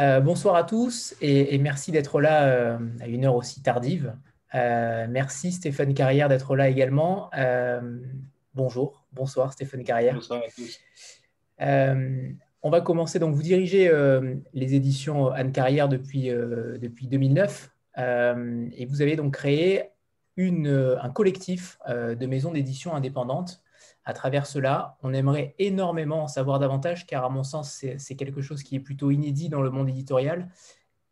Euh, bonsoir à tous et, merci d'être là euh, à une heure aussi tardive. Euh, merci Stéphane Carrière d'être là également. bonjour, bonsoir Stéphane Carrière. Bonsoir à tous. on va commencer, donc vous dirigez les éditions Anne Carrière depuis, depuis 2009 et vous avez donc créé une, un collectif de maisons d'édition indépendantes à travers cela, on aimerait énormément en savoir davantage, car à mon sens, c'est quelque chose qui est plutôt inédit dans le monde éditorial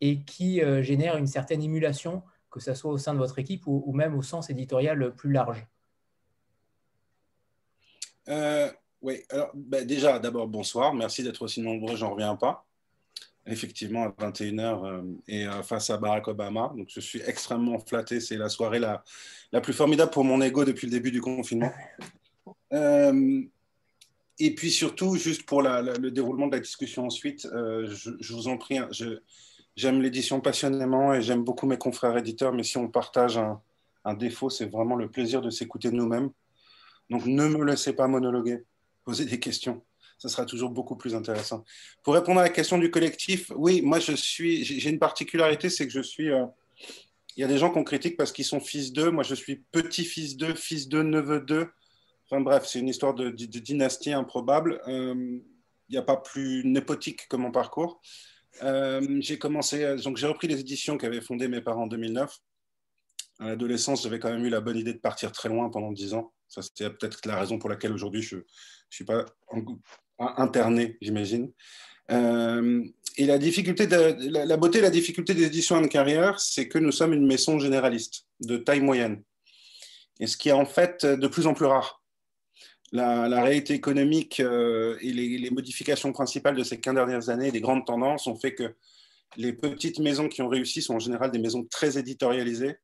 et qui euh, génère une certaine émulation, que ce soit au sein de votre équipe ou, même au sens éditorial plus large. Euh, oui, alors bah, déjà, d'abord, bonsoir. Merci d'être aussi nombreux, j'en reviens pas. Effectivement, à 21h euh, et face à Barack Obama. Donc, je suis extrêmement flatté. C'est la soirée la, la plus formidable pour mon ego depuis le début du confinement. Euh, et puis surtout, juste pour le déroulement de la discussion ensuite, euh, je, vous en prie, hein, j'aime l'édition passionnément et j'aime beaucoup mes confrères éditeurs, mais si on partage un, défaut, c'est vraiment le plaisir de s'écouter nous-mêmes. Donc ne me laissez pas monologuer, posez des questions. Ça sera toujours beaucoup plus intéressant. Pour répondre à la question du collectif, oui, moi je suis, j'ai une particularité, c'est que je suis. Euh, il y a des gens qu'on critique parce qu'ils sont fils d'eux. Moi, je suis petit-fils d'eux, fils d'eux, neveu d'eux. Enfin bref, c'est une histoire de, dynastie improbable. Il euh, n'y a pas plus népotique que mon parcours. Euh, j'ai commencé, donc j'ai repris les éditions qu'avaient fondées mes parents en 2009. À l'adolescence, j'avais quand même eu la bonne idée de partir très loin pendant 10 ans. Ça, c'était peut-être la raison pour laquelle aujourd'hui je ne suis pas interné, j'imagine. Euh, et la, difficulté la, beauté la difficulté des éditions en carrière, c'est que nous sommes une maison généraliste de taille moyenne. Et ce qui est en fait de plus en plus rare la, réalité économique euh, et les, modifications principales de ces 15 dernières années, les grandes tendances, ont fait que les petites maisons qui ont réussi sont en général des maisons très éditorialisées,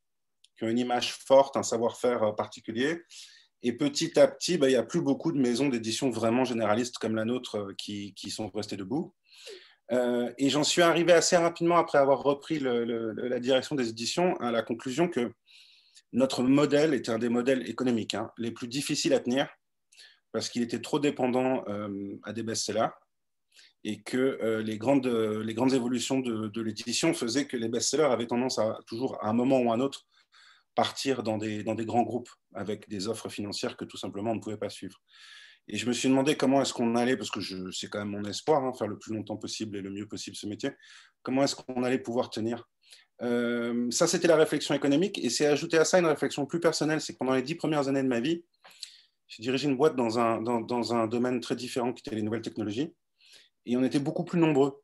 qui ont une image forte, un savoir-faire euh, particulier. Et petit à petit, bah, il n'y a plus beaucoup de maisons d'édition vraiment généralistes comme la nôtre euh, qui, sont restées debout. et j'en suis arrivé assez rapidement, après avoir repris la direction des éditions, à la conclusion que notre modèle était un des modèles économiques hein, les plus difficiles à tenir parce qu'il était trop dépendant euh, à des best-sellers et que euh, les, grandes, les grandes évolutions de, l'édition faisaient que les best-sellers avaient tendance à toujours, à un moment ou à un autre, partir dans des, dans des grands groupes avec des offres financières que tout simplement on ne pouvait pas suivre. Et je me suis demandé comment est-ce qu'on allait, parce que c'est quand même mon espoir, hein, faire le plus longtemps possible et le mieux possible ce métier, comment est-ce qu'on allait pouvoir tenir euh, Ça, c'était la réflexion économique, et c'est ajouté à ça une réflexion plus personnelle, c'est que pendant les dix premières années de ma vie, j'ai dirigé une boîte dans un, dans, un domaine très différent qui était les nouvelles technologies. Et on était beaucoup plus nombreux.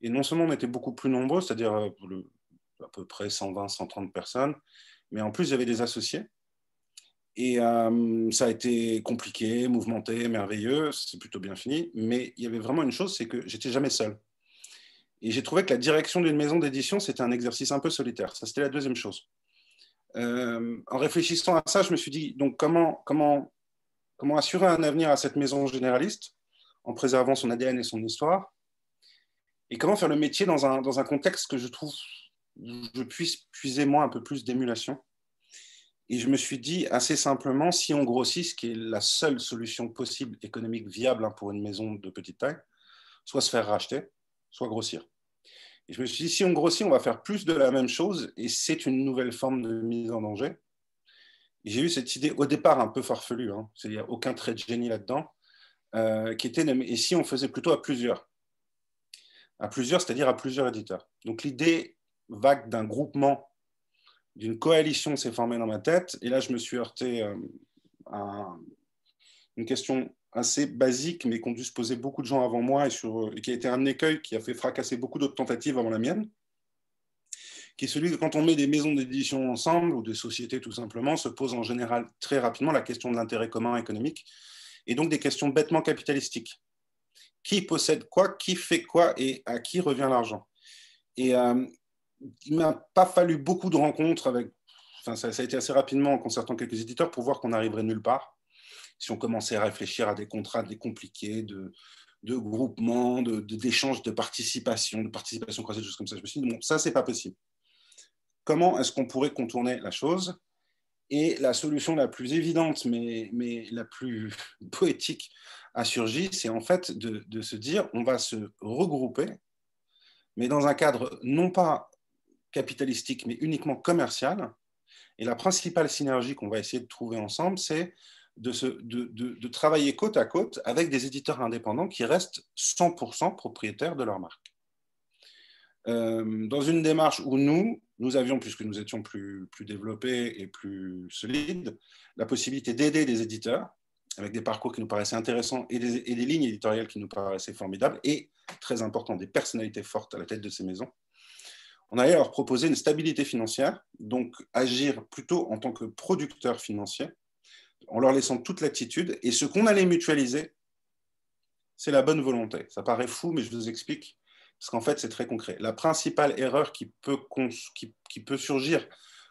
Et non seulement on était beaucoup plus nombreux, c'est-à-dire euh, à peu près 120, 130 personnes, mais en plus, j'avais des associés. Et euh, ça a été compliqué, mouvementé, merveilleux, c'est plutôt bien fini. Mais il y avait vraiment une chose, c'est que j'étais jamais seul. Et j'ai trouvé que la direction d'une maison d'édition, c'était un exercice un peu solitaire. Ça, c'était la deuxième chose. Euh, en réfléchissant à ça, je me suis dit, donc comment, comment Comment assurer un avenir à cette maison généraliste en préservant son ADN et son histoire? Et comment faire le métier dans un, dans un contexte que je trouve où je puisse puiser moi un peu plus d'émulation? Et je me suis dit assez simplement, si on grossit, ce qui est la seule solution possible économique viable hein, pour une maison de petite taille, soit se faire racheter, soit grossir. Et je me suis dit, si on grossit, on va faire plus de la même chose, et c'est une nouvelle forme de mise en danger j'ai eu cette idée au départ un peu farfelue, hein, il n'y a aucun trait de génie là-dedans, euh, qui était, et si on faisait plutôt à plusieurs? À plusieurs, c'est-à-dire à plusieurs éditeurs. Donc l'idée vague d'un groupement, d'une coalition s'est formée dans ma tête, et là je me suis heurté euh, à une question assez basique, mais qu'ont dû se poser beaucoup de gens avant moi, et, sur, et qui a été un écueil qui a fait fracasser beaucoup d'autres tentatives avant la mienne qui est celui que quand on met des maisons d'édition ensemble ou des sociétés tout simplement, se pose en général très rapidement la question de l'intérêt commun économique et donc des questions bêtement capitalistiques. Qui possède quoi, qui fait quoi et à qui revient l'argent? Et euh, il m'a pas fallu beaucoup de rencontres avec. Enfin, ça, a été assez rapidement en concertant quelques éditeurs pour voir qu'on n'arriverait nulle part. Si on commençait à réfléchir à des contrats des compliqués, de, de groupement, d'échanges de, de, participation, de participation croisée, des choses comme ça, je me suis dit, bon, ça, c'est pas possible comment est-ce qu'on pourrait contourner la chose Et la solution la plus évidente, mais, la plus poétique, a surgi, c'est en fait de, se dire on va se regrouper mais dans un cadre non pas capitalistique, mais uniquement commercial. Et la principale synergie qu'on va essayer de trouver ensemble, c'est de, de, travailler côte à côte avec des éditeurs indépendants qui restent 100% propriétaires de leur marque. Euh, dans une démarche où nous, nous avions, puisque nous étions plus, plus développés et plus solides, la possibilité d'aider des éditeurs avec des parcours qui nous paraissaient intéressants et des, et des, lignes éditoriales qui nous paraissaient formidables et, très important, des personnalités fortes à la tête de ces maisons. On allait leur proposer une stabilité financière, donc agir plutôt en tant que producteur financier, en leur laissant toute l'attitude. Et ce qu'on allait mutualiser, c'est la bonne volonté. Ça paraît fou, mais je vous explique, parce qu'en fait, c'est très concret. La principale erreur qui peut, surgir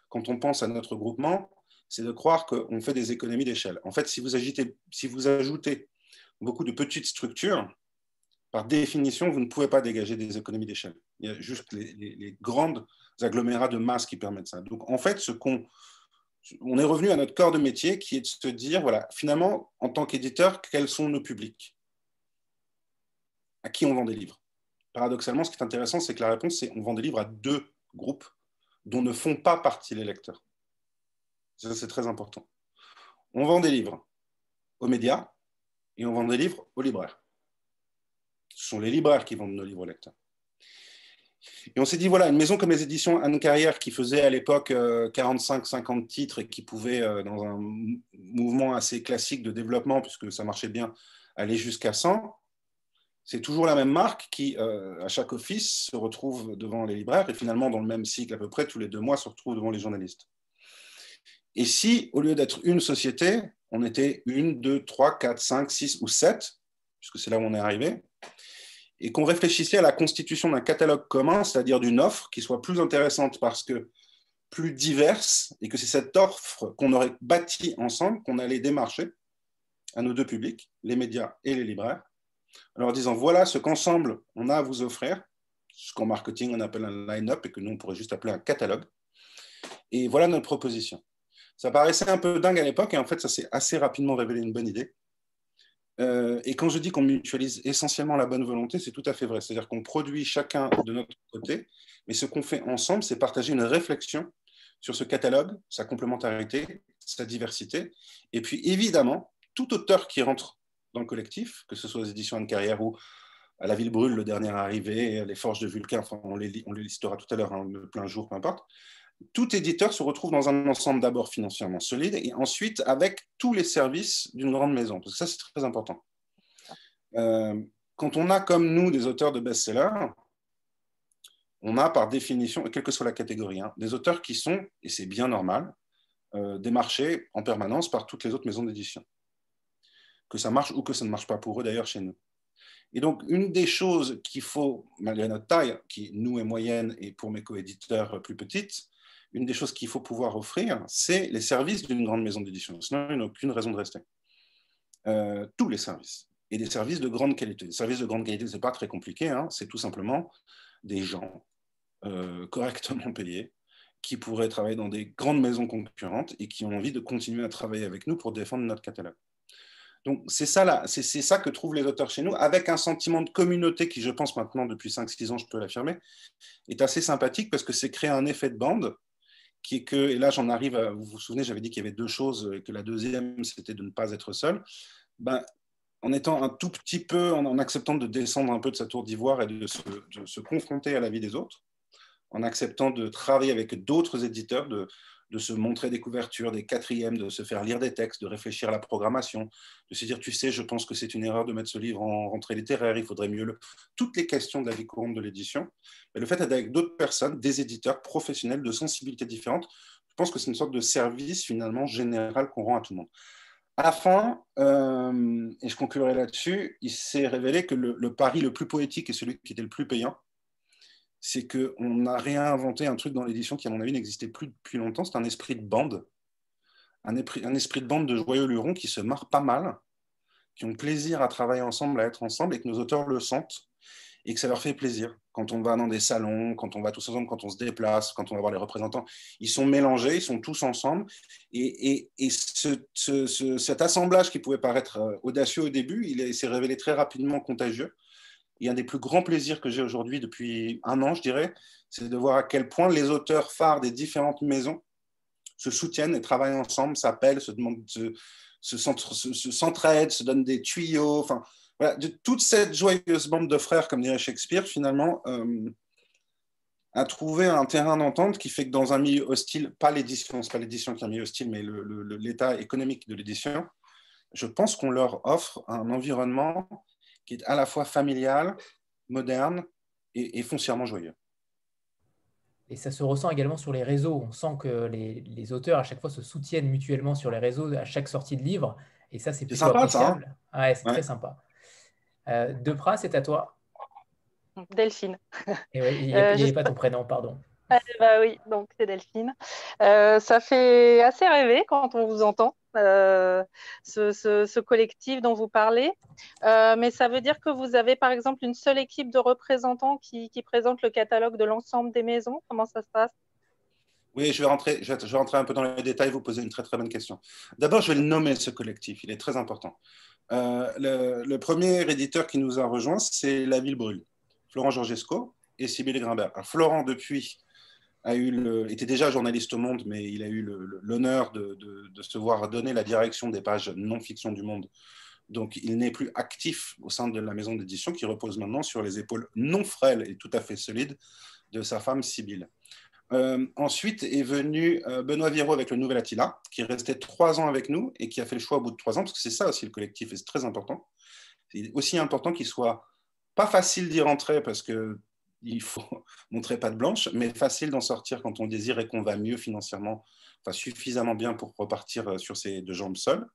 quand on pense à notre groupement, c'est de croire qu'on fait des économies d'échelle. En fait, si vous, ajoutez beaucoup de petites structures, par définition, vous ne pouvez pas dégager des économies d'échelle. Il y a juste les, grandes agglomérats de masse qui permettent ça. Donc, en fait, on est revenu à notre corps de métier qui est de se dire, voilà, finalement, en tant qu'éditeur, quels sont nos publics? À qui on vend des livres? Paradoxalement, ce qui est intéressant, c'est que la réponse, c'est on vend des livres à deux groupes dont ne font pas partie les lecteurs. Ça, c'est très important. On vend des livres aux médias et on vend des livres aux libraires. Ce sont les libraires qui vendent nos livres aux lecteurs. Et on s'est dit, voilà, une maison comme les éditions Anne Carrière, qui faisait à l'époque 45-50 euh, titres et qui pouvait, euh, dans un mouvement assez classique de développement, puisque ça marchait bien, aller jusqu'à 100, c'est toujours la même marque qui, euh, à chaque office, se retrouve devant les libraires et finalement, dans le même cycle à peu près, tous les deux mois, se retrouve devant les journalistes. Et si, au lieu d'être une société, on était une, deux, trois, quatre, cinq, six ou sept, puisque c'est là où on est arrivé, et qu'on réfléchissait à la constitution d'un catalogue commun, c'est-à-dire d'une offre qui soit plus intéressante parce que plus diverse, et que c'est cette offre qu'on aurait bâtie ensemble qu'on allait démarcher à nos deux publics, les médias et les libraires, en leur disant voilà ce qu'ensemble on a à vous offrir, ce qu'en marketing on appelle un line-up et que nous on pourrait juste appeler un catalogue, et voilà notre proposition. Ça paraissait un peu dingue à l'époque et en fait ça s'est assez rapidement révélé une bonne idée. Euh, et quand je dis qu'on mutualise essentiellement la bonne volonté, c'est tout à fait vrai. C'est-à-dire qu'on produit chacun de notre côté, mais ce qu'on fait ensemble, c'est partager une réflexion sur ce catalogue, sa complémentarité, sa diversité. Et puis évidemment, tout auteur qui rentre dans le collectif, que ce soit aux éditions de carrière ou à La Ville Brûle, le dernier arrivé, les Forges de Vulcain, on, les, listera tout à l'heure, hein, le plein jour, peu importe, tout éditeur se retrouve dans un ensemble d'abord financièrement solide et ensuite avec tous les services d'une grande maison. Ça, c'est très important. Euh, quand on a comme nous des auteurs de best-sellers, on a par définition, quelle que soit la catégorie, hein, des auteurs qui sont, et c'est bien normal, euh, démarchés en permanence par toutes les autres maisons d'édition. Que ça marche ou que ça ne marche pas pour eux d'ailleurs chez nous. Et donc, une des choses qu'il faut, malgré notre taille, qui nous est moyenne et pour mes coéditeurs plus petites, une des choses qu'il faut pouvoir offrir, c'est les services d'une grande maison d'édition. Sinon, il n'y a aucune raison de rester. Euh, tous les services. Et des services de grande qualité. Les services de grande qualité, ce n'est pas très compliqué. Hein. c'est tout simplement des gens euh, correctement payés qui pourraient travailler dans des grandes maisons concurrentes et qui ont envie de continuer à travailler avec nous pour défendre notre catalogue. Donc c'est ça, là, c'est, ça que trouvent les auteurs chez nous, avec un sentiment de communauté qui, je pense maintenant, depuis 5-6 ans, je peux l'affirmer, est assez sympathique parce que c'est créer un effet de bande qui est que, et là j'en arrive, à, vous vous souvenez, j'avais dit qu'il y avait deux choses, et que la deuxième, c'était de ne pas être seul. Ben, en étant un tout petit peu, en, acceptant de descendre un peu de sa tour d'ivoire et de se, de se, confronter à la vie des autres, en acceptant de travailler avec d'autres éditeurs, de, de se montrer des couvertures, des quatrièmes, de se faire lire des textes, de réfléchir à la programmation, de se dire, tu sais, je pense que c'est une erreur de mettre ce livre en rentrée littéraire, il faudrait mieux le... Toutes les questions de la vie courante de l'édition, le fait d'être avec d'autres personnes, des éditeurs professionnels de sensibilités différentes, je pense que c'est une sorte de service finalement général qu'on rend à tout le monde. À la fin, euh, et je conclurai là-dessus, il s'est révélé que le pari le plus poétique et celui qui était le plus payant, c'est qu'on a réinventé un truc dans l'édition qui, à mon avis, n'existait plus depuis longtemps. C'est un esprit de bande, un, esprit de bande de joyeux lurons qui se marrent pas mal, qui ont plaisir à travailler ensemble, à être ensemble, et que nos auteurs le sentent, et que ça leur fait plaisir. Quand on va dans des salons, quand on va tous ensemble, quand on se déplace, quand on va voir les représentants, ils sont mélangés, ils sont tous ensemble. Et, cet assemblage qui pouvait paraître euh, audacieux au début, il s'est révélé très rapidement contagieux Et un des plus grands plaisirs que j'ai aujourd'hui depuis un an, je dirais, c'est de voir à quel point les auteurs phares des différentes maisons se soutiennent et travaillent ensemble, s'appellent, se demandent, se, s'entraident, se, donnent des tuyaux. Enfin, de toute cette joyeuse bande de frères, comme dirait Shakespeare, finalement, euh, a trouvé un terrain d'entente qui fait que dans un milieu hostile, pas l'édition, c'est pas l'édition qui est un milieu hostile, mais l'état économique de l'édition, je pense qu'on leur offre un environnement qui est à la fois familial, moderne et, foncièrement joyeux. Et ça se ressent également sur les réseaux. On sent que les, auteurs à chaque fois se soutiennent mutuellement sur les réseaux à chaque sortie de livre. Et ça, c'est plutôt sympa, Ça, hein ouais, c'est très sympa. Euh, Depras, c'est à toi. Delphine. Et il n'y avait euh, pas ton prénom, pardon. bah oui, donc c'est Delphine. Euh, ça fait assez rêver quand on vous entend, euh, ce, collectif dont vous parlez. Euh, mais ça veut dire que vous avez par exemple une seule équipe de représentants qui, présente le catalogue de l'ensemble des maisons. Comment ça se passe? Oui, je vais, rentrer, je vais rentrer un peu dans les détails, vous poser une très très bonne question. D'abord, je vais le nommer, ce collectif, il est très important. le, le, premier éditeur qui nous a rejoints, c'est La Ville Brûle, Florent Georgesco et Sybille Grimbert. Florent, depuis était déjà journaliste au Monde, mais il a eu l'honneur de, se voir donner la direction des pages non-fiction du Monde. Donc, il n'est plus actif au sein de la maison d'édition qui repose maintenant sur les épaules non frêles et tout à fait solides de sa femme Sibylle. Euh, ensuite est venu euh, Benoît Viro avec le Nouvel Attila, qui est resté trois ans avec nous et qui a fait le choix au bout de trois ans, parce que c'est ça aussi le collectif et c'est très important. C'est aussi important qu'il soit pas facile d'y rentrer parce que il faut montrer pas de blanche, mais facile d'en sortir quand on désire et qu'on va mieux financièrement, enfin suffisamment bien pour repartir euh, sur ses deux jambes seules.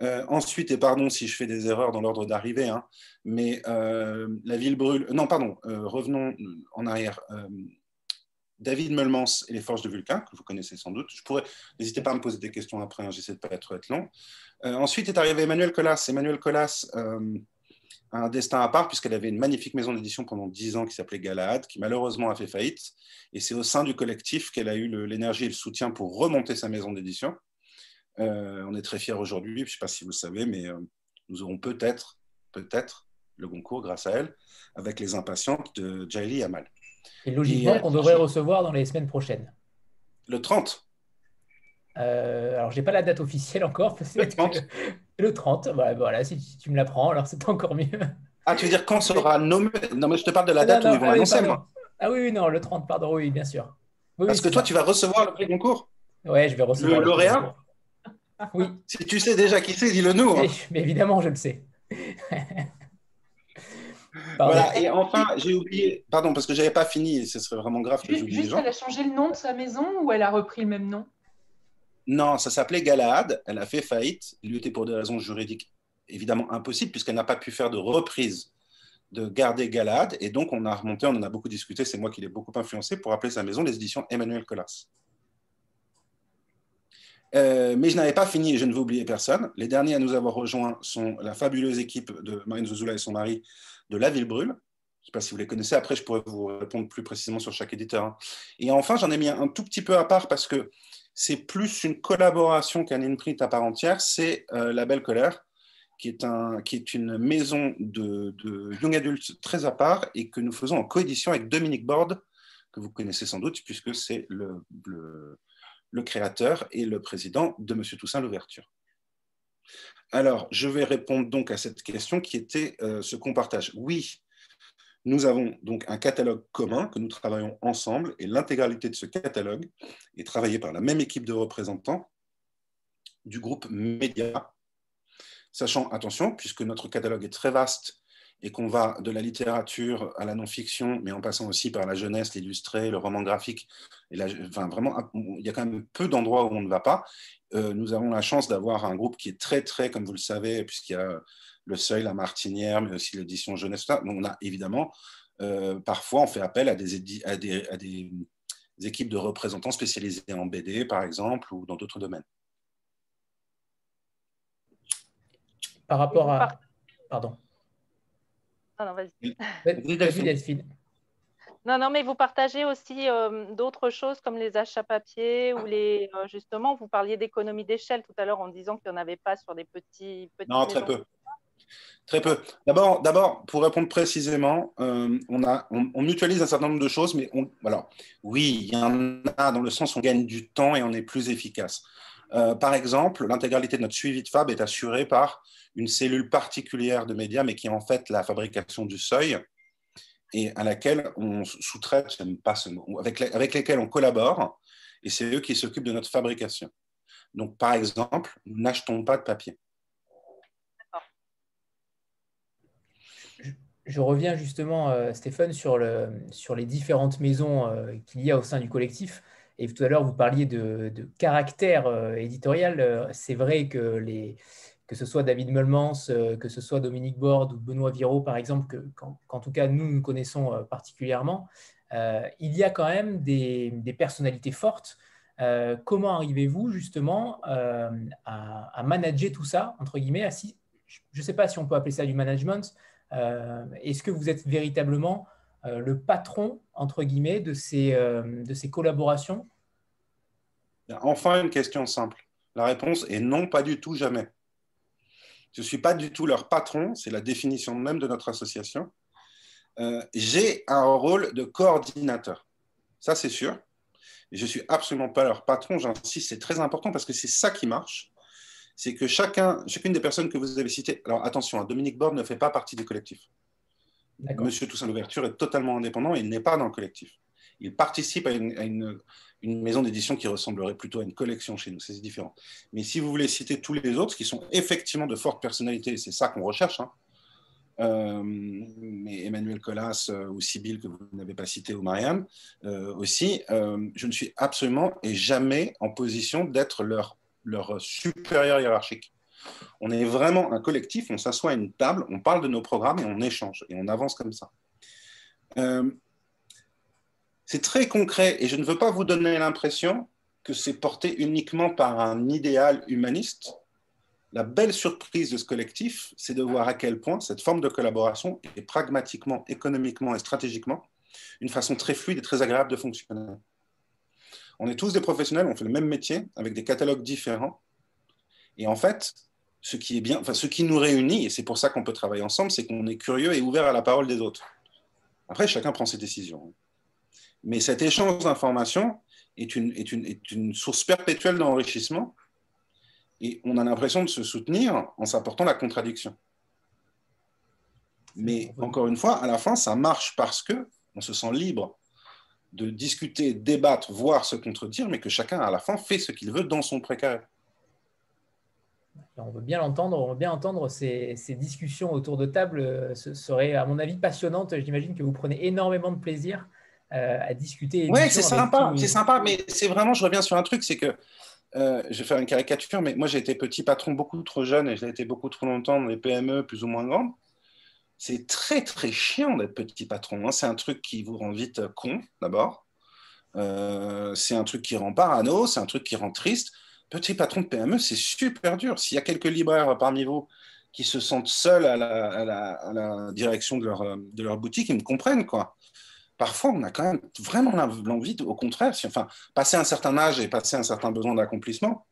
Euh, ensuite, et pardon si je fais des erreurs dans l'ordre d'arrivée, hein, mais euh, la ville brûle. Non, pardon, revenons en arrière. David Meulmans et les Forges de Vulcain, que vous connaissez sans doute. Je pourrais, n'hésitez pas à me poser des questions après, hein, j'essaie de ne pas être, être long. ensuite est arrivé Emmanuel Colas. Emmanuel Colas, un destin à part, puisqu'elle avait une magnifique maison d'édition pendant dix ans qui s'appelait Galahad, qui malheureusement a fait faillite. Et c'est au sein du collectif qu'elle a eu l'énergie et le soutien pour remonter sa maison d'édition. Euh, on est très fiers aujourd'hui, je ne sais pas si vous le savez, mais euh, nous aurons peut-être, peut-être, le concours grâce à elle, avec les impatientes de Jaili Amal. Et logiquement, qu'on devrait recevoir dans les semaines prochaines. Le 30 euh, alors, j'ai pas la date officielle encore. Le 30. Le 30, voilà, si tu me l'apprends, alors c'est encore mieux. Ah, tu veux dire quand sera nommé? Non, mais je te parle de la date où ils vont ah l'annoncer, moi. Ah oui, non, le 30, pardon, oui, bien sûr. Parce que toi, tu vas recevoir le prix concours Ouais, je vais recevoir. Le, lauréat Oui. Si tu sais déjà qui c'est, dis-le nous. Hein. Mais, évidemment, je le sais. voilà, et enfin, j'ai oublié, pardon, parce que j'avais pas fini, et ce serait vraiment grave que j'oublie les gens. elle a changé le nom de sa maison ou elle a repris le même nom? Non, ça s'appelait Galahad. Elle a fait faillite. Il était pour des raisons juridiques évidemment impossibles, puisqu'elle n'a pas pu faire de reprise de garder Galahad. Et donc, on a remonté, on en a beaucoup discuté. C'est moi qui l'ai beaucoup influencé pour appeler sa maison les éditions Emmanuel Collas. Euh, mais je n'avais pas fini et je ne veux oublier personne. Les derniers à nous avoir rejoints sont la fabuleuse équipe de Marine Zouzoula et son mari de La Ville Brûle. Je ne sais pas si vous les connaissez. Après, je pourrais vous répondre plus précisément sur chaque éditeur. Hein. Et enfin, j'en ai mis un tout petit peu à part parce que c'est plus une collaboration qu'un imprint à part entière, c'est euh, La Belle Colère, qui est, une maison de, young adultes très à part et que nous faisons en coédition avec Dominique Borde, que vous connaissez sans doute, puisque c'est le, le, créateur et le président de Monsieur Toussaint l'Ouverture. Alors, je vais répondre donc à cette question qui était euh, ce qu'on partage. Oui, nous avons donc un catalogue commun que nous travaillons ensemble et l'intégralité de ce catalogue est travaillée par la même équipe de représentants du groupe Média. Sachant, attention, puisque notre catalogue est très vaste et qu'on va de la littérature à la non-fiction, mais en passant aussi par la jeunesse, l'illustré, le roman graphique, vraiment, il y a quand même peu d'endroits où on ne va pas. Euh, nous avons la chance d'avoir un groupe qui est très, très, comme vous le savez, puisqu'il y a le Seuil, la Martinière, mais aussi l'édition jeunesse. Donc on a évidemment, euh, parfois, on fait appel à des, à des, équipes de représentants spécialisés en BD, par exemple, ou dans d'autres domaines. Par rapport à... Pardon. Ah non, vas-y. Vas-y, Non, non, mais vous partagez aussi euh, d'autres choses comme les achats papier ou les. Euh, justement, vous parliez d'économie d'échelle tout à l'heure en disant qu'il n'y en avait pas sur des petits. petits non, très peu. Très peu. D'abord, d'abord, pour répondre précisément, euh, on, a, on, mutualise un certain nombre de choses, mais on, alors, oui, il y en a dans le sens où on gagne du temps et on est plus efficace. Euh, par exemple, l'intégralité de notre suivi de fab est assurée par une cellule particulière de médias, mais qui est en fait la fabrication du seuil et à laquelle on sous-traite, pas avec, avec lesquels on collabore, et c'est eux qui s'occupent de notre fabrication. Donc, par exemple, nous n'achetons pas de papier. Je reviens justement, euh, Stéphane, sur, le, sur, les différentes maisons euh, qu'il y a au sein du collectif. Et tout à l'heure, vous parliez de, caractère euh, éditorial. C'est vrai que, que ce soit David Meulmans, que ce soit Dominique Borde ou Benoît Viraud, par exemple, qu'en tout cas nous, nous connaissons particulièrement, il y a quand même des, personnalités fortes. comment arrivez-vous justement à, manager tout ça, entre guillemets Je ne sais pas si on peut appeler ça du management, est-ce que vous êtes véritablement euh, le patron, entre guillemets, de ces, euh, de ces collaborations? Enfin, une question simple. La réponse est non, pas du tout, jamais. Je ne suis pas du tout leur patron, c'est la définition même de notre association. J'ai un rôle de coordinateur, ça c'est sûr. je ne suis absolument pas leur patron, j'insiste, c'est très important parce que c'est ça qui marche c'est que chacun, chacune des personnes que vous avez citées, alors attention, hein, Dominique Borde ne fait pas partie du collectif. Monsieur Toussaint Louverture est totalement indépendant et il n'est pas dans le collectif. Il participe à une, maison d'édition qui ressemblerait plutôt à une collection chez nous, c'est différent. Mais si vous voulez citer tous les autres, qui sont effectivement de fortes personnalités, c'est ça qu'on recherche, hein, euh, mais Emmanuel Collas euh, ou Sibyl, que vous n'avez pas cité, ou Marianne euh, aussi, je ne suis absolument et jamais en position d'être leur leur supérieur hiérarchique. On est vraiment un collectif, on s'assoit à une table, on parle de nos programmes et on échange et on avance comme ça. Euh, c'est très concret et je ne veux pas vous donner l'impression que c'est porté uniquement par un idéal humaniste. La belle surprise de ce collectif, c'est de voir à quel point cette forme de collaboration est pragmatiquement, économiquement et stratégiquement une façon très fluide et très agréable de fonctionner. On est tous des professionnels, on fait le même métier avec des catalogues différents. Et en fait, ce qui est bien, enfin, ce qui nous réunit, et c'est pour ça qu'on peut travailler ensemble, c'est qu'on est curieux et ouvert à la parole des autres. Après, chacun prend ses décisions. Mais cet échange d'informations est une, source perpétuelle d'enrichissement et on a l'impression de se soutenir en s'apportant la contradiction. Mais encore une fois, à la fin, ça marche parce que on se sent libre de discuter, débattre, voire se contredire, mais que chacun, à la fin, fait ce qu'il veut dans son précaire. On veut bien l'entendre, on veut bien entendre ces, discussions autour de table. Euh, ce serait, à mon avis, passionnante. J'imagine que vous prenez énormément de plaisir euh, à discuter. Oui, c'est sympa, c'est sympa, mais c'est vraiment, je reviens sur un truc, c'est que euh, je vais faire une caricature, mais moi j'ai été petit patron beaucoup trop jeune et j'ai été beaucoup trop longtemps dans les PME plus ou moins grandes c'est très très chiant d'être petit patron. Hein. C'est un truc qui vous rend vite euh, con d'abord. Euh, c'est un truc qui rend parano, c'est un truc qui rend triste. Petit patron de PME, c'est super dur. S'il y a quelques libraires parmi vous qui se sentent seuls à la, direction de leur, de leur, boutique, ils me comprennent. quoi. Parfois, on a quand même vraiment l'envie, au contraire, si, enfin, passer un certain âge et passer un certain besoin d'accomplissement.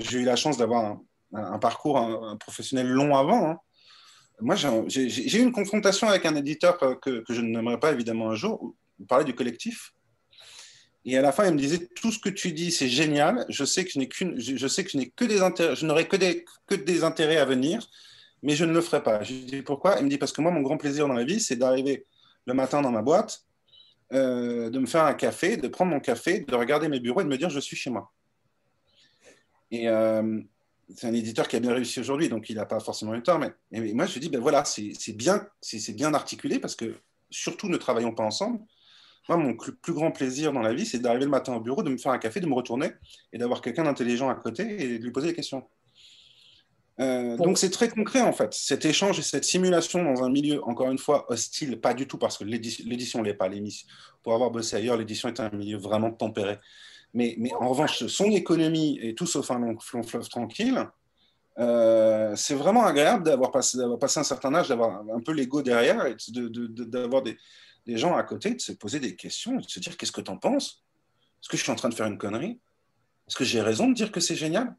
J'ai eu la chance d'avoir un, parcours professionnel long avant. Hein moi, j'ai eu une confrontation avec un éditeur que, je n'aimerais pas évidemment un jour. On parlait du collectif. Et à la fin, il me disait tout ce que tu dis, c'est génial. Je sais que je qu'une, je sais que je que des je n'aurai que des, que des intérêts à venir, mais je ne le ferai pas. Je lui dis pourquoi? Il me dit parce que moi, mon grand plaisir dans la vie, c'est d'arriver le matin dans ma boîte, euh, de me faire un café, de prendre mon café, de regarder mes bureaux et de me dire je suis chez moi. Et, euh, c'est un éditeur qui a bien réussi aujourd'hui, donc il n'a pas forcément eu tort. Mais, moi, je dis, ben voilà, c'est bien, c'est bien articulé parce que surtout ne travaillons pas ensemble. Moi, mon plus grand plaisir dans la vie, c'est d'arriver le matin au bureau, de me faire un café, de me retourner et d'avoir quelqu'un d'intelligent à côté et de lui poser des questions. Euh, donc c'est très concret en fait, cet échange et cette simulation dans un milieu, encore une fois, hostile, pas du tout parce que l'édition ne l'est pas. Pour avoir bossé ailleurs, l'édition est un milieu vraiment tempéré. Mais, en revanche, son économie est tout sauf un long, fleuve tranquille. Euh, c'est vraiment agréable d'avoir passé, un certain âge, d'avoir un peu l'ego derrière et d'avoir des, gens à côté, de se poser des questions, de se dire qu'est-ce que tu en penses? Est-ce que je suis en train de faire une connerie? Est-ce que j'ai raison de dire que c'est génial?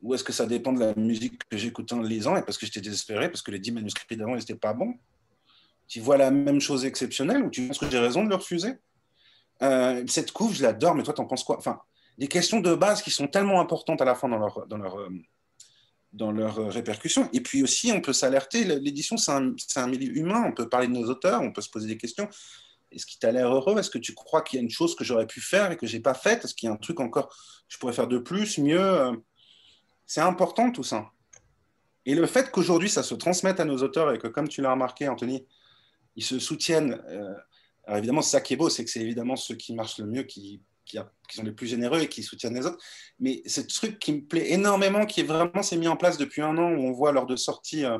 Ou est-ce que ça dépend de la musique que j'écoutais en lisant et parce que j'étais désespéré, parce que les dix manuscrits d'avant n'étaient pas bons? Tu vois la même chose exceptionnelle ou tu penses que j'ai raison de le refuser? Euh, Cette couve, je l'adore, mais toi, t'en penses quoi? Enfin, des questions de base qui sont tellement importantes à la fin dans leur, dans leur, euh, dans leur répercussion. Et puis aussi, on peut s'alerter, l'édition, c'est un, un, milieu humain, on peut parler de nos auteurs, on peut se poser des questions. Est-ce qu'il t'a l'air heureux? Est-ce que tu crois qu'il y a une chose que j'aurais pu faire et que j'ai pas faite? Est-ce qu'il y a un truc encore que je pourrais faire de plus, mieux? C'est important tout ça. Et le fait qu'aujourd'hui ça se transmette à nos auteurs et que, comme tu l'as remarqué, Anthony, ils se soutiennent. Euh, alors évidemment, ça qui est beau, c'est que c'est évidemment ceux qui marchent le mieux qui, qui, sont les plus généreux et qui soutiennent les autres. Mais c'est ce truc qui me plaît énormément, qui est vraiment s'est mis en place depuis un an, où on voit lors de sortie. Euh,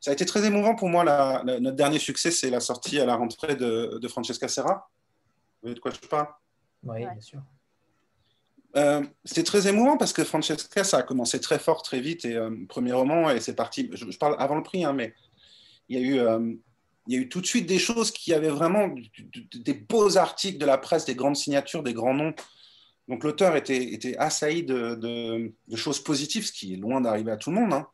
ça a été très émouvant pour moi. notre dernier succès, c'est la sortie à la rentrée de, Francesca Serra. Vous voyez de quoi je parle? Oui, bien sûr. Euh, c'était très émouvant parce que Francesca, ça a commencé très fort, très vite, et euh, premier roman, et c'est parti. Je, parle avant le prix, hein, mais il y, a eu, euh, il y a eu tout de suite des choses qui avaient vraiment des beaux articles de la presse, des grandes signatures, des grands noms. Donc l'auteur était, assailli de, choses positives, ce qui est loin d'arriver à tout le monde. Hein.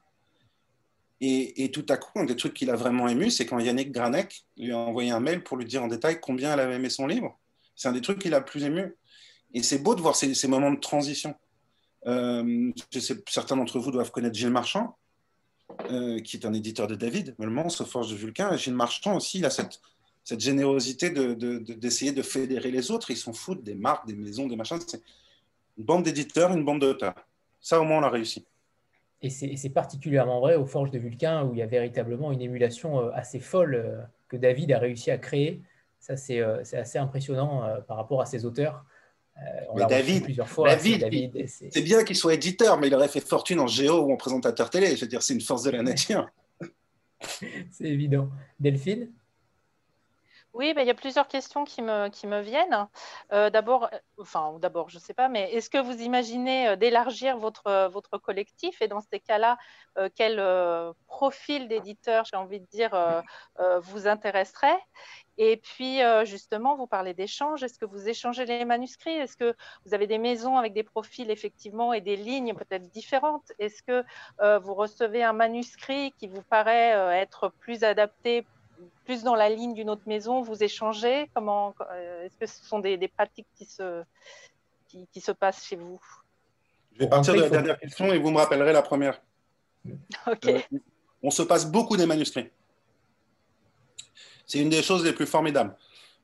Et, tout à coup, un des trucs qui l'a vraiment ému, c'est quand Yannick Granek lui a envoyé un mail pour lui dire en détail combien elle avait aimé son livre. C'est un des trucs qui l'a plus ému. Et c'est beau de voir ces, moments de transition. Euh, certains d'entre vous doivent connaître Gilles Marchand, euh, qui est un éditeur de David, Meulement, au Forge de Vulcain. Et Gilles Marchand aussi, il a cette, générosité d'essayer de, de, fédérer les autres. Ils s'en foutent des marques, des maisons, des machins. C'est une bande d'éditeurs, une bande d'auteurs. Ça, au moins, on l'a réussi. Et c'est particulièrement vrai au Forge de Vulcain, où il y a véritablement une émulation euh, assez folle que David a réussi à créer. Ça, c'est assez impressionnant par rapport à ses auteurs. Euh, David, plusieurs fois. David, c'est bien qu'il soit éditeur, mais il aurait fait fortune en géo ou en présentateur télé. Je veux dire, c'est une force de la nature. c'est évident. Delphine? Oui, ben, il y a plusieurs questions qui me, qui me viennent. Euh, d'abord, euh, enfin, d'abord, je ne sais pas, mais est-ce que vous imaginez d'élargir votre, votre collectif? Et dans ces cas-là, quel profil d'éditeur, j'ai envie de dire, vous intéresserait? Et puis, euh, justement, vous parlez d'échanges. Est-ce que vous échangez les manuscrits? Est-ce que vous avez des maisons avec des profils, effectivement, et des lignes peut-être différentes? Est-ce que euh, vous recevez un manuscrit qui vous paraît euh, être plus adapté, plus dans la ligne d'une autre maison? Vous échangez? Comment Est-ce que ce sont des, pratiques qui se, qui, se passent chez vous? Je vais partir de la dernière question et vous me rappellerez la première. OK. on se passe beaucoup des manuscrits. C'est une des choses les plus formidables.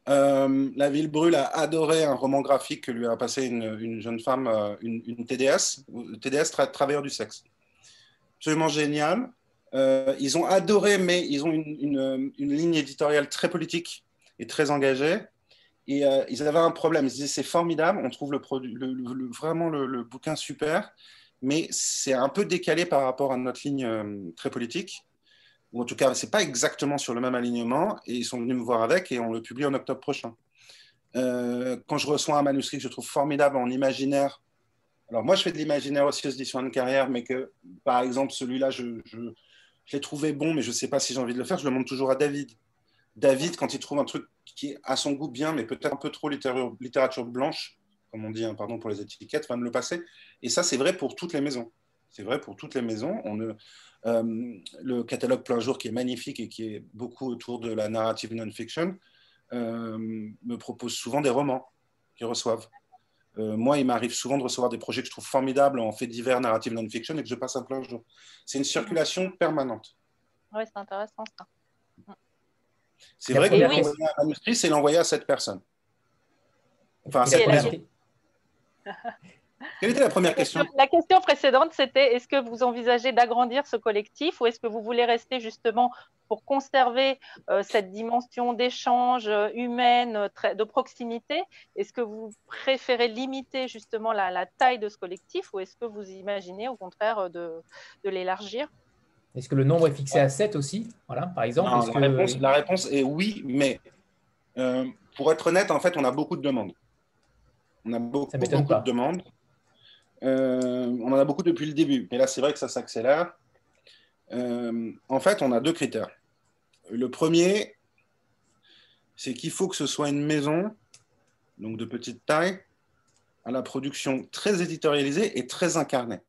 Euh, la ville brûle a adoré un roman graphique que lui a passé une, jeune femme, euh, une, TDS, TDS travailleur du sexe. Absolument génial. Euh, ils ont adoré, mais ils ont une, ligne éditoriale très politique et très engagée. Et ils avaient un problème. Ils disaient c'est formidable, on trouve vraiment le, bouquin super, mais c'est un peu décalé par rapport à notre ligne très politique ou en tout cas, c'est pas exactement sur le même alignement, et ils sont venus me voir avec, et on le publie en octobre prochain. Euh, quand je reçois un manuscrit que je trouve formidable en imaginaire, alors moi je fais de l'imaginaire aussi aux éditions de carrière, mais que par exemple celui-là, je, l'ai trouvé bon, mais je ne sais pas si j'ai envie de le faire, je le montre toujours à David. David, quand il trouve un truc qui est à son goût bien, mais peut-être un peu trop littérature, littérature blanche, comme on dit, hein, pardon pour les étiquettes, va me le passer. Et ça, c'est vrai pour toutes les maisons. C'est vrai pour toutes les maisons. On ne, euh, le catalogue plein jour qui est magnifique et qui est beaucoup autour de la narrative non-fiction euh, me propose souvent des romans qu'ils reçoivent. Euh, moi, il m'arrive souvent de recevoir des projets que je trouve formidables en fait divers narrative non-fiction et que je passe un plein jour. C'est une circulation permanente. Oui, c'est intéressant ça. C'est vrai que oui. un manuscrit, c'est l'envoyer à cette personne. Enfin, à cette maison. Quelle était la première question La question précédente, c'était est-ce que vous envisagez d'agrandir ce collectif ou est-ce que vous voulez rester justement pour conserver euh, cette dimension d'échange euh, humaine, euh, de proximité? Est-ce que vous préférez limiter justement la, taille de ce collectif ou est-ce que vous imaginez au contraire de, l'élargir? Est-ce que le nombre est fixé à 7 aussi? Voilà, Par exemple la, réponse, est oui, mais pour être honnête, en fait, on a beaucoup de demandes. On a beaucoup, beaucoup de demandes. Euh, on en a beaucoup depuis le début, mais là, c'est vrai que ça s'accélère. Euh, en fait, on a deux critères. Le premier, c'est qu'il faut que ce soit une maison, donc de petite taille, à la production très éditorialisée et très incarnée.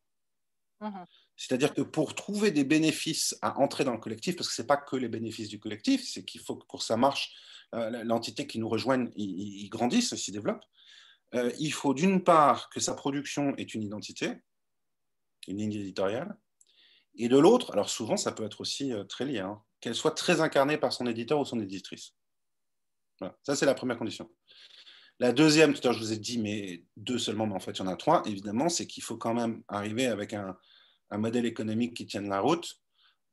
Mhm. C'est-à-dire que pour trouver des bénéfices à entrer dans le collectif, parce que ce n'est pas que les bénéfices du collectif, c'est qu'il faut que pour ça marche, euh, l'entité qui nous rejoigne, il grandisse, s'y développe. Euh, il faut d'une part que sa production ait une identité, une ligne éditoriale, et de l'autre, alors souvent ça peut être aussi euh, très lié, hein, qu'elle soit très incarnée par son éditeur ou son éditrice. Voilà. Ça, c'est la première condition. La deuxième, tout à l'heure, je vous ai dit, mais deux seulement, mais en fait, il y en a trois, évidemment, c'est qu'il faut quand même arriver avec un, modèle économique qui tienne la route.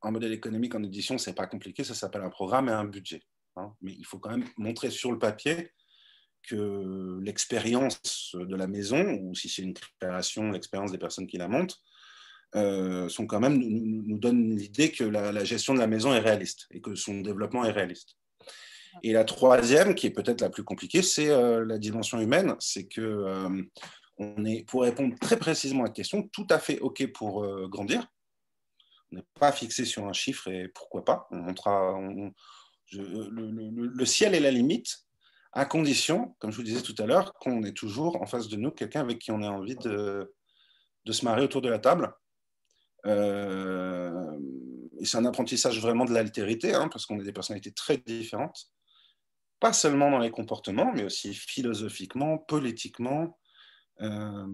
Un modèle économique en édition, ce n'est pas compliqué, ça s'appelle un programme et un budget. Hein. Mais il faut quand même montrer sur le papier que l'expérience de la maison, ou si c'est une création, l'expérience des personnes qui la montent, euh, sont quand même, nous, nous donnent l'idée que la, gestion de la maison est réaliste et que son développement est réaliste. Et la troisième, qui est peut-être la plus compliquée, c'est euh, la dimension humaine. C'est que euh, on est, pour répondre très précisément à la question, tout à fait OK pour grandir. On n'est pas fixé sur un chiffre et pourquoi pas. On montrera, le, ciel est la limite, à condition, comme je vous disais tout à l'heure, qu'on ait toujours en face de nous quelqu'un avec qui on a envie de, se marrer autour de la table. Euh, c'est un apprentissage vraiment de l'altérité, hein, parce qu'on est des personnalités très différentes, pas seulement dans les comportements, mais aussi philosophiquement, politiquement. Euh,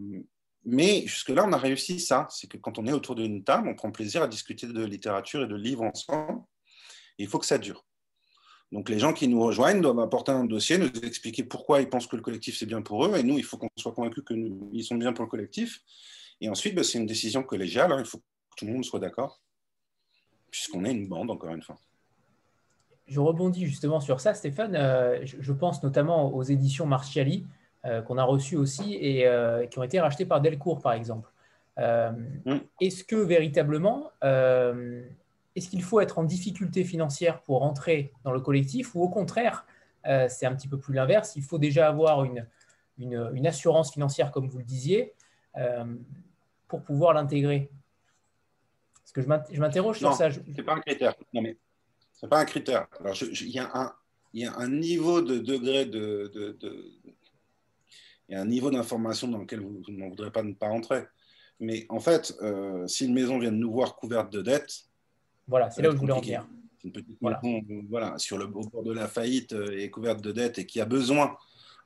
mais jusque-là, on a réussi ça. C'est que quand on est autour d'une table, on prend plaisir à discuter de littérature et de livres ensemble. Il faut que ça dure. Donc les gens qui nous rejoignent doivent apporter un dossier, nous expliquer pourquoi ils pensent que le collectif c'est bien pour eux, et nous, il faut qu'on soit convaincus qu'ils sont bien pour le collectif. Et ensuite, bah, c'est une décision collégiale, hein. il faut que tout le monde soit d'accord, puisqu'on est une bande, encore une fois. Je rebondis justement sur ça, Stéphane. Euh, je pense notamment aux éditions Marchiali, euh, qu'on a reçues aussi et euh, qui ont été rachetées par Delcourt, par exemple. Mm. Est-ce que véritablement est-ce qu'il faut être en difficulté financière pour entrer dans le collectif ou au contraire, euh, c'est un petit peu plus l'inverse, il faut déjà avoir une, une, assurance financière, comme vous le disiez, euh, pour pouvoir l'intégrer? Parce que je m'interroge sur ça. Ce n'est pas un critère. Non, mais c'est pas un critère. Alors, il y, a un, y a un niveau de degré de, de, il y a un niveau d'information dans lequel vous, n'en voudrez pas ne pas entrer. Mais en fait, euh, si une maison vient de nous voir couverte de dettes, voilà, c'est là où je voulais en venir. Une petite voilà. voilà, sur le bord de la faillite euh, et couverte de dettes et qui a besoin,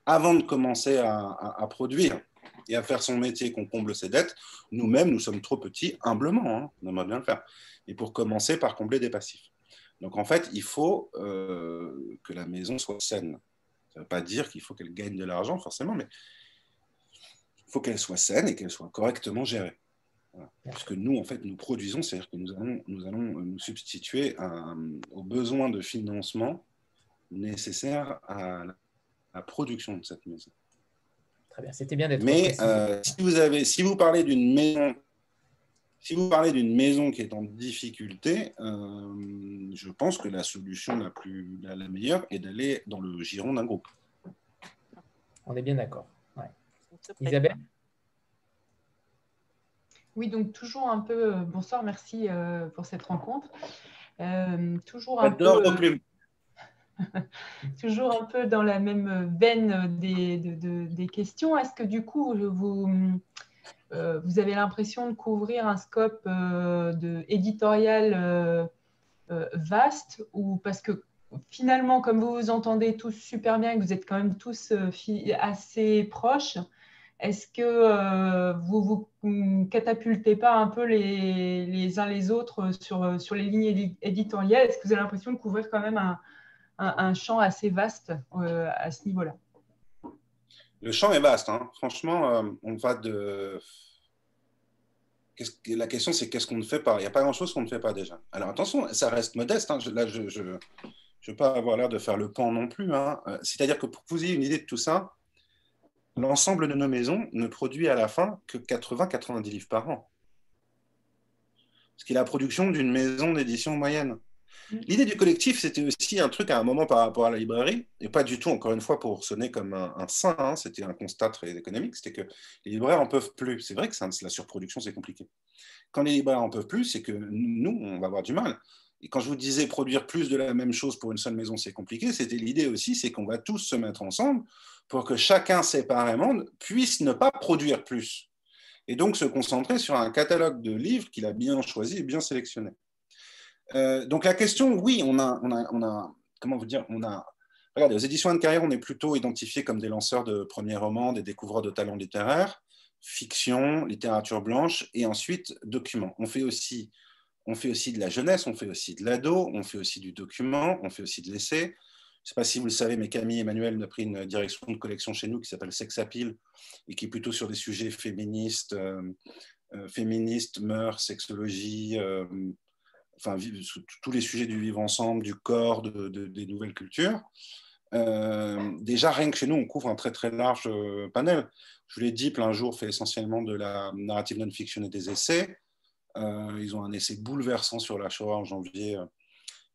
avant de commencer à, produire et à faire son métier, qu'on comble ses dettes, nous-mêmes, nous sommes trop petits, humblement, hein, on aimerait bien le faire. Et pour commencer par combler des passifs. Donc en fait, il faut euh, que la maison soit saine. Ça ne veut pas dire qu'il faut qu'elle gagne de l'argent forcément, mais il faut qu'elle soit saine et qu'elle soit correctement gérée. Parce que nous, en fait, nous produisons, c'est-à-dire que nous allons nous, allons nous substituer aux besoins de financement nécessaires à la, production de cette maison. Très bien, c'était bien d'être. Mais euh, si vous avez, si vous parlez d'une maison, si vous parlez d'une maison qui est en difficulté, euh, je pense que la solution la plus, la, meilleure est d'aller dans le giron d'un groupe. On est bien d'accord. Isabelle? Oui, donc toujours un peu. Euh, bonsoir, merci euh, pour cette rencontre. Euh, toujours un peu. toujours un peu dans la même veine des, des questions. Est-ce que du coup, vous, vous avez l'impression de couvrir un scope de éditorial vaste ou parce que finalement, comme vous vous entendez tous super bien, que vous êtes quand même tous assez proches, est-ce que euh, vous vous catapultez pas un peu les, uns les autres sur, sur les lignes éditoriales? Est-ce que vous avez l'impression de couvrir quand même un, champ assez vaste euh, à ce niveau-là? Le champ est vaste. Hein. Franchement, euh, on va de. La question, c'est qu'est-ce qu'on ne fait pas? Il n'y a pas grand-chose qu'on ne fait pas déjà. Alors attention, ça reste modeste. Hein. Là, je ne veux pas avoir l'air de faire le pan non plus. Hein. C'est-à-dire que pour que vous ayez une idée de tout ça, l'ensemble de nos maisons ne produit à la fin que 80-90 livres par an. Ce qui est la production d'une maison d'édition moyenne. Mm. L'idée du collectif, c'était aussi un truc à un moment par rapport à la librairie, et pas du tout, encore une fois, pour sonner comme un, saint, hein, c'était un constat très économique, c'était que les libraires en peuvent plus. C'est vrai que la surproduction, c'est compliqué. Quand les libraires en peuvent plus, c'est que nous, on va avoir du mal. Et quand je vous disais produire plus de la même chose pour une seule maison, c'est compliqué, c'était l'idée aussi, c'est qu'on va tous se mettre ensemble pour que chacun séparément puisse ne pas produire plus. et donc se concentrer sur un catalogue de livres qu'il a bien choisi et bien sélectionné. Euh, donc la question, oui, on a, on a, on a, comment vous dire, on a, regardez, aux éditions de carrière, on est plutôt identifié comme des lanceurs de premiers romans, des découvreurs de talents littéraires, fiction, littérature blanche, et ensuite documents. On fait aussi, on fait aussi de la jeunesse, on fait aussi de l'ado, on fait aussi du document, on fait aussi de l'essai. Je ne sais pas si vous le savez, mais Camille Emmanuel a pris une direction de collection chez nous qui s'appelle Sex Appeal et qui est plutôt sur des sujets féministes, euh, euh, féministes, mœurs, sexologie, euh, enfin, tous les sujets du vivre ensemble, du corps, de, des nouvelles cultures. déjà, rien que chez nous, on couvre un très très large panel. Je vous l'ai dit, plein jour fait essentiellement de la narrative non-fiction et des essais. ils ont un essai bouleversant sur la Shoah en janvier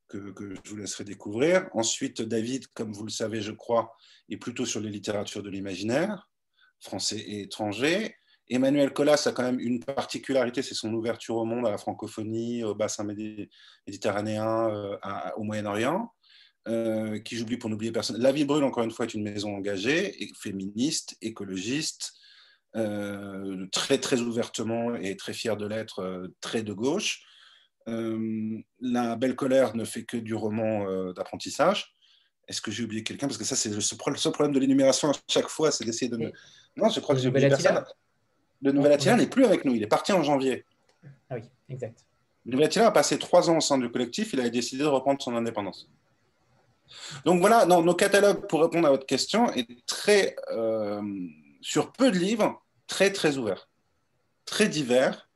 que, je vous laisserai découvrir. Ensuite, David, comme vous le savez, je crois, est plutôt sur les littératures de l'imaginaire, français et étranger. Emmanuel Collas a quand même une particularité, c'est son ouverture au monde, à la francophonie, au bassin méditerranéen, euh, au Moyen-Orient, euh, qui j'oublie pour n'oublier personne. La Ville Brûle, encore une fois, est une maison engagée, féministe, écologiste, euh, très très ouvertement et très fière de l'être, très de gauche. Euh, la belle colère ne fait que du roman euh, d'apprentissage. Est-ce que j'ai oublié quelqu'un? Parce que ça, c'est le seul problème de l'énumération à chaque fois, c'est d'essayer de. Non, je crois que j'ai oublié personne. Le Nouvel Attila n'est plus avec nous, il est parti en janvier. Ah oui, exact. Le Nouvel Attila a passé trois ans au sein du collectif, il a décidé de reprendre son indépendance. Donc voilà, nos catalogues, pour répondre à votre question, est très, euh, sur peu de livres, très très ouverts, très divers,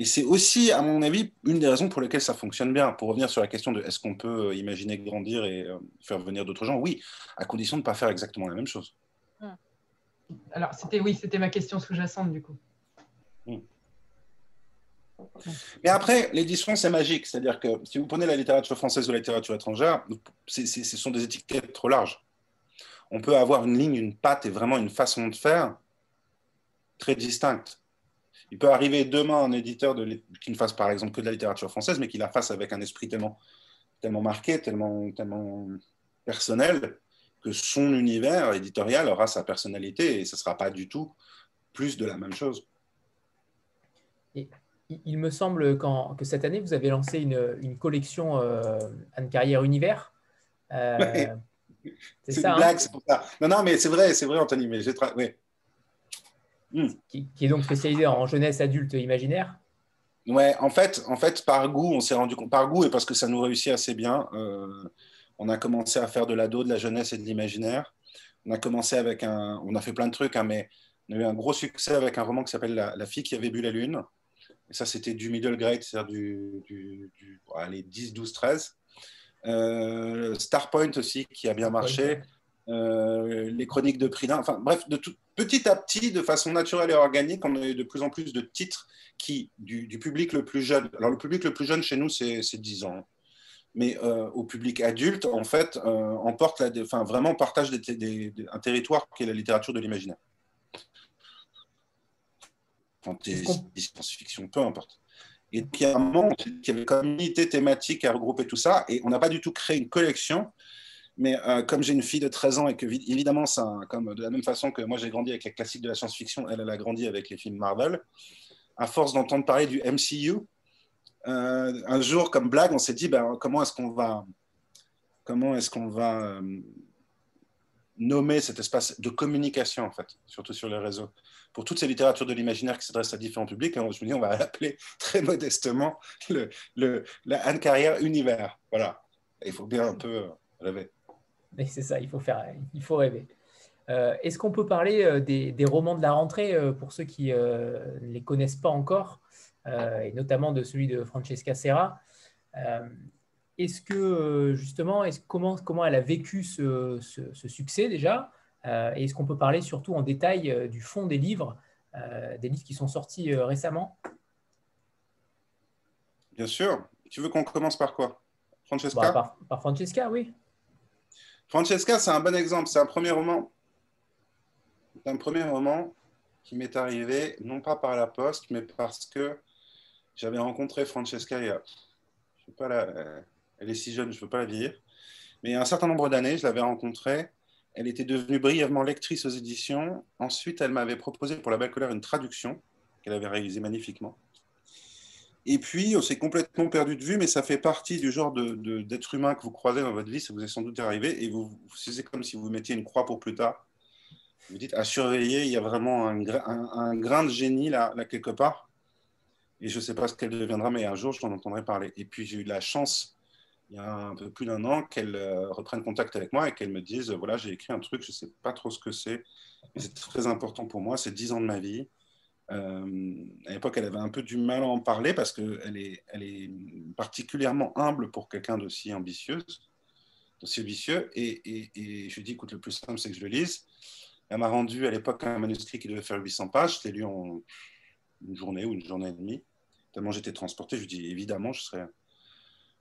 et c'est aussi, à mon avis, une des raisons pour lesquelles ça fonctionne bien. Pour revenir sur la question de est-ce qu'on peut euh, imaginer grandir et euh, faire venir d'autres gens, oui, à condition de ne pas faire exactement la même chose. Hmm. Alors, c'était oui, c'était ma question sous-jacente du coup. Hmm. Mais après, l'édition, c'est magique. C'est-à-dire que si vous prenez la littérature française ou la littérature étrangère, ce sont des étiquettes trop larges. On peut avoir une ligne, une patte et vraiment une façon de faire très distincte. Il peut arriver demain un éditeur qui ne fasse par exemple que de la littérature française, mais qui la fasse avec un esprit tellement, tellement marqué, tellement, tellement personnel, que son univers éditorial aura sa personnalité et ce ne sera pas du tout plus de la même chose. il me semble que cette année, vous avez lancé une, collection euh, Anne Carrière Univers. Euh, c'est une hein? blague, c'est pour ça. Non, non, mais c'est vrai, c'est vrai, Anthony. Mais j'ai oui. Hmm. Qui, est donc spécialisé en jeunesse adulte imaginaire Ouais, en fait, en fait, par goût, on s'est rendu compte, par goût et parce que ça nous réussit assez bien, euh, on a commencé à faire de l'ado, de la jeunesse et de l'imaginaire. On a commencé avec un, on a fait plein de trucs, hein, mais on a eu un gros succès avec un roman qui s'appelle la, fille qui avait bu la lune. Et ça, c'était du middle grade, c'est-à-dire du, du, 10, 12, 13. Starpoint aussi, qui a bien marché. Euh, les chroniques de Prida, enfin bref, de tout, petit à petit, de façon naturelle et organique, on a eu de plus en plus de titres qui, du, public le plus jeune, alors le public le plus jeune chez nous, c'est 10 ans, mais euh, au public adulte, en fait, euh, emporte la, enfin, vraiment partage des, un territoire qui est la littérature de l'imaginaire. Fantasy, science-fiction, peu importe. Et puis, il y a un moment, il y avait comme unité thématique à regrouper tout ça, et on n'a pas du tout créé une collection, mais euh, comme j'ai une fille de 13 ans et que, évidemment, ça, comme de la même façon que moi j'ai grandi avec les classiques de la science-fiction, elle, a grandi avec les films Marvel, à force d'entendre parler du MCU, euh, un jour, comme blague, on s'est dit ben, comment est-ce qu'on va, comment est-ce qu'on va euh, nommer cet espace de communication, en fait, surtout sur les réseaux, pour toutes ces littératures de l'imaginaire qui s'adressent à différents publics. Et on se dit on va l'appeler très modestement le, le, la Anne Carrière Univers. Voilà. Il faut bien un peu rêver c'est ça, il faut, faire, il faut rêver. Euh, est-ce qu'on peut parler euh, des, romans de la rentrée euh, pour ceux qui ne les connaissent pas encore, et notamment de celui de Francesca Serra Est-ce que justement, est comment, comment elle a vécu ce, succès déjà Et est-ce qu'on peut parler surtout en détail du fond des livres, des livres qui sont sortis récemment? Bien sûr. Tu veux qu'on commence par quoi? Francesca? Bah, par Francesca, oui. Francesca, c'est un bon exemple. C'est un premier roman. un premier roman qui m'est arrivé, non pas par la poste, mais parce que j'avais rencontré Francesca il y a. Je pas elle est si jeune, je ne veux pas la dire. Mais il y a un certain nombre d'années, je l'avais rencontrée. elle était devenue brièvement lectrice aux éditions. Ensuite, elle m'avait proposé pour la belle colère une traduction qu'elle avait réalisée magnifiquement. Et puis, on s'est complètement perdu de vue, mais ça fait partie du genre d'être humain que vous croisez dans votre vie, ça vous est sans doute arrivé, et vous, c'est comme si vous mettiez une croix pour plus tard. Vous dites à surveiller, il y a vraiment un, grain de génie là, quelque part, et je ne sais pas ce qu'elle deviendra, mais un jour, je t'en entendrai parler. Et puis, j'ai eu la chance, il y a un peu plus d'un an, qu'elle euh, reprenne contact avec moi et qu'elle me dise, voilà, j'ai écrit un truc, je ne sais pas trop ce que c'est, mais c'est très important pour moi, c'est 10 ans de ma vie euh, à l'époque, elle avait un peu du mal à en parler parce qu'elle est, elle est particulièrement humble pour quelqu'un d'aussi ambitieuse, d'aussi ambitieux. Et, je lui ai dit, écoute, le plus simple, c'est que je le lise. Elle m'a rendu à l'époque un manuscrit qui devait faire 800 pages. Je lu en une journée ou une journée et demie. Tellement j'étais transporté, je lui ai dit, évidemment, je serais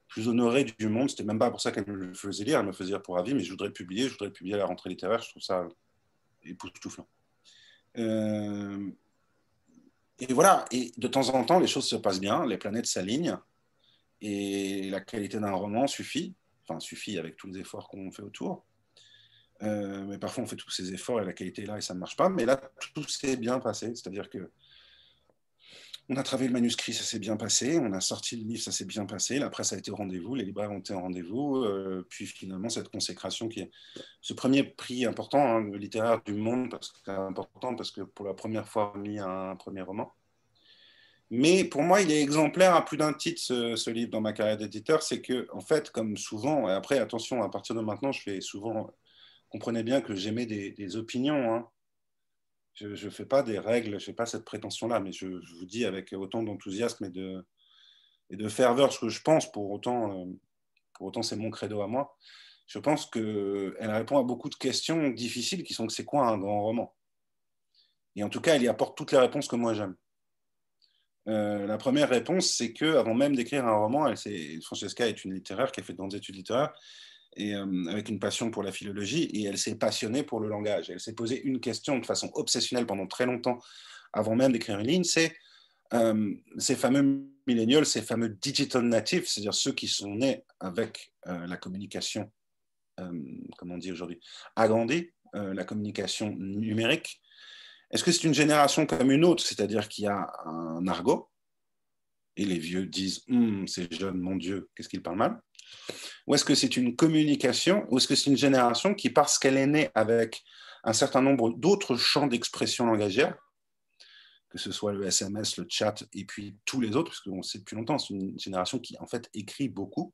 plus honoré du monde. C'était même pas pour ça qu'elle me le faisait lire, elle me faisait lire pour avis, mais je voudrais publier, je voudrais publier à la rentrée littéraire. Je trouve ça époustouflant. Euh, et voilà, et de temps en temps, les choses se passent bien, les planètes s'alignent, et la qualité d'un roman suffit, enfin suffit avec tous les efforts qu'on fait autour. Euh, mais parfois, on fait tous ces efforts et la qualité est là et ça ne marche pas. Mais là, tout s'est bien passé. C'est-à-dire que on a travaillé le manuscrit, ça s'est bien passé. On a sorti le livre, ça s'est bien passé. La presse a été au rendez-vous, les libraires ont été au rendez-vous. Euh, puis finalement, cette consécration qui est ce premier prix important, hein, littéraire du monde, parce que important, parce que pour la première fois mis un premier roman. Mais pour moi, il est exemplaire à plus d'un titre, ce, livre, dans ma carrière d'éditeur. C'est que, en fait, comme souvent, et après, attention, à partir de maintenant, je fais souvent, comprenez bien que des, des opinions. Hein je ne fais pas des règles, je n'ai pas cette prétention-là, mais je, vous dis avec autant d'enthousiasme et de, et de ferveur ce que je pense, pour autant, euh, pour autant c'est mon credo à moi. Je pense qu'elle répond à beaucoup de questions difficiles qui sont c'est quoi un grand roman? Et en tout cas, elle y apporte toutes les réponses que moi j'aime. Euh, la première réponse, c'est que avant même d'écrire un roman, elle, Francesca est une littéraire qui a fait des études littéraires et, euh, avec une passion pour la philologie, et elle s'est passionnée pour le langage. Elle s'est posé une question de façon obsessionnelle pendant très longtemps, avant même d'écrire une ligne, c'est euh, ces fameux millennials, ces fameux digital natives, c'est-à-dire ceux qui sont nés avec euh, la communication, comment on dit aujourd'hui, agrandie, la communication numérique. Est-ce que c'est une génération comme une autre, c'est-à-dire qu'il y a un argot, et les vieux disent, hum, ces jeunes, mon Dieu, qu'est-ce qu'ils parlent mal? Ou est-ce que c'est une communication Ou est-ce que c'est une génération qui, parce qu'elle est née avec un certain nombre d'autres champs d'expression langagière, que ce soit le SMS, le chat et puis tous les autres, parce qu'on sait depuis longtemps, c'est une génération qui en fait écrit beaucoup.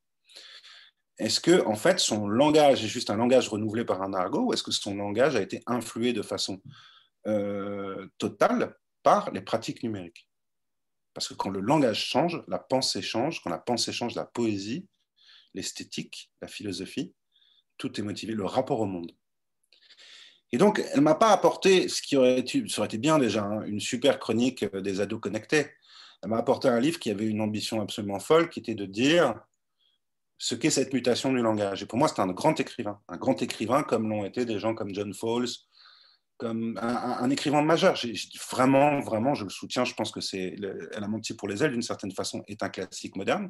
Est-ce que en fait son langage est juste un langage renouvelé par un argot, ou est-ce que son langage a été influé de façon euh, totale par les pratiques numériques? Parce que quand le langage change, la pensée change. Quand la pensée change, la poésie l'esthétique, la philosophie, tout est motivé, le rapport au monde. Et donc, elle ne m'a pas apporté ce qui aurait été, bien déjà, hein, une super chronique euh, des ados connectés. Elle m'a apporté un livre qui avait une ambition absolument folle, qui était de dire ce qu'est cette mutation du langage. Et pour moi, c'est un grand écrivain, un grand écrivain comme l'ont été des gens comme John Fowles, comme un, écrivain majeur. vraiment, vraiment, je le soutiens. Je pense que c'est Elle a menti pour les ailes, d'une certaine façon, est un classique moderne.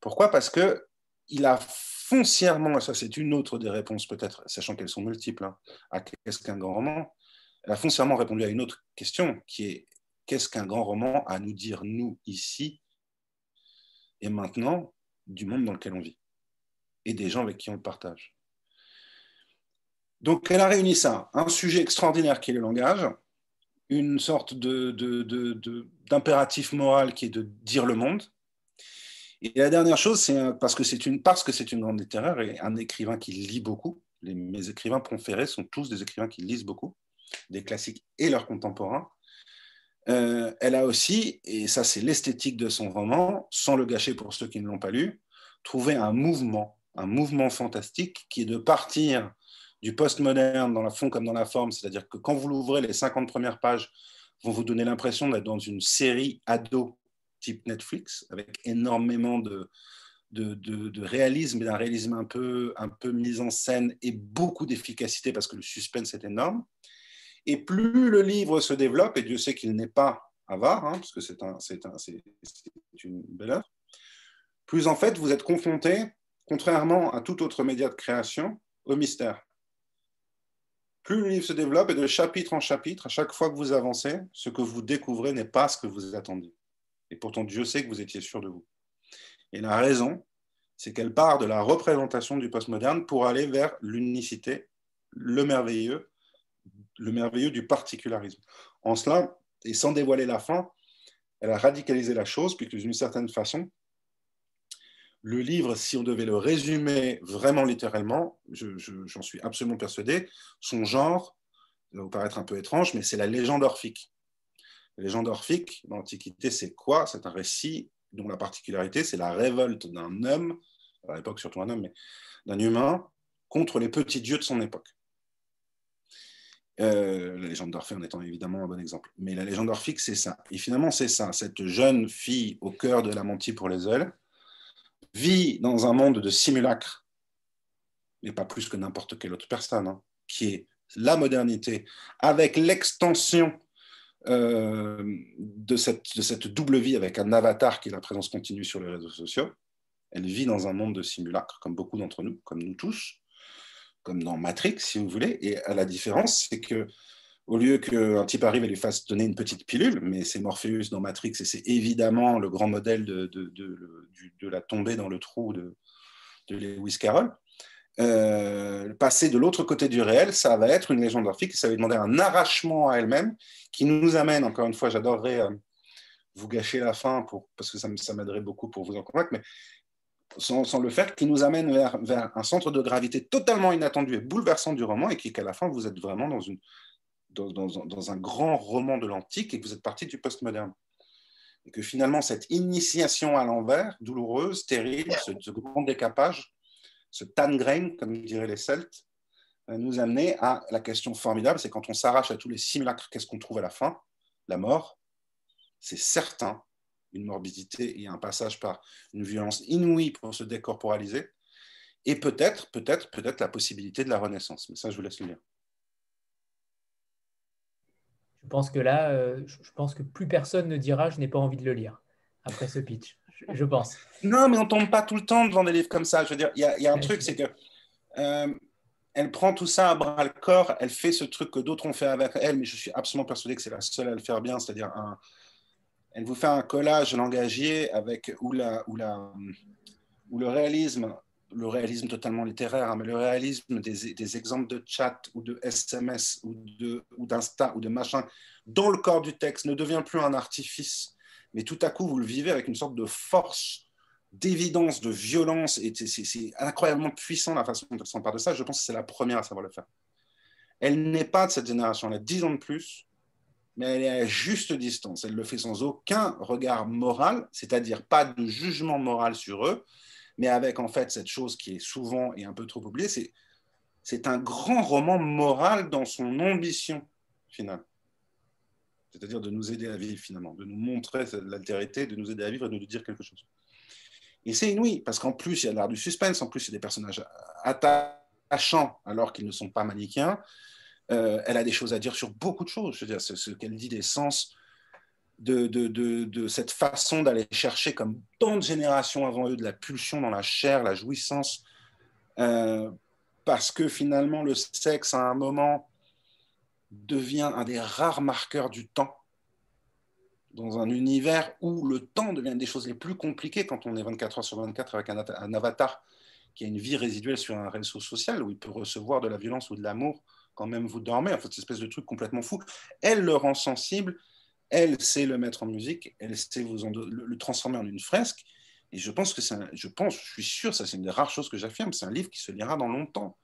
Pourquoi? Parce que il a foncièrement, ça c'est une autre des réponses peut-être, sachant qu'elles sont multiples, hein, à qu'est-ce qu'un grand roman, elle a foncièrement répondu à une autre question qui est qu'est-ce qu'un grand roman à nous dire, nous, ici et maintenant, du monde dans lequel on vit et des gens avec qui on le partage? Donc elle a réuni ça, un sujet extraordinaire qui est le langage, une sorte d'impératif moral qui est de dire le monde, et la dernière chose, c'est parce que c'est une, grande littéraire et un écrivain qui lit beaucoup. Mes écrivains préférés sont tous des écrivains qui lisent beaucoup, des classiques et leurs contemporains. Euh, elle a aussi, et ça c'est l'esthétique de son roman, sans le gâcher pour ceux qui ne l'ont pas lu, trouvé un mouvement, un mouvement fantastique qui est de partir du postmoderne dans la fond comme dans la forme, c'est-à-dire que quand vous l'ouvrez, les 50 premières pages vont vous donner l'impression d'être dans une série ado type Netflix, avec énormément de, de, de, réalisme et d'un réalisme un peu, un peu mis en scène et beaucoup d'efficacité parce que le suspense est énorme. Et plus le livre se développe, et Dieu sait qu'il n'est pas avare, hein, parce que c'est un, un, une belle œuvre, plus en fait vous êtes confronté, contrairement à tout autre média de création, au mystère. plus le livre se développe et de chapitre en chapitre, à chaque fois que vous avancez, ce que vous découvrez n'est pas ce que vous attendiez. Et pourtant, Dieu sait que vous étiez sûr de vous. Et la raison, c'est qu'elle part de la représentation du postmoderne pour aller vers l'unicité, le merveilleux, le merveilleux du particularisme. En cela, et sans dévoiler la fin, elle a radicalisé la chose, puisque d'une certaine façon, le livre, si on devait le résumer vraiment littéralement, j'en suis absolument persuadé, son genre, ça va vous paraître un peu étrange, mais c'est la légende orphique. Légende orphique, l'Antiquité, c'est quoi? C'est un récit dont la particularité, c'est la révolte d'un homme, à l'époque surtout un homme, mais d'un humain, contre les petits dieux de son époque. Euh, la légende d'Orphée en étant évidemment un bon exemple. Mais la légende orphique, c'est ça. Et finalement, c'est ça. Cette jeune fille au cœur de la mentie pour les ailes, vit dans un monde de simulacre, mais pas plus que n'importe quelle autre personne, hein, qui est la modernité, avec l'extension de, cette, de cette double vie avec un avatar qui est la présence continue sur les réseaux sociaux. Elle vit dans un monde de simulacre, comme beaucoup d'entre nous, comme nous tous, comme dans Matrix, si vous voulez. Et à la différence, c'est que au lieu qu'un type arrive et lui fasse donner une petite pilule, mais c'est Morpheus dans Matrix et c'est évidemment le grand modèle de, la tombée dans le trou de, Lewis Carroll. Euh, passer de l'autre côté du réel, ça va être une légende orphique, ça va demander un arrachement à elle-même qui nous amène, encore une fois, j'adorerais euh, vous gâcher la fin pour, parce que ça, ça m'aiderait beaucoup pour vous en convaincre, mais sans, le faire, qui nous amène vers, un centre de gravité totalement inattendu et bouleversant du roman et qui, qu'à la fin, vous êtes vraiment dans, un grand roman de l'antique et que vous êtes parti du postmoderne. Et que finalement, cette initiation à l'envers, douloureuse, terrible, ce, grand décapage, ce tangrain, comme diraient les Celtes, nous amener à la question formidable, c'est quand on s'arrache à tous les simulacres, qu'est-ce qu'on trouve à la fin? La mort. C'est certain, une morbidité et un passage par une violence inouïe pour se décorporaliser. Et peut-être, peut-être, peut-être la possibilité de la renaissance. Mais ça, je vous laisse le lire. Je pense que là, euh, je pense que plus personne ne dira je n'ai pas envie de le lire après ce pitch. Je, pense. Non, mais on tombe pas tout le temps devant des livres comme ça. Je veux dire, il y, a un truc, c'est que euh, elle prend tout ça à bras le corps, elle fait ce truc que d'autres ont fait avec elle, mais je suis absolument persuadé que c'est la seule à le faire bien, c'est-à-dire un, elle vous fait un collage langagier avec où, la, où, la, où le réalisme le réalisme totalement littéraire, hein, mais le réalisme des, des, exemples de chat ou de SMS ou d'Insta ou, ou de machin dans le corps du texte ne devient plus un artifice, mais tout à coup vous le vivez avec une sorte de force, d'évidence, de violence, et c'est incroyablement puissant la façon dont elle s'empare de ça. Je pense que c'est la première à savoir le faire. Elle n'est pas de cette génération, elle a 10 ans de plus, mais elle est à juste distance. Elle le fait sans aucun regard moral, c'est-à-dire pas de jugement moral sur eux, mais avec en fait cette chose qui est souvent et un peu trop oubliée, c'est, c'est un grand roman moral dans son ambition finale. C'est-à-dire de nous aider à vivre finalement, de nous montrer l'altérité, de nous aider à vivre et de nous dire quelque chose. Et c'est inouï, parce qu'en plus, il y a l'art du suspense, en plus, il y a des personnages attachants alors qu'ils ne sont pas manichéens. Euh, elle a des choses à dire sur beaucoup de choses. Je veux dire, ce qu'elle dit des sens de, cette façon d'aller chercher, comme tant de générations avant eux, de la pulsion dans la chair, la jouissance, euh, parce que finalement le sexe, à un moment, devient un des rares marqueurs du temps dans un univers où le temps devient des choses les plus compliquées quand on est 24 heures sur 24 avec un, avatar qui a une vie résiduelle sur un réseau social où il peut recevoir de la violence ou de l'amour quand même vous dormez, en fait, cette espèce de truc complètement fou. Elle le rend sensible elle sait le mettre en musique, elle sait vous le, transformer en une fresque. Et je pense que c'est, je pense, je suis sûr, ça c'est une des rares choses que j'affirme, c'est un livre qui se lira dans longtemps.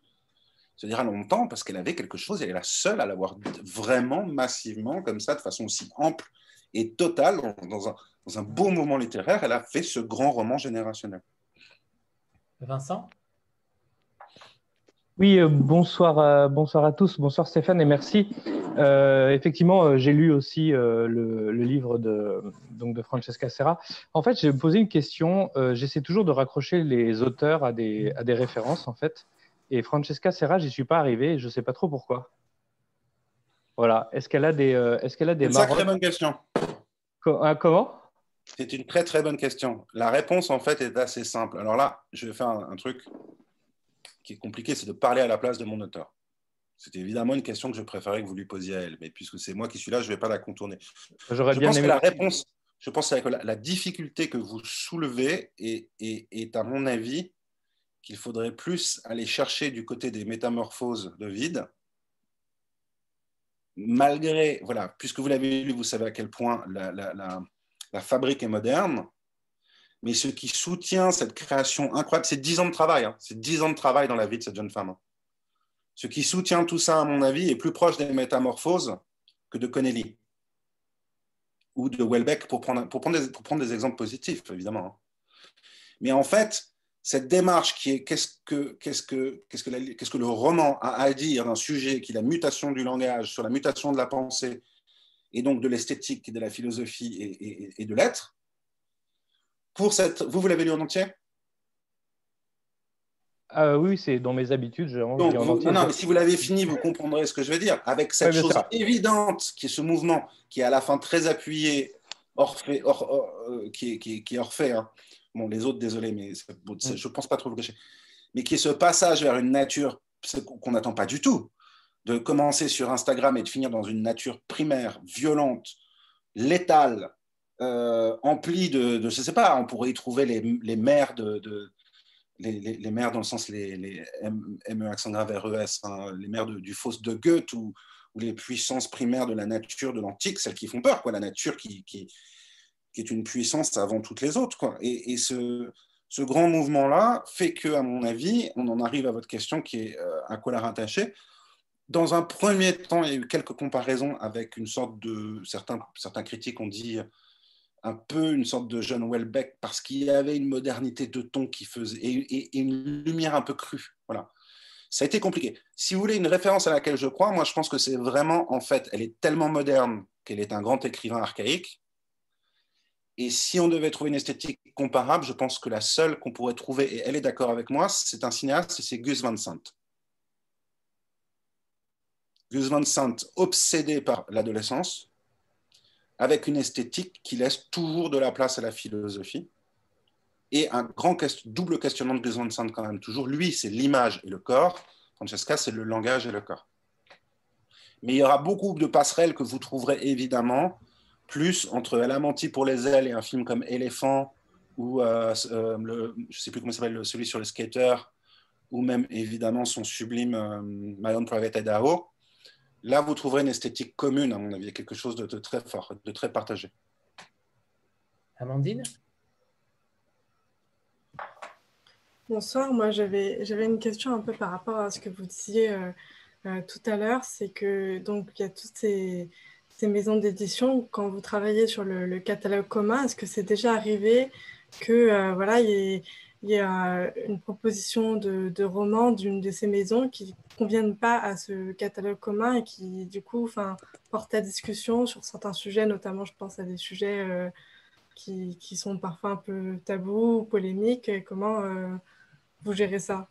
Se lira longtemps parce qu'elle avait quelque chose, elle est la seule à l'avoir vraiment massivement, comme ça, de façon aussi ample et totale, dans, un, dans un beau moment littéraire, elle a fait ce grand roman générationnel. Vincent? Oui, euh, bonsoir, à, bonsoir à tous, bonsoir Stéphane et merci. Euh, effectivement, euh, j'ai lu aussi le, livre de, donc de Francesca Serra. En fait, j'ai posé une question. J'essaie toujours de raccrocher les auteurs à des, à des références, en fait. Et Francesca Serra, j'y suis pas arrivé. Je sais pas trop pourquoi. Voilà. Est-ce qu'elle a des, est-ce qu'elle a des C'est une très bonne question. Hein, comment? C'est une très très bonne question. La réponse, en fait, est assez simple. Alors là, je vais faire un truc qui est compliqué, c'est de parler à la place de mon auteur. C'était évidemment une question que je préférais que vous lui posiez à elle, mais puisque c'est moi qui suis là, je ne vais pas la contourner. J'aurais je bien pense aimé. que la réponse, je pense que la, la difficulté que vous soulevez est, est, est, à mon avis, qu'il faudrait plus aller chercher du côté des métamorphoses de vide. Malgré, voilà, puisque vous l'avez lu, vous savez à quel point la, fabrique est moderne, mais ce qui soutient cette création incroyable, c'est 10 ans de travail, hein, c'est 10 ans de travail dans la vie de cette jeune femme. Hein. Ce qui soutient tout ça, à mon avis, est plus proche des métamorphoses que de Connelly ou de Welbeck, pour prendre, pour prendre des exemples positifs, évidemment. Hein. Mais en fait, cette démarche qui est qu'est-ce que, qu'est-ce que, qu'est-ce que, la, qu'est-ce que le roman a à dire d'un sujet qui est la mutation du langage, sur la mutation de la pensée, et donc de l'esthétique, de la philosophie et, et, et de l'être, pour cette... Vous, vous l'avez lu en entier? Ah, Oui, c'est dans mes habitudes. Je donc, vous, entier, non, non, mais si vous l'avez fini, vous comprendrez ce que je veux dire. Avec cette ouais, chose évidente qui est ce mouvement, qui est à la fin très appuyé, Orphée, or, or, euh, qui, est, qui, est, qui est Orphée, hein. Bon, les autres, désolé, mais je ne pense pas trop vous cacher, mais qui est ce passage vers une nature qu'on n'attend pas du tout, de commencer sur Instagram et de finir dans une nature primaire, violente, létale, euh, empli de, de, je ne sais pas, on pourrait y trouver les, les maires de, de les, les, les, maires dans le sens les, les ME accent grave RES, hein, les maires de, du Faust de Goethe ou, ou, les puissances primaires de la nature de l'antique, celles qui font peur, quoi, la nature qui, qui, qui, est une puissance avant toutes les autres. Quoi. Et, ce, ce, grand mouvement-là fait que, à mon avis, on en arrive à votre question qui est euh, un colère attaché. Dans un premier temps, il y a eu quelques comparaisons avec une sorte de. Certains, certains critiques ont dit un peu une sorte de jeune Welbeck parce qu'il y avait une modernité de ton qui faisait et, et, et, une lumière un peu crue. Voilà. Ça a été compliqué. Si vous voulez une référence à laquelle je crois, moi je pense que c'est vraiment, en fait, elle est tellement moderne qu'elle est un grand écrivain archaïque. Et si on devait trouver une esthétique comparable, je pense que la seule qu'on pourrait trouver, et elle est d'accord avec moi, c'est un cinéaste, c'est Gus Van Sant. Gus Van Sant, obsédé par l'adolescence, avec une esthétique qui laisse toujours de la place à la philosophie. Et un grand double questionnement de Gus Van Sant quand même, toujours. Lui, c'est l'image et le corps. Francesca, c'est le langage et le corps. Mais il y aura beaucoup de passerelles que vous trouverez évidemment plus entre Elle a menti pour les ailes et un film comme Éléphant, ou euh, euh, le, je ne sais plus comment s'appelle, celui sur le skater, ou même évidemment son sublime euh, My Own Private Idaho. Là, vous trouverez une esthétique commune, à mon avis, quelque chose de, de très fort, de très partagé. Amandine? Bonsoir, moi j'avais une question un peu par rapport à ce que vous disiez euh, euh, tout à l'heure, c'est que donc il y a toutes ces, ces maisons d'édition, quand vous travaillez sur le, catalogue commun, est-ce que c'est déjà arrivé que euh, voilà, il y, ait, a une proposition de, de roman d'une de ces maisons qui ne conviennent pas à ce catalogue commun et qui du coup portent à discussion sur certains sujets, notamment je pense à des sujets euh, qui, qui, sont parfois un peu tabous ou polémiques. Et comment euh, vous gérez ça?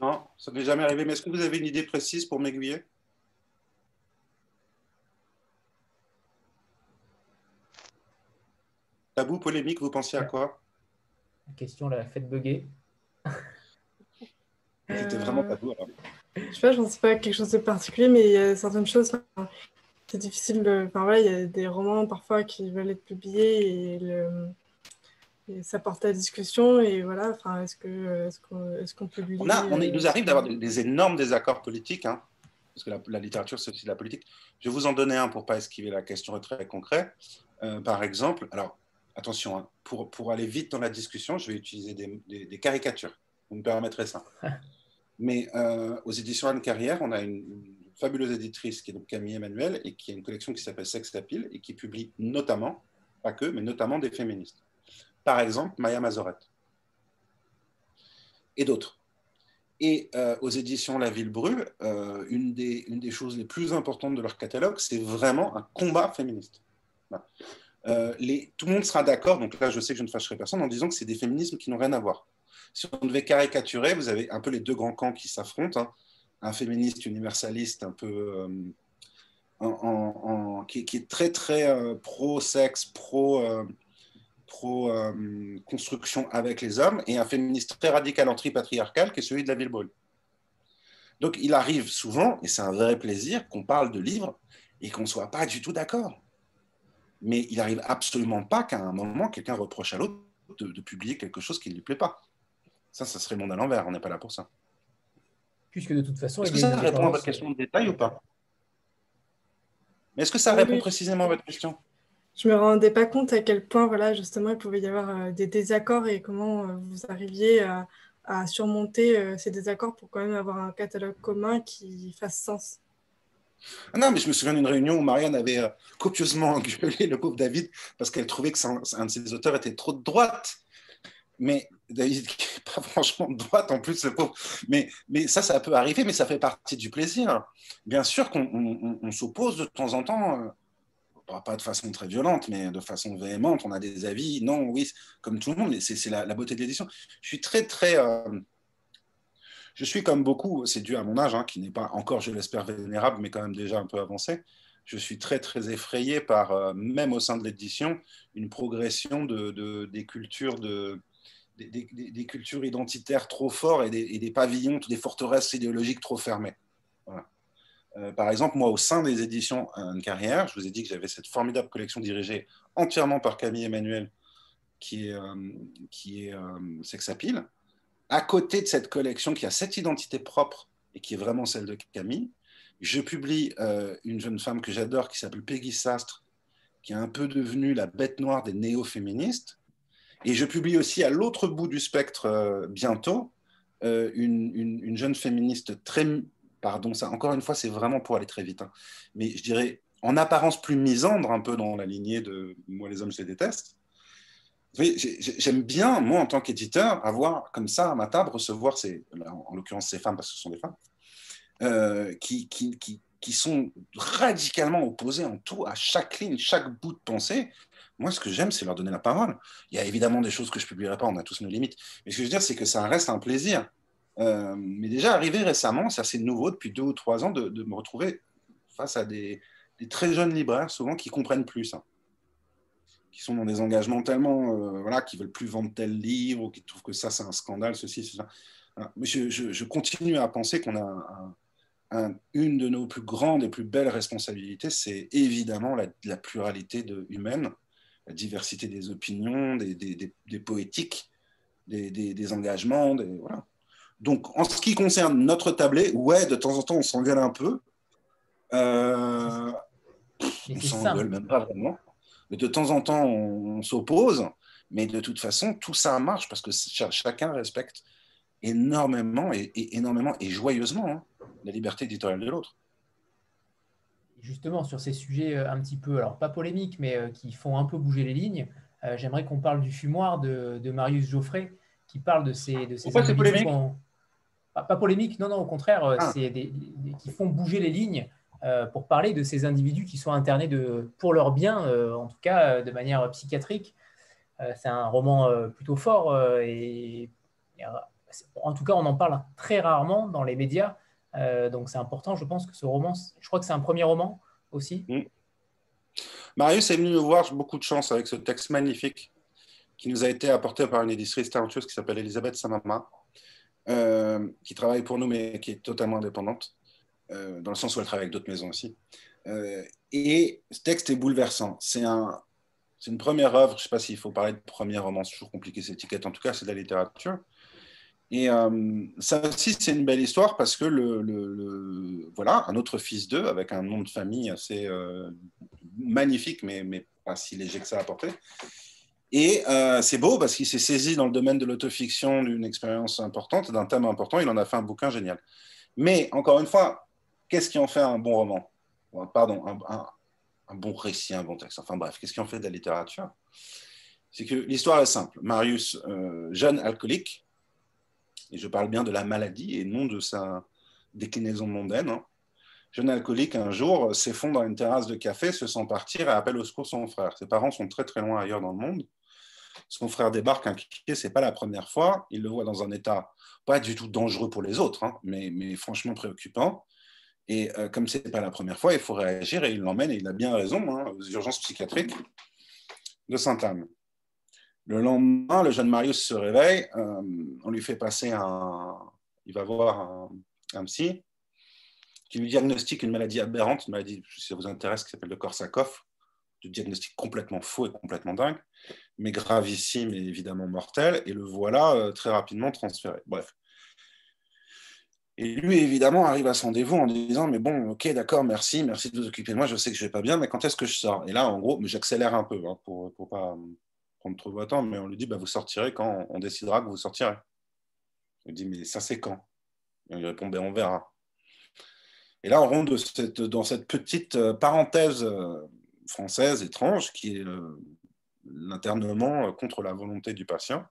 Non, ça n'est jamais arrivé. Mais est-ce que vous avez une idée précise pour m'aiguiller? Tabou, polémique, vous pensez à quoi? La question l'a fait bugger. C'était vraiment tabou. Alors. Je sais pas, je pense pas à quelque chose de particulier, mais il y a certaines choses. Enfin, c'est difficile de. Enfin, voilà, il y a des romans parfois qui veulent être publiés et, le... et ça porte à discussion. Et voilà, enfin, est-ce que est-ce qu'on est qu'on publie on a, on est, Il nous arrive d'avoir des, des, énormes désaccords politiques, hein, parce que la, la littérature, c'est aussi de la politique. Je vais vous en donner un pour pas esquiver la question très concret. Euh, par exemple, alors attention, hein, pour, pour aller vite dans la discussion, je vais utiliser des, des, des caricatures. Vous me permettrez ça. Mais euh, aux éditions Anne Carrière, on a une, une, fabuleuse éditrice qui est donc Camille Emmanuel et qui a une collection qui s'appelle Sex Appeal et qui publie notamment, pas que, mais notamment des féministes. Par exemple, Maya Mazoret. Et d'autres. Et euh, aux éditions La Ville Brûle, euh, une, des, une des choses les plus importantes de leur catalogue, c'est vraiment un combat féministe. Voilà. Euh, tout le monde sera d'accord, donc là je sais que je ne fâcherai personne en disant que c'est des féminismes qui n'ont rien à voir. Si on devait caricaturer, vous avez un peu les deux grands camps qui s'affrontent. Hein. Un féministe universaliste un peu euh, qui, est très très euh, pro-sexe, pro, construction avec les hommes, et un féministe très radical anti-patriarcal qui est celui de la ville brûle. Donc, il arrive souvent, et c'est un vrai plaisir, qu'on parle de livres et qu'on ne soit pas du tout d'accord. Mais il n'arrive absolument pas qu'à un moment, quelqu'un reproche à l'autre de, publier quelque chose qui ne lui plaît pas. Ça, ça serait le monde à l'envers. On n'est pas là pour ça. Puisque de toute façon, est-ce que ça répond à votre question de détail ou pas? Mais est-ce que ça répond précisément à votre question? Je ne me rendais pas compte à quel point, voilà, justement, il pouvait y avoir euh, des désaccords et comment euh, vous arriviez à, à surmonter euh, ces désaccords pour quand même avoir un catalogue commun qui fasse sens. Ah non, mais je me souviens d'une réunion où Marianne avait euh, copieusement engueulé le pauvre David parce qu'elle trouvait que un, de ses auteurs était trop de droite. Mais David, qui n'est pas franchement de droite en plus, le pauvre. Mais, ça, ça peut arriver, mais ça fait partie du plaisir. Bien sûr qu'on s'oppose de temps en temps. Euh, pas de façon très violente, mais de façon véhémente. On a des avis, non, oui, comme tout le monde, c'est la, beauté de l'édition. Je suis très, très. Euh, je suis comme beaucoup, c'est dû à mon âge, hein, qui n'est pas encore, je l'espère, vénérable, mais quand même déjà un peu avancé. Je suis très, très effrayé par, euh, même au sein de l'édition, une progression de, des cultures identitaires trop fortes et des, des pavillons, des forteresses idéologiques trop fermées. Euh, par exemple, moi, au sein des éditions Une carrière, je vous ai dit que j'avais cette formidable collection dirigée entièrement par Camille Emmanuel, qui est, euh, est euh, Sexapile. À côté de cette collection qui a cette identité propre et qui est vraiment celle de Camille, je publie une jeune femme que j'adore qui s'appelle Peggy Sastre, qui est un peu devenue la bête noire des néo-féministes. Et je publie aussi à l'autre bout du spectre bientôt une, une, jeune féministe très pardon, ça, encore une fois, c'est vraiment pour aller très vite. Hein. Mais je dirais, en apparence plus misandre, un peu dans la lignée de Moi, les hommes, je les déteste. J'aime bien, moi, en tant qu'éditeur, avoir comme ça à ma table, recevoir ces, en l'occurrence ces femmes, parce que ce sont des femmes, euh, qui, sont radicalement opposées en tout, à chaque ligne, chaque bout de pensée. Moi, ce que j'aime, c'est leur donner la parole. Il y a évidemment des choses que je ne publierai pas, on a tous nos limites. Mais ce que je veux dire, c'est que ça reste un plaisir. Euh, mais déjà arrivé récemment, c'est assez nouveau depuis deux ou trois ans, de, me retrouver face à des, très jeunes libraires, souvent qui comprennent plus ça, qui sont dans des engagements tellement, euh, voilà, qui veulent plus vendre tel livre, ou qui trouvent que ça c'est un scandale, ceci, cela. Mais je, continue à penser qu'on a une de nos plus grandes et plus belles responsabilités, c'est évidemment la, pluralité de, humaine, la diversité des opinions, des, des poétiques, des, engagements, des, voilà. Donc, en ce qui concerne notre tablé, ouais, de temps en temps, on s'engueule un peu. Euh, on s'engueule même pas vraiment. Mais de temps en temps, on, s'oppose. Mais de toute façon, tout ça marche parce que chacun respecte énormément et, énormément et joyeusement hein, la liberté éditoriale de l'autre. Justement, sur ces sujets euh, un petit peu, alors pas polémiques, mais euh, qui font un peu bouger les lignes, j'aimerais qu'on parle du fumoir de, Marius Geoffrey, qui parle de ces, de ces Pourquoi c'est polémique? pas, polémique, non, non, au contraire, euh, ah. c'est des, qui font bouger les lignes euh, pour parler de ces individus qui sont internés pour leur bien, euh, en tout cas de manière psychiatrique. c'est un roman plutôt fort et, en tout cas, on en parle très rarement dans les médias. donc c'est important, je pense que ce roman, je crois que c'est un premier roman aussi. Mm. Marius est venu nous voir, beaucoup de chance avec ce texte magnifique qui nous a été apporté par une éditrice talentueuse qui s'appelle Elisabeth Samama. Euh, qui travaille pour nous, mais qui est totalement indépendante, euh, dans le sens où elle travaille avec d'autres maisons aussi. Euh, et ce texte est bouleversant. C'est un, une première œuvre, je ne sais pas s'il faut parler de premier roman, c'est toujours compliqué cette étiquette, en tout cas c'est de la littérature. Et ça aussi, c'est une belle histoire parce que le, voilà, un autre fils d'eux, avec un nom de famille assez magnifique, mais, mais pas si léger que ça à porter, et euh, c'est beau parce qu'il s'est saisi dans le domaine de l'autofiction d'une expérience importante, d'un thème important. Il en a fait un bouquin génial. Mais encore une fois, qu'est-ce qui en fait un bon roman Pardon, un, bon récit, un bon texte. Enfin bref, qu'est-ce qui en fait de la littérature C'est que l'histoire est simple. Marius, euh, jeune alcoolique, et je parle bien de la maladie et non de sa déclinaison mondaine, hein. jeune alcoolique, un jour, s'effondre dans une terrasse de café, se sent partir et appelle au secours son frère. Ses parents sont très très loin ailleurs dans le monde. Son frère débarque inquiet, c'est pas la première fois. Il le voit dans un état pas du tout dangereux pour les autres, hein, mais, franchement préoccupant. Et euh, comme c'est pas la première fois, il faut réagir et il l'emmène, et il a bien raison, hein, aux urgences psychiatriques de Sainte-Anne. Le lendemain, le jeune Marius se réveille, euh, on lui fait passer un. Il va voir un psy, qui lui diagnostique une maladie aberrante, une maladie, si ça vous intéresse, qui s'appelle le Korsakoff, de diagnostic complètement faux et complètement dingue, mais gravissime et évidemment mortel, et le voilà euh, très rapidement transféré. Bref. Et lui, évidemment, arrive à son rendez-vous en disant Mais bon, ok, d'accord, merci, merci de vous occuper de moi, je sais que je vais pas bien, mais quand est-ce que je sors? Et là, en gros, j'accélère un peu hein, pour ne pas prendre trop de temps, mais on lui dit bah, Vous sortirez quand on décidera que vous sortirez. Il dit Mais ça, c'est quand? Il répond ben, On verra. Et là, on rentre dans cette petite euh, parenthèse euh, française étrange qui est euh, l'internement contre la volonté du patient.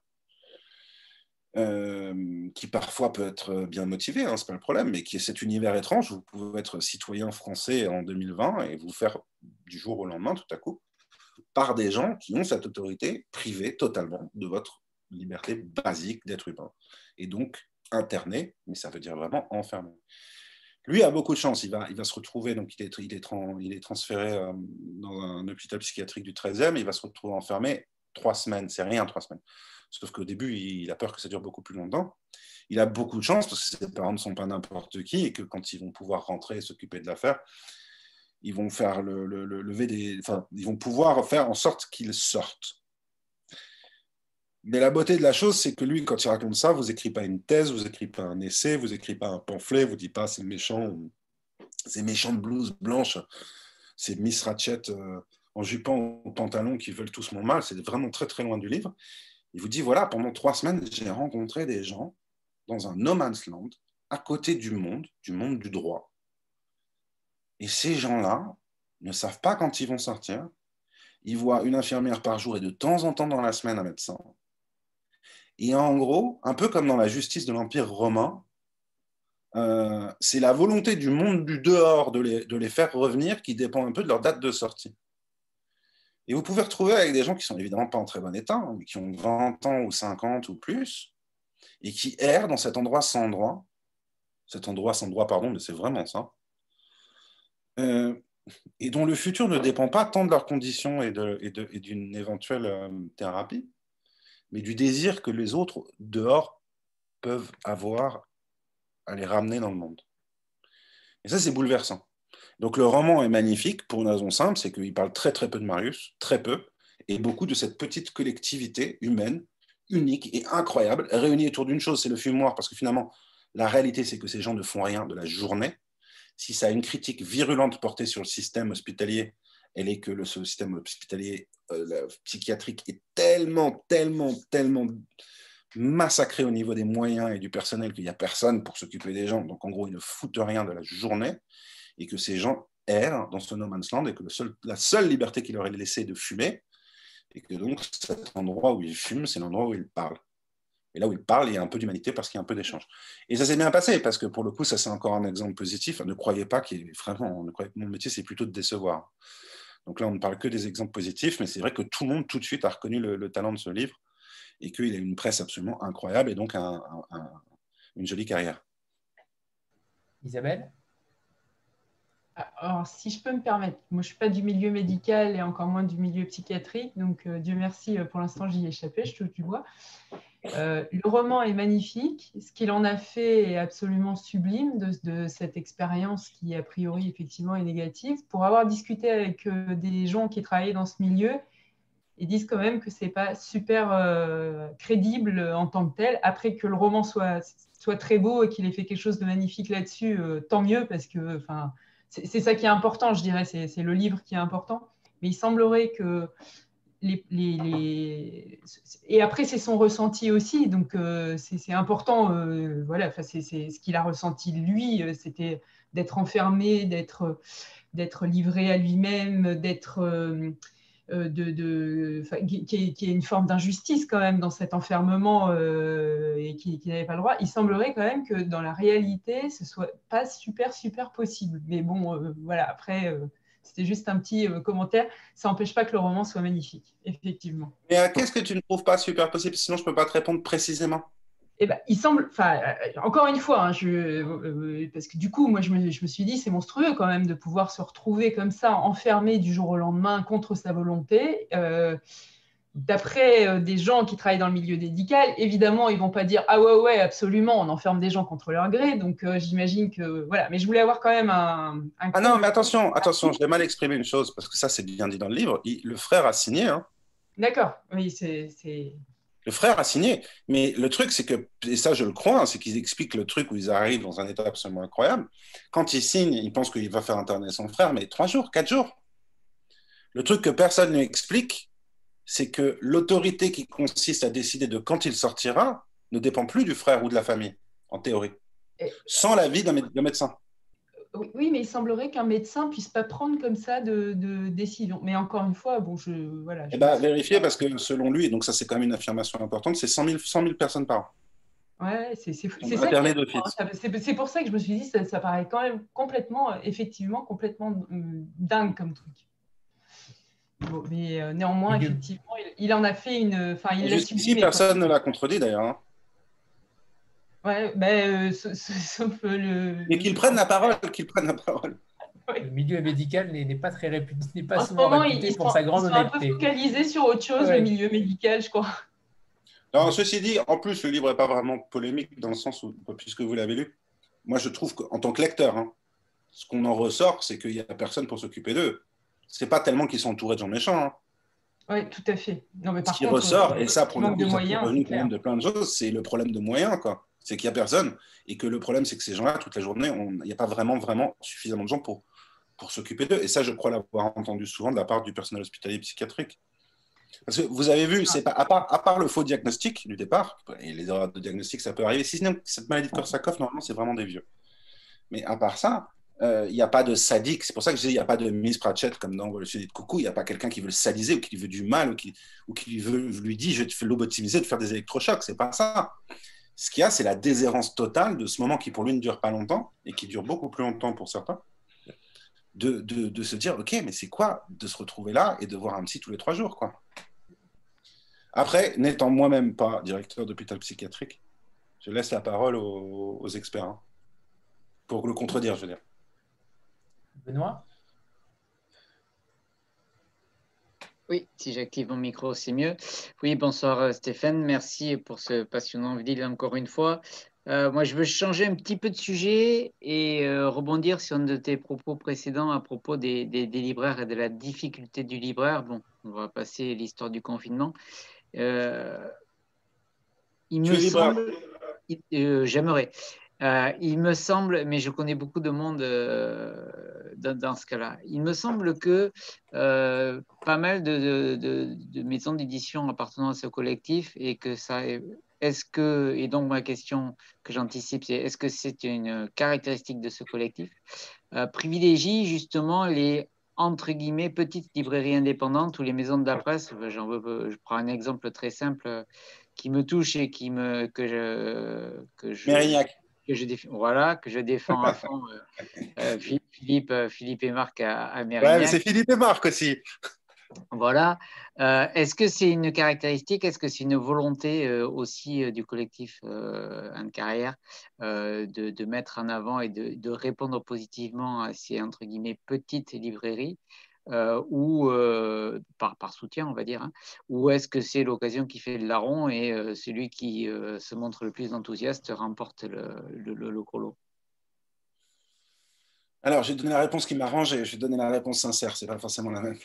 Qui parfois peut être bien motivé, hein, ce n'est pas le problème, mais qui est cet univers étrange. Vous pouvez être citoyen français en 2020 et vous faire du jour au lendemain, tout à coup, par des gens qui ont cette autorité privée totalement de votre liberté basique d'être humain. Et donc interné, mais ça veut dire vraiment enfermé. Lui a beaucoup de chance. Il va, il va se retrouver, donc il est, il est, il est transféré euh, dans un hôpital psychiatrique du 13e. Il va se retrouver enfermé trois semaines. C'est rien, trois semaines. Sauf qu'au début, il a peur que ça dure beaucoup plus longtemps. Il a beaucoup de chance parce que ses parents ne sont pas n'importe qui et que quand ils vont pouvoir rentrer et s'occuper de l'affaire, ils vont faire le, le, lever des, ils vont pouvoir faire en sorte qu'il sorte. Mais la beauté de la chose, c'est que lui, quand il raconte ça, vous écrit pas une thèse, vous écrit pas un essai, vous écrit pas un pamphlet, vous dit pas c'est méchant, c'est méchant de blouse Miss Ratchet euh, en jupon ou pantalon qui veulent tous mon mal. C'est vraiment très très loin du livre. Il vous dit voilà, pendant trois semaines, j'ai rencontré des gens dans un no man's land, à côté du monde, du monde du droit. Et ces gens-là ne savent pas quand ils vont sortir. Ils voient une infirmière par jour et de temps en temps dans la semaine un médecin. Et en gros, un peu comme dans la justice de l'Empire romain, euh, c'est la volonté du monde du dehors de les, faire revenir qui dépend un peu de leur date de sortie. Et vous pouvez retrouver avec des gens qui sont évidemment pas en très bon état, hein, mais qui ont 20 ans ou 50 ou plus, et qui errent dans cet endroit sans droit. Cet endroit sans droit, pardon, mais c'est vraiment ça. Euh, et dont le futur ne dépend pas tant de leurs conditions et d'une éventuelle euh, thérapie, mais du désir que les autres dehors peuvent avoir à les ramener dans le monde. Et ça, c'est bouleversant. Donc le roman est magnifique pour une raison simple, c'est qu'il parle très très peu de Marius, très peu, et beaucoup de cette petite collectivité humaine, unique et incroyable, réunie autour d'une chose, c'est le fumoir, parce que finalement, la réalité, c'est que ces gens ne font rien de la journée. Si ça a une critique virulente portée sur le système hospitalier, elle est que le système hospitalier euh, psychiatrique est tellement, tellement, tellement massacré au niveau des moyens et du personnel qu'il n'y a personne pour s'occuper des gens. Donc, en gros, ils ne foutent rien de la journée et que ces gens errent dans ce no man's land et que la seule liberté qui leur est laissée est de fumer et que donc cet endroit où ils fument, c'est l'endroit où ils parlent. Et là où ils parlent, il y a un peu d'humanité parce qu'il y a un peu d'échange. Et ça s'est bien passé parce que pour le coup, ça c'est encore un exemple positif. Ne croyez pas qu'il vraiment, mon métier c'est plutôt de décevoir. Donc là, on ne parle que des exemples positifs, mais c'est vrai que tout le monde tout de suite a reconnu le, talent de ce livre et qu'il a une presse absolument incroyable et donc une jolie carrière. Isabelle? Alors, si je peux me permettre, moi je ne suis pas du milieu médical et encore moins du milieu psychiatrique, donc euh, Dieu merci, euh, pour l'instant j'y ai échappé, je touche du bois. Euh, le roman est magnifique. Ce qu'il en a fait est absolument sublime de, cette expérience qui, a priori, effectivement, est négative. Pour avoir discuté avec euh, des gens qui travaillaient dans ce milieu, ils disent quand même que ce n'est pas super crédible en tant que tel. Après que le roman soit, soit très beau et qu'il ait fait quelque chose de magnifique là-dessus, tant mieux, parce que c'est ça qui est important, je dirais. C'est le livre qui est important. Mais il semblerait que les, Et après, c'est son ressenti aussi, donc euh, c'est important. Euh, voilà, c'est ce qu'il a ressenti lui, euh, c'était d'être enfermé, d'être livré à lui-même, d'être de, de qui, est, une forme d'injustice quand même dans cet enfermement et qui, n'avait pas le droit. Il semblerait quand même que dans la réalité, ce soit pas super super possible. Mais bon, voilà, après c'était juste un petit euh, commentaire. Ça n'empêche pas que le roman soit magnifique, effectivement. Mais euh, qu'est-ce que tu ne trouves pas super possible? Sinon, je ne peux pas te répondre précisément. Eh ben, il semble, enfin, euh, encore une fois, hein, je, parce que du coup, moi, je me, je me suis dit, c'est monstrueux quand même de pouvoir se retrouver comme ça, enfermé du jour au lendemain contre sa volonté. d'après euh, des gens qui travaillent dans le milieu médical, évidemment, ils vont pas dire ah ouais ouais absolument, on enferme des gens contre leur gré. Donc euh, j'imagine que voilà. Mais je voulais avoir quand même un. ah non, mais attention, attention, je vais mal exprimer une chose parce que ça c'est bien dit dans le livre. le frère a signé. Hein. D'accord. Oui, c'est. Le frère a signé, mais le truc, c'est que, et ça je le crois, hein, c'est qu'ils expliquent le truc où ils arrivent dans un état absolument incroyable. Quand il signe, il pense qu'il va faire interner son frère, mais trois jours, quatre jours. Le truc que personne ne explique, c'est que l'autorité qui consiste à décider de quand il sortira ne dépend plus du frère ou de la famille, en théorie, sans l'avis d'un médecin. Oui, mais il semblerait qu'un médecin puisse pas prendre comme ça de, décision. Mais encore une fois, bon, je voilà. Eh ben, vérifier parce que selon lui, donc ça c'est quand même une affirmation importante, c'est 100 000, 100 000 personnes par an. Ouais, c'est. C'est pour ça que je me suis dit, ça, ça paraît quand même complètement, effectivement, complètement euh, dingue comme truc mais euh, néanmoins, effectivement, il, en a fait une. Enfin, il personne ne l'a contredit d'ailleurs. Ouais, ben, sauf le. Et qu'il prenne la parole, qu'il prenne la parole. Le milieu médical n'est pas très réputé, n'est pas souvent moment, réputé pour sa grande honnêteté. un peu focalisé sur autre chose, le milieu médical, je crois. Non, ceci dit, en plus, le livre n'est pas vraiment polémique dans le sens où, puisque vous l'avez lu, moi je trouve qu'en tant que lecteur, hein, ce qu'on en ressort, c'est qu'il n'y a personne pour s'occuper d'eux c'est pas tellement qu'ils sont entourés de gens méchants. Hein. Oui, tout à fait. Non, mais par Ce qui ressort, euh, et ça, pour le coup, de plein de choses, c'est le problème de moyens, quoi. C'est qu'il n'y a personne. Et que le problème, c'est que ces gens-là, toute la journée, il n'y a pas vraiment, vraiment suffisamment de gens pour, pour s'occuper d'eux. Et ça, je crois l'avoir entendu souvent de la part du personnel hospitalier psychiatrique. Parce que vous avez vu, c'est pas, à, part, le faux diagnostic du départ, et les erreurs de diagnostic, ça peut arriver. Si cette maladie de Korsakoff, normalement, c'est vraiment des vieux. Mais à part ça, il euh, n'y a pas de sadique. C'est pour ça que je dis il n'y a pas de Miss Pratchett comme dans Le Sujet de Coucou. Il n'y a pas quelqu'un qui veut le sadiser ou qui veut du mal ou qui, ou qui veut, lui dit je te lobotomiser, de faire des électrochocs. C'est pas ça. Ce qu'il y a, c'est la déshérence totale de ce moment qui pour lui ne dure pas longtemps et qui dure beaucoup plus longtemps pour certains. De, se dire ok, mais c'est quoi de se retrouver là et de voir un psy tous les trois jours. Après, n'étant moi-même pas directeur d'hôpital psychiatrique, je laisse la parole aux, experts hein, pour le contredire, je veux dire. Benoît? Oui, si j'active mon micro, c'est mieux. Oui, bonsoir euh, Stéphane, merci pour ce passionnant vidéo encore une fois. Euh, moi, je veux changer un petit peu de sujet et euh, rebondir sur un de tes propos précédents à propos des, libraires et de la difficulté du libraire. Bon, on va passer l'histoire du confinement. il me semble, j'aimerais. Il me semble, mais je connais beaucoup de monde dans, ce cas-là. Il me semble que euh, pas mal de, maisons d'édition appartenant à ce collectif et que ça est-ce que, et donc ma question que j'anticipe, c'est est-ce que c'est une caractéristique de ce collectif, euh, privilégie justement les entre guillemets petites librairies indépendantes ou les maisons de la presse? Veux, je prends un exemple très simple qui me touche et qui me que je que je que je défends, voilà, que je défends à fond euh, euh, Philippe, euh, Philippe et Marc à, à Ouais, c'est Philippe et Marc aussi. Voilà. Est-ce que c'est une caractéristique, est-ce que c'est une volonté aussi du collectif Anne Carrière de, de, mettre en avant et de, de, répondre positivement à ces entre guillemets petites librairies euh, ou euh, par, soutien, on va dire, hein, ou est-ce que c'est l'occasion qui fait le larron et euh, celui qui se montre le plus enthousiaste remporte le, le, le, colo? Alors, j'ai donné la réponse qui m'arrange et je vais la réponse sincère, c'est pas forcément la même.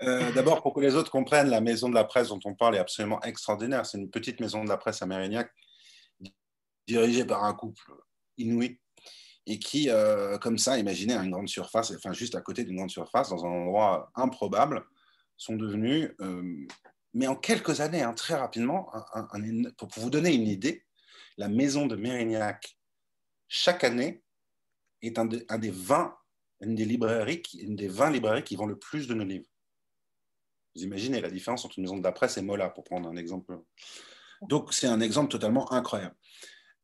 D'abord, pour que les autres comprennent, la maison de la presse dont on parle est absolument extraordinaire. C'est une petite maison de la presse à Mérignac, dirigée par un couple inouï et qui, euh, comme ça, imaginez une grande surface, enfin juste à côté d'une grande surface, dans un endroit improbable, sont devenus, euh, mais en quelques années, hein, très rapidement, pour, vous donner une idée, la maison de Mérignac, chaque année, est un, des 20, une des librairies, une des 20 librairies qui vend le plus de nos livres. Vous imaginez la différence entre une maison de la presse et Mola, pour prendre un exemple. Donc, c'est un exemple totalement incroyable.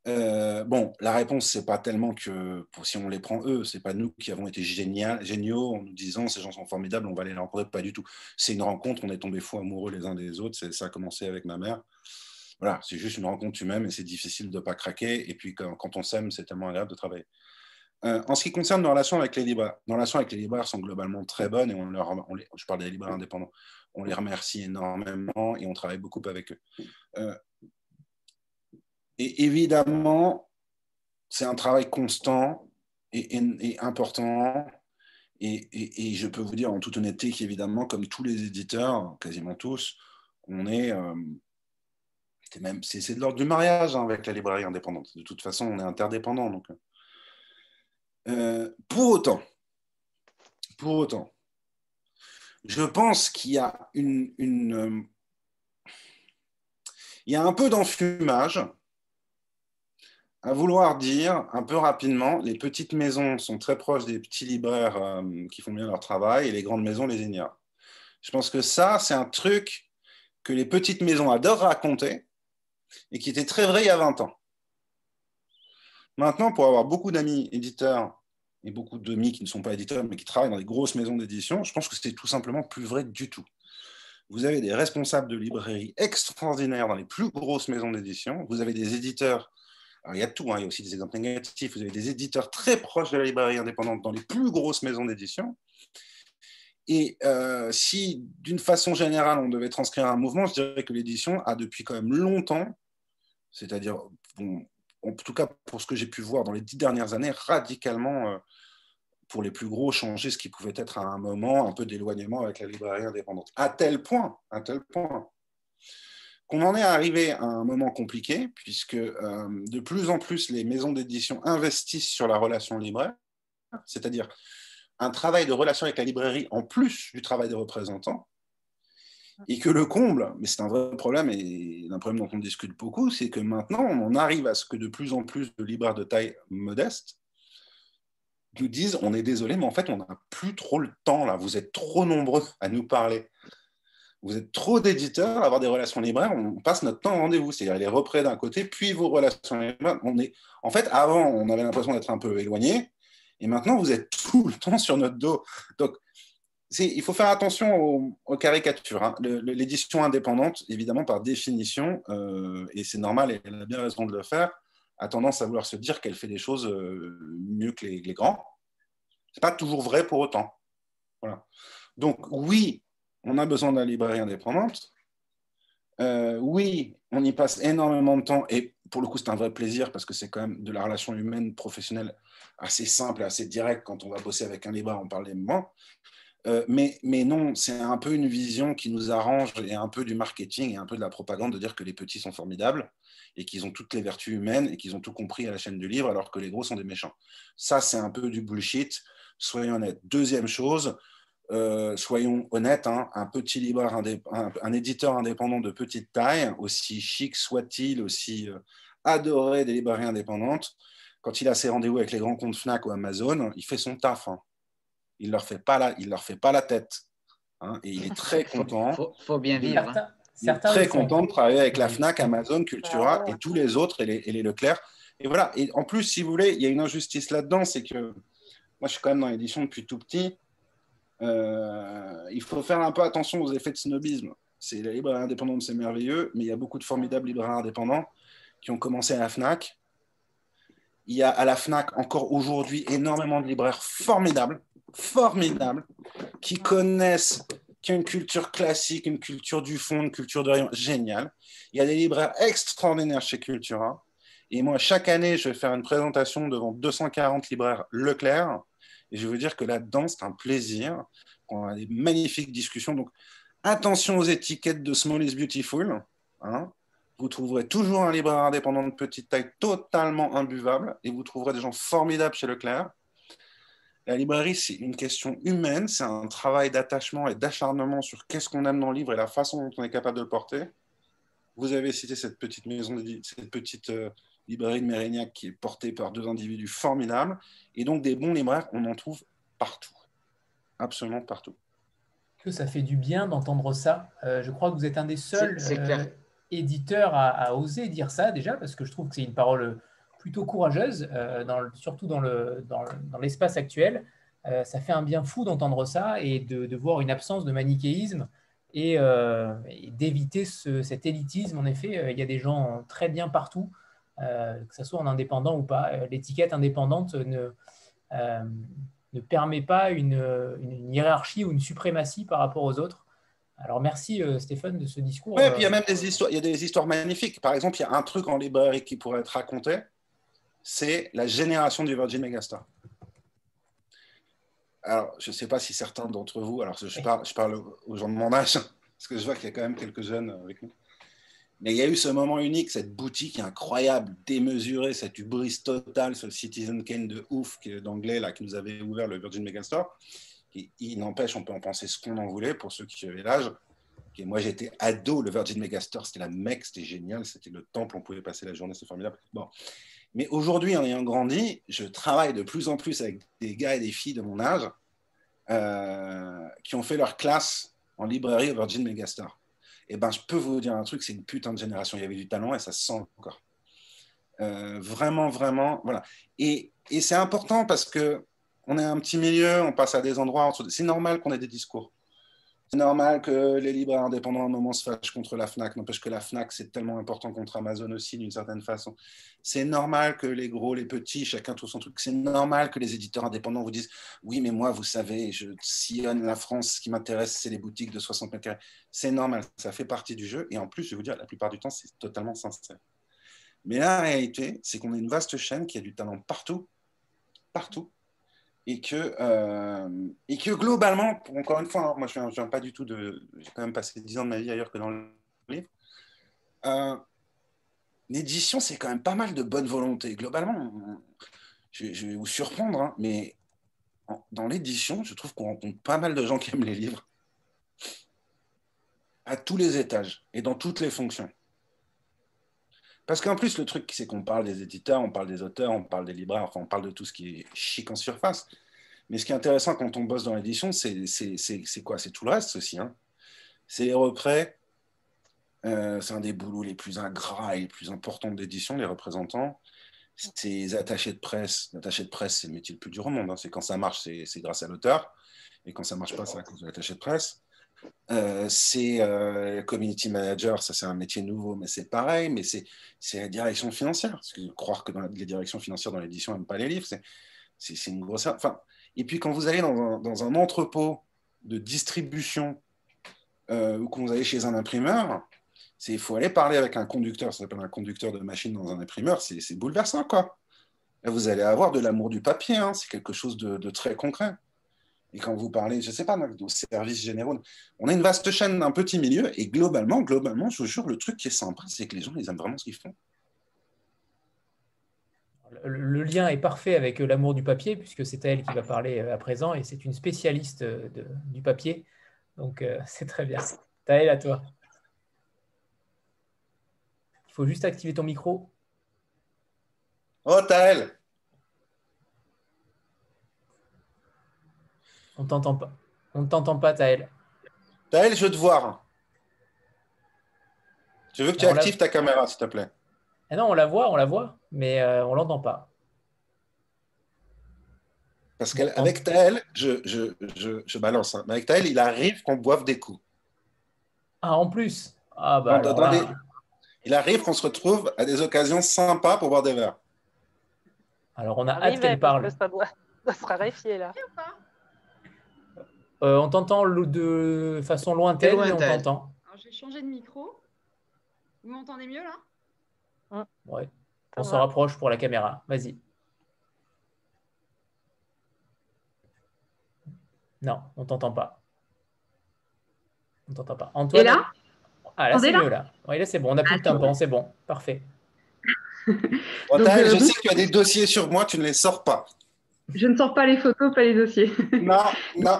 Euh, bon, la réponse, c'est pas tellement que si on les prend eux, c'est pas nous qui avons été génial, géniaux en nous disant ces gens sont formidables, on va les rencontrer, pas du tout. C'est une rencontre, on est tombé fou amoureux les uns des autres, ça a commencé avec ma mère. Voilà, c'est juste une rencontre humaine et c'est difficile de pas craquer. Et puis quand, on s'aime, c'est tellement agréable de travailler. en ce qui concerne nos relations avec les libraires, nos relations avec les libraires sont globalement très bonnes et on leur, les, je parle des libraires indépendants, on les remercie énormément et on travaille beaucoup avec eux. Et évidemment, c'est un travail constant et, important. Et, je peux vous dire en toute honnêteté qu'évidemment, comme tous les éditeurs, quasiment tous, on est. Euh, c'est de l'ordre du mariage hein, avec la librairie indépendante. De toute façon, on est interdépendant. Donc. Euh, pour autant, pour autant, je pense qu'il y a une, une euh, il y a un peu d'enfumage à vouloir dire un peu rapidement, les petites maisons sont très proches des petits libraires euh, qui font bien leur travail et les grandes maisons les ignorent. Je pense que ça, c'est un truc que les petites maisons adorent raconter et qui était très vrai il y a 20 ans. Maintenant, pour avoir beaucoup d'amis éditeurs et beaucoup d'amis qui ne sont pas éditeurs mais qui travaillent dans des grosses maisons d'édition, je pense que c'est tout simplement plus vrai du tout. Vous avez des responsables de librairie extraordinaires dans les plus grosses maisons d'édition. Vous avez des éditeurs il y a tout, hein. il y a aussi des exemples négatifs. Vous avez des éditeurs très proches de la librairie indépendante dans les plus grosses maisons d'édition. Et euh, si, d'une façon générale, on devait transcrire un mouvement, je dirais que l'édition a depuis quand même longtemps, c'est-à-dire, en tout cas pour ce que j'ai pu voir dans les dix dernières années, radicalement, euh, pour les plus gros, changé ce qui pouvait être à un moment un peu d'éloignement avec la librairie indépendante. À tel point, à tel point qu'on en est arrivé à un moment compliqué, puisque euh, de plus en plus les maisons d'édition investissent sur la relation libraire, c'est-à-dire un travail de relation avec la librairie en plus du travail des représentants, et que le comble, mais c'est un vrai problème et un problème dont on discute beaucoup, c'est que maintenant on arrive à ce que de plus en plus de libraires de taille modeste nous disent on est désolé, mais en fait on n'a plus trop le temps là, vous êtes trop nombreux à nous parler vous êtes trop d'éditeurs à avoir des relations libraires, on passe notre temps en rendez-vous. C'est-à-dire les représ d'un côté, puis vos relations libraires. On est... En fait, avant, on avait l'impression d'être un peu éloigné, et maintenant, vous êtes tout le temps sur notre dos. Donc, il faut faire attention aux, caricatures. Hein. L'édition indépendante, évidemment, par définition, euh, et c'est normal, et elle a bien raison de le faire, a tendance à vouloir se dire qu'elle fait des choses euh, mieux que les, les grands. Ce n'est pas toujours vrai pour autant. Voilà. Donc, oui, on a besoin de la librairie indépendante. Euh, oui, on y passe énormément de temps et pour le coup, c'est un vrai plaisir parce que c'est quand même de la relation humaine professionnelle assez simple et assez directe. Quand on va bosser avec un libraire, on parle des moments. Euh, mais, mais non, c'est un peu une vision qui nous arrange et un peu du marketing et un peu de la propagande de dire que les petits sont formidables et qu'ils ont toutes les vertus humaines et qu'ils ont tout compris à la chaîne du livre alors que les gros sont des méchants. Ça, c'est un peu du bullshit. Soyons honnêtes. Deuxième chose, euh, soyons honnêtes, hein, un petit libraire, un, éditeur indépendant de petite taille, aussi chic soit-il, aussi euh, adoré des librairies indépendantes, quand il a ses rendez-vous avec les grands comptes Fnac ou Amazon, il fait son taf. Hein. Il leur fait pas la, il leur fait pas la tête. Hein, et il est très content. Faut, faut, bien vivre. il est très content de travailler avec la Fnac, Amazon, Cultura et tous les autres et les, et les Leclerc. Et voilà. Et en plus, si vous voulez, il y a une injustice là-dedans, c'est que moi, je suis quand même dans l'édition depuis tout petit. Euh, il faut faire un peu attention aux effets de snobisme. C'est la librairie indépendante, c'est merveilleux, mais il y a beaucoup de formidables libraires indépendants qui ont commencé à la FNAC. Il y a à la FNAC encore aujourd'hui énormément de libraires formidables, formidables, qui connaissent, qui une culture classique, une culture du fond, une culture de rayon géniale. Il y a des libraires extraordinaires chez Cultura. Et moi, chaque année, je vais faire une présentation devant 240 libraires Leclerc et je veux dire que là-dedans, c'est un plaisir. On a des magnifiques discussions. Donc, attention aux étiquettes de Small is Beautiful. Hein. Vous trouverez toujours un libraire indépendant de petite taille totalement imbuvable et vous trouverez des gens formidables chez Leclerc. La librairie, c'est une question humaine, c'est un travail d'attachement et d'acharnement sur qu'est-ce qu'on aime dans le livre et la façon dont on est capable de le porter. Vous avez cité cette petite maison, cette petite euh, librairie de Mérignac qui est portée par deux individus formidables. Et donc, des bons libraires, on en trouve partout. Absolument partout. Que ça fait du bien d'entendre ça. Euh, je crois que vous êtes un des seuls euh, éditeurs à, oser dire ça déjà, parce que je trouve que c'est une parole plutôt courageuse, euh, dans surtout dans l'espace dans, actuel. ça fait un bien fou d'entendre ça et de, voir une absence de manichéisme et, et d'éviter cet élitisme. En effet, il y a des gens très bien partout. Euh, que ce soit en indépendant ou pas. Euh, l'étiquette indépendante ne, ne permet pas une, hiérarchie ou une suprématie par rapport aux autres. Alors merci Stéphane de ce discours. Oui, et puis il y a même des histoires, il y a des histoires magnifiques. Par exemple, il y a un truc en librairie qui pourrait être raconté, c'est la génération du Virgin Megastar. Alors, je ne sais pas si certains d'entre vous, alors je parle, je parle aux gens de mon âge, parce que je vois qu'il y a quand même quelques jeunes avec nous. Mais il y a eu ce moment unique, cette boutique incroyable, démesurée, cette hubris totale, ce Citizen Kane de ouf d'anglais qui nous avait ouvert le Virgin Megastore. Il n'empêche, on peut en penser ce qu'on en voulait pour ceux qui avaient l'âge. Moi, j'étais ado, le Virgin Megastore, c'était la mecque, c'était génial, c'était le temple, on pouvait passer la journée, c'est formidable. Bon. Mais aujourd'hui, en ayant grandi, je travaille de plus en plus avec des gars et des filles de mon âge euh, qui ont fait leur classe en librairie au Virgin Megastore. Et eh ben, je peux vous dire un truc, c'est une putain de génération. Il y avait du talent et ça se sent encore. Euh, vraiment, vraiment, voilà. Et, et c'est important parce que on est un petit milieu, on passe à des endroits. C'est normal qu'on ait des discours. C'est normal que les libraires indépendants à un moment se fâchent contre la FNAC, n'empêche que la FNAC, c'est tellement important contre Amazon aussi, d'une certaine façon. C'est normal que les gros, les petits, chacun trouve son truc. C'est normal que les éditeurs indépendants vous disent Oui, mais moi, vous savez, je sillonne la France, ce qui m'intéresse, c'est les boutiques de 60 mètres carrés. C'est normal, ça fait partie du jeu. Et en plus, je vais vous dire, la plupart du temps, c'est totalement sincère. Mais la réalité, c'est qu'on a une vaste chaîne qui a du talent partout, partout et que, euh, et que globalement, encore une fois, hein, moi je viens, pas du tout de. J'ai quand même passé 10 ans de ma vie ailleurs que dans le livre. Euh, L'édition, c'est quand même pas mal de bonne volonté. Globalement, je, vais vous surprendre, hein, mais dans l'édition, je trouve qu'on rencontre pas mal de gens qui aiment les livres à tous les étages et dans toutes les fonctions. Parce qu'en plus, le truc, c'est qu'on parle des éditeurs, on parle des auteurs, on parle des libraires, enfin, on parle de tout ce qui est chic en surface. Mais ce qui est intéressant quand on bosse dans l'édition, c'est quoi? C'est tout le reste aussi. Hein. c'est les représ. Euh, c'est un des boulots les plus ingrats et les plus importants d'édition, les représentants. C'est les attachés de presse. L'attaché de presse, c'est le métier le plus dur au monde. Hein. C'est quand ça marche, c'est grâce à l'auteur. Et quand ça marche pas, c'est à cause de l'attaché de presse. Euh, c'est euh, community manager, ça c'est un métier nouveau, mais c'est pareil, mais c'est la direction financière. Parce que croire que dans les directions financières dans l'édition n'aiment pas les livres, c'est une grosse. Enfin, et puis quand vous allez dans un, dans un entrepôt de distribution euh, ou quand vous allez chez un imprimeur, il faut aller parler avec un conducteur, ça s'appelle un conducteur de machine dans un imprimeur, c'est bouleversant quoi. vous allez avoir de l'amour du papier, hein, c'est quelque chose de très concret. Et quand vous parlez, je ne sais pas, de services généraux, on a une vaste chaîne d'un petit milieu. Et globalement, globalement, je vous jure, le truc qui est sympa, c'est que les gens, ils aiment vraiment ce qu'ils font. Le lien est parfait avec l'amour du papier, puisque c'est elle qui va parler euh, à présent, et c'est une spécialiste euh, du papier. Donc, euh, c'est très bien. Taël, à toi. Il faut juste activer ton micro. Oh, Taël On t'entend pas. On ne t'entend pas, Taël. Taël, je veux te voir. Je veux que tu actives ta caméra, s'il te plaît? Ah non, on la voit, on la voit, mais euh, on l'entend pas. Parce qu'avec Taël, je, je, balance, hein. avec Taël, il arrive qu'on boive des coups. Ah, en plus? Ah, bah, Il arrive qu'on se retrouve à des occasions sympas pour boire des verres. Alors, on a hâte qu'elle parle. Ça doit, se raréfier, là. Euh, on t'entend de façon lointaine, mais on t'entend. je vais changer de micro. Vous m'entendez mieux là? Hein Ouais. On se rapproche pour la caméra. Vas-y. Non, on t'entend pas. On t'entend pas. Antoine, Et là? Ah là c'est mieux là. Oui, là c'est bon. On n'a plus le tympan, c'est bon. Parfait. je euh, sais que tu as des dossiers sur moi, tu ne les sors pas. Je ne sors pas les photos, pas les dossiers. non, non.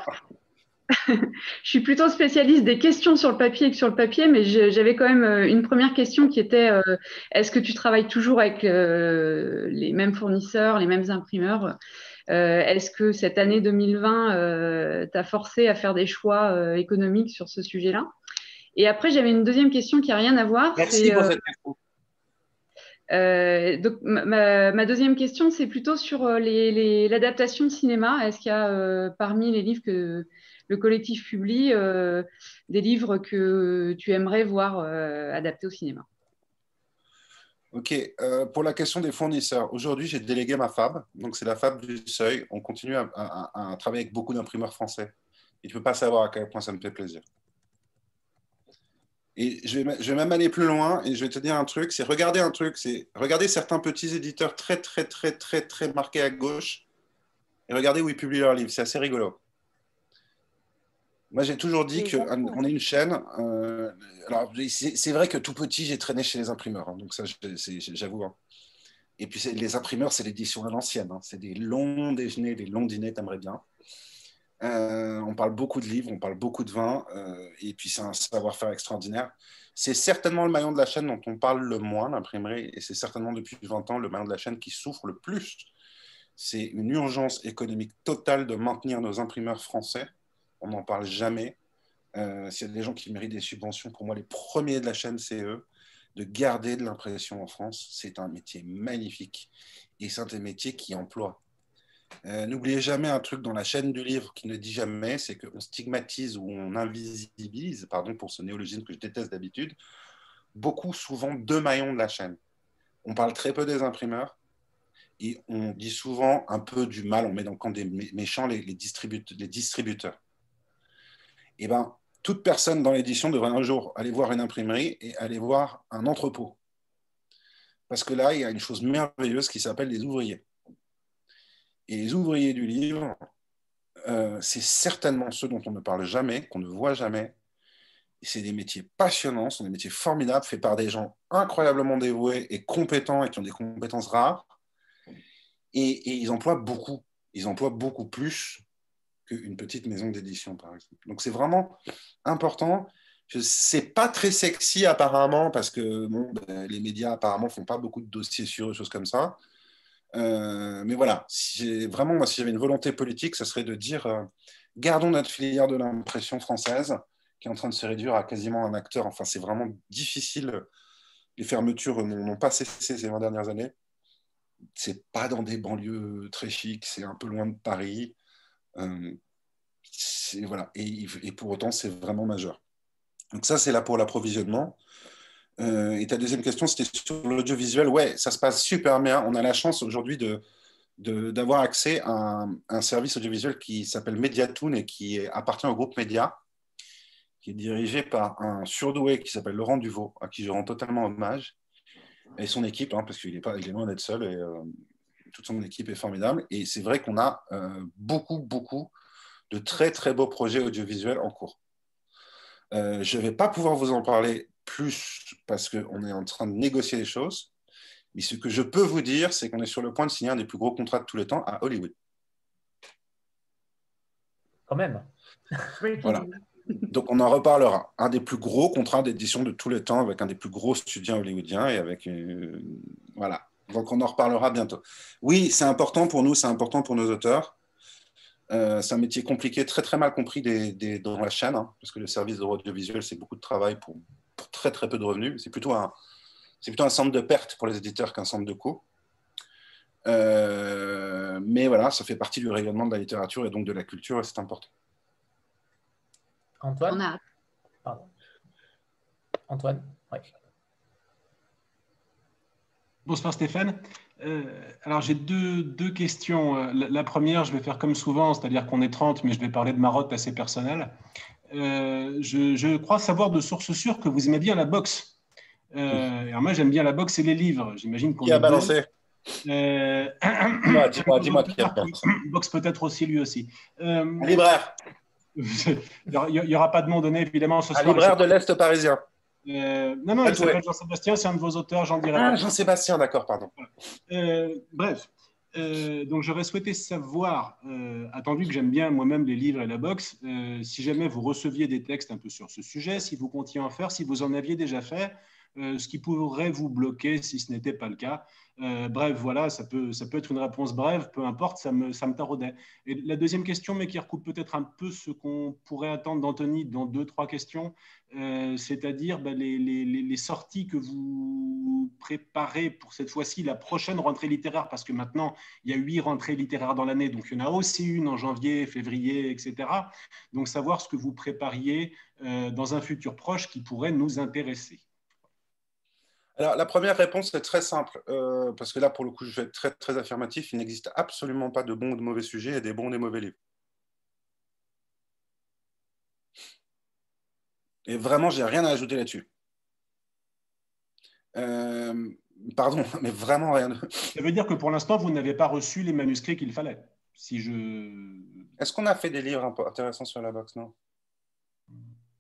je suis plutôt spécialiste des questions sur le papier que sur le papier, mais j'avais quand même euh, une première question qui était euh, est-ce que tu travailles toujours avec euh, les mêmes fournisseurs, les mêmes imprimeurs? Est-ce que cette année 2020 t'a forcé à faire des choix économiques sur ce sujet-là? Et après, j'avais une deuxième question qui n'a rien à voir. Merci pour cette question. donc, ma, deuxième question, c'est plutôt sur l'adaptation de cinéma. Est-ce qu'il y a parmi les livres que, le collectif publie euh, des livres que tu aimerais voir euh, adaptés au cinéma Ok, euh, pour la question des fournisseurs, aujourd'hui j'ai délégué ma fab, donc c'est la fab du seuil. On continue à, travailler avec beaucoup d'imprimeurs français. Et tu ne peux pas savoir à quel point ça me fait plaisir. Et je vais, je vais, même aller plus loin et je vais te dire un truc, c'est regarder un truc, c'est regarder certains petits éditeurs très très très très très marqués à gauche et regarder où ils publient leurs livres, c'est assez rigolo. Moi, j'ai toujours dit qu'on est une chaîne. Euh, alors, c'est vrai que tout petit, j'ai traîné chez les imprimeurs. Hein, donc, ça, j'avoue. Hein. Et puis, les imprimeurs, c'est l'édition à l'ancienne. Hein. c'est des longs déjeuners, des longs dîners, t'aimerais bien. Euh, on parle beaucoup de livres, on parle beaucoup de vin. Euh, et puis, c'est un savoir-faire extraordinaire. C'est certainement le maillon de la chaîne dont on parle le moins, l'imprimerie. Et c'est certainement depuis 20 ans le maillon de la chaîne qui souffre le plus. C'est une urgence économique totale de maintenir nos imprimeurs français on n'en parle jamais. Euh, S'il y a des gens qui méritent des subventions, pour moi, les premiers de la chaîne, c'est eux. De garder de l'impression en France, c'est un métier magnifique. Et c'est un métier qui emploie. Euh, n'oubliez jamais un truc dans la chaîne du livre qui ne dit jamais, c'est qu'on stigmatise ou on invisibilise, pardon pour ce néologisme que je déteste d'habitude, beaucoup, souvent deux maillons de la chaîne. On parle très peu des imprimeurs et on dit souvent un peu du mal, on met dans le camp des méchants les distributeurs eh ben, toute personne dans l'édition devrait un jour aller voir une imprimerie et aller voir un entrepôt. Parce que là, il y a une chose merveilleuse qui s'appelle les ouvriers. Et les ouvriers du livre, euh, c'est certainement ceux dont on ne parle jamais, qu'on ne voit jamais. C'est des métiers passionnants, ce sont des métiers formidables, faits par des gens incroyablement dévoués et compétents et qui ont des compétences rares. Et, et ils emploient beaucoup. Ils emploient beaucoup plus une petite maison d'édition, par exemple. Donc c'est vraiment important. C'est pas très sexy apparemment parce que ben, les médias apparemment font pas beaucoup de dossiers sur eux, choses comme ça. Euh, mais voilà, si vraiment, moi, si j'avais une volonté politique, ce serait de dire euh, gardons notre filière de l'impression française qui est en train de se réduire à quasiment un acteur. Enfin, c'est vraiment difficile. Les fermetures n'ont pas cessé ces 20 dernières années. C'est pas dans des banlieues très chics, c'est un peu loin de Paris. Euh, voilà. Et, pour autant, c'est vraiment majeur. Donc ça, c'est là pour l'approvisionnement. Euh, et ta deuxième question, c'était sur l'audiovisuel. Ouais, ça se passe super bien. On a la chance aujourd'hui de, d'avoir accès à un, service audiovisuel qui s'appelle Mediatoon et qui appartient au groupe Média, qui est dirigé par un surdoué qui s'appelle Laurent Duvaux, à qui je rends totalement hommage, et son équipe, hein, parce qu'il est, loin d'être seul, euh, toute son équipe est formidable. Et c'est vrai qu'on a beaucoup, beaucoup de très très beaux projets audiovisuels en cours. Euh, je ne vais pas pouvoir vous en parler plus parce qu'on est en train de négocier les choses. Mais ce que je peux vous dire, c'est qu'on est sur le point de signer un des plus gros contrats de tous les temps à Hollywood. Quand même. voilà. Donc on en reparlera. Un des plus gros contrats d'édition de tous les temps avec un des plus gros studios hollywoodiens et avec euh, voilà. Donc on en reparlera bientôt. Oui, c'est important pour nous, c'est important pour nos auteurs. Euh, c'est un métier compliqué, très très mal compris des, dans la chaîne, hein, parce que le service de audiovisuel, c'est beaucoup de travail pour, très très peu de revenus. C'est plutôt, un, plutôt un centre de perte pour les éditeurs qu'un centre de coût. Euh, mais voilà, ça fait partie du rayonnement de la littérature et donc de la culture, et c'est important. Antoine? Pardon. Antoine, oui. Bonsoir Stéphane. Euh, alors j'ai deux, deux, questions. Euh, la, première, je vais faire comme souvent, c'est-à-dire qu'on est 30, mais je vais parler de marotte assez personnelle. Euh, je, crois savoir de source sûre que vous aimez bien la boxe. alors moi, j'aime bien la boxe et les livres. J'imagine qu'on. Qui a balancé? Dis-moi, dis-moi, qui a Boxe peut-être aussi lui aussi. Libraire. Il n'y aura pas de nom donné, évidemment, ce Un libraire de l'Est parisien. Euh, non, non, il s'appelle Jean-Sébastien, c'est un de vos auteurs, j'en dirais ah, Jean-Sébastien, d'accord, pardon. Euh, bref, euh, donc j'aurais souhaité savoir, attendu que j'aime bien moi-même les livres et la boxe, si jamais vous receviez des textes un peu sur ce sujet, si vous comptiez en faire, si vous en aviez déjà fait, ce qui pourrait vous bloquer si ce n'était pas le cas. Euh, bref, voilà, ça peut, ça peut être une réponse brève, peu importe, ça me, ça me taraudait. Et la deuxième question, mais qui recoupe peut-être un peu ce qu'on pourrait attendre d'Anthony dans deux, trois questions, euh, c'est-à-dire bah, les, sorties que vous préparez pour cette fois-ci, la prochaine rentrée littéraire, parce que maintenant, il y a huit rentrées littéraires dans l'année, donc il y en a aussi une en janvier, février, etc. Donc savoir ce que vous prépariez euh, dans un futur proche qui pourrait nous intéresser. Alors, la première réponse est très simple, euh, parce que là, pour le coup, je vais être très, très affirmatif. Il n'existe absolument pas de bons ou de mauvais sujets et des bons ou des mauvais livres. Et vraiment, j'ai rien à ajouter là-dessus. Euh, pardon, mais vraiment rien. Ça veut dire que pour l'instant, vous n'avez pas reçu les manuscrits qu'il fallait. Si je. Est-ce qu'on a fait des livres intéressants sur la boxe? Non.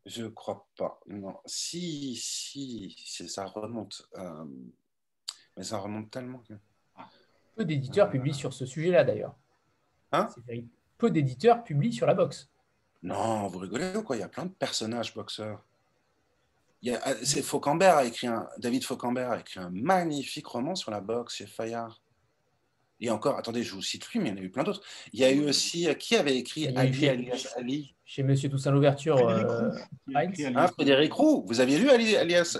Je crois pas. Non. Si, si, ça remonte. Euh, mais ça remonte tellement. Peu d'éditeurs publient sur ce sujet-là d'ailleurs. Hein? Peu d'éditeurs publient sur la boxe. Non, vous rigolez ou quoi? Il y a plein de personnages boxeurs. Il y a, c'est Faucambert a écrit un, David Faucambert a écrit un magnifique roman sur la boxe chez Fayard. Et encore, attendez, je vous cite lui, mais il y en a eu plein d'autres. Il y a eu aussi, euh, qui avait écrit Ali chez, Ali Chez Monsieur Toussaint Louverture. Euh, hein, Frédéric Roux. Vous aviez lu alias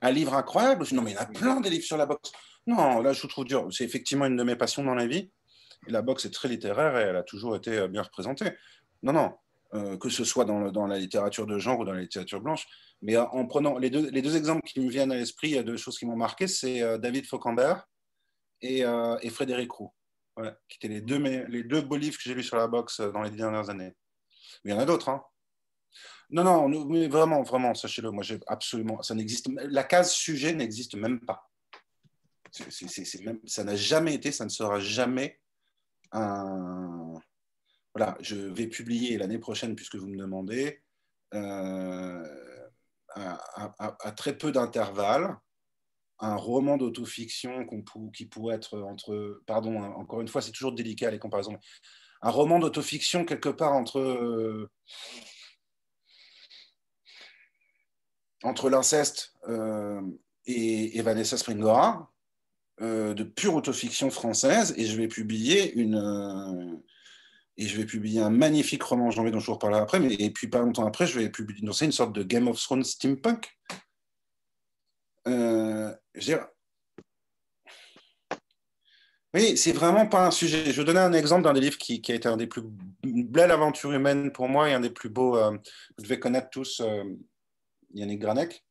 Un livre incroyable. Non, mais il y en a plein des livres sur la boxe. Non, là, je vous trouve dur. C'est effectivement une de mes passions dans la vie. Et la boxe est très littéraire et elle a toujours été euh, bien représentée. Non, non, euh, que ce soit dans, dans, la littérature de genre ou dans la littérature blanche. Mais en prenant les deux, les deux exemples qui me viennent à l'esprit, il y a deux choses qui m'ont marqué, c'est David Faucambert et, euh, et Frédéric Roux, qui étaient les deux, les deux beaux livres que j'ai lus sur la boxe euh, dans les dernières années. Il y en a d'autres. Hein. Non, non, vraiment, vraiment, sachez-le, moi, j'ai absolument, ça n'existe, la case sujet n'existe même pas. ça n'a jamais été, ça ne sera jamais un. Voilà, je vais publier l'année prochaine, puisque vous me demandez, euh, à, très peu d'intervalles, un roman d'autofiction qui pourrait être entre, pardon, encore une fois, c'est toujours délicat les comparaisons, un roman d'autofiction quelque part entre, euh, entre l'inceste euh, et, Vanessa Springora, euh, de pure autofiction française, et je vais publier une et je vais publier un magnifique roman en janvier dont je vous reparlerai après, mais et puis pas longtemps après, je vais publier une sorte de Game of Thrones steampunk oui, c'est vraiment pas un sujet. Je vais donner un exemple d'un des livres qui, a été un des plus belles aventures humaines pour moi et un des plus beaux. Euh, vous devez connaître tous euh, Yannick Granek.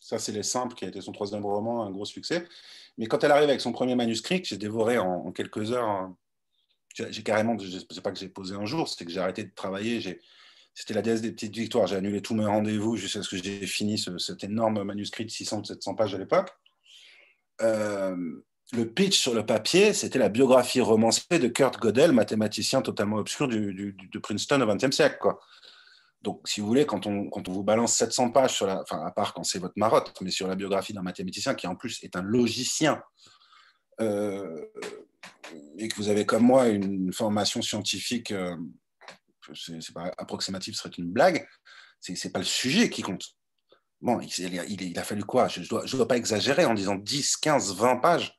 Ça, c'est Les Simples, qui a été son troisième roman, un gros succès. Mais quand elle arrive avec son premier manuscrit, que j'ai dévoré en, quelques heures, j'ai carrément, je sais pas que j'ai posé un jour, c'est que j'ai arrêté de travailler, c'était la déesse des petites victoires. J'ai annulé tous mes rendez-vous jusqu'à ce que j'ai fini cet énorme manuscrit de 600-700 pages à l'époque. Euh, le pitch sur le papier, c'était la biographie romancée de Kurt Gödel, mathématicien totalement obscur du, de Princeton au XXe siècle. Donc, si vous voulez, quand on, quand on vous balance 700 pages, sur la, à part quand c'est votre marotte, mais sur la biographie d'un mathématicien qui en plus est un logicien, euh, et que vous avez comme moi une formation scientifique euh, c'est approximatif, ce serait une blague. C'est pas le sujet qui compte. Bon, il, a fallu quoi? Je ne dois, pas exagérer en disant 10, 15, 20 pages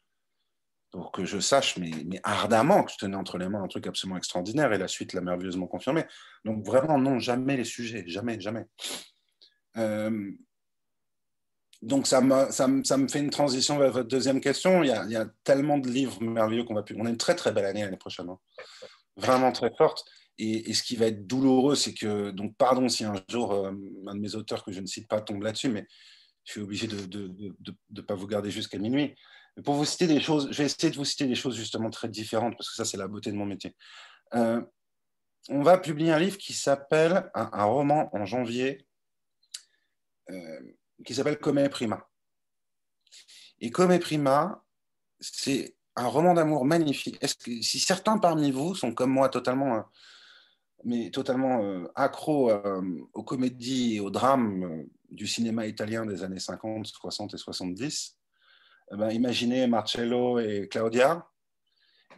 pour que je sache, mais, ardemment, que je tenais entre les mains un truc absolument extraordinaire et la suite l'a merveilleusement confirmé. Donc vraiment, non, jamais les sujets, jamais, jamais. Euh, donc ça me, fait une transition vers votre deuxième question. Il y a, tellement de livres merveilleux qu'on va plus. On a une très très belle année l'année prochaine, hein. vraiment très forte. Et, ce qui va être douloureux, c'est que, donc pardon si un jour euh, un de mes auteurs que je ne cite pas tombe là-dessus, mais je suis obligé de ne pas vous garder jusqu'à minuit. Mais pour vous citer des choses, je vais essayer de vous citer des choses justement très différentes, parce que ça, c'est la beauté de mon métier. Euh, on va publier un livre qui s'appelle, un, roman en janvier, euh, qui s'appelle Come Prima. Et Come Prima, c'est un roman d'amour magnifique. Si certains parmi vous sont comme moi totalement mais totalement euh, accro euh, aux comédies et aux drames euh, du cinéma italien des années 50, 60 et 70, eh ben, imaginez Marcello et Claudia.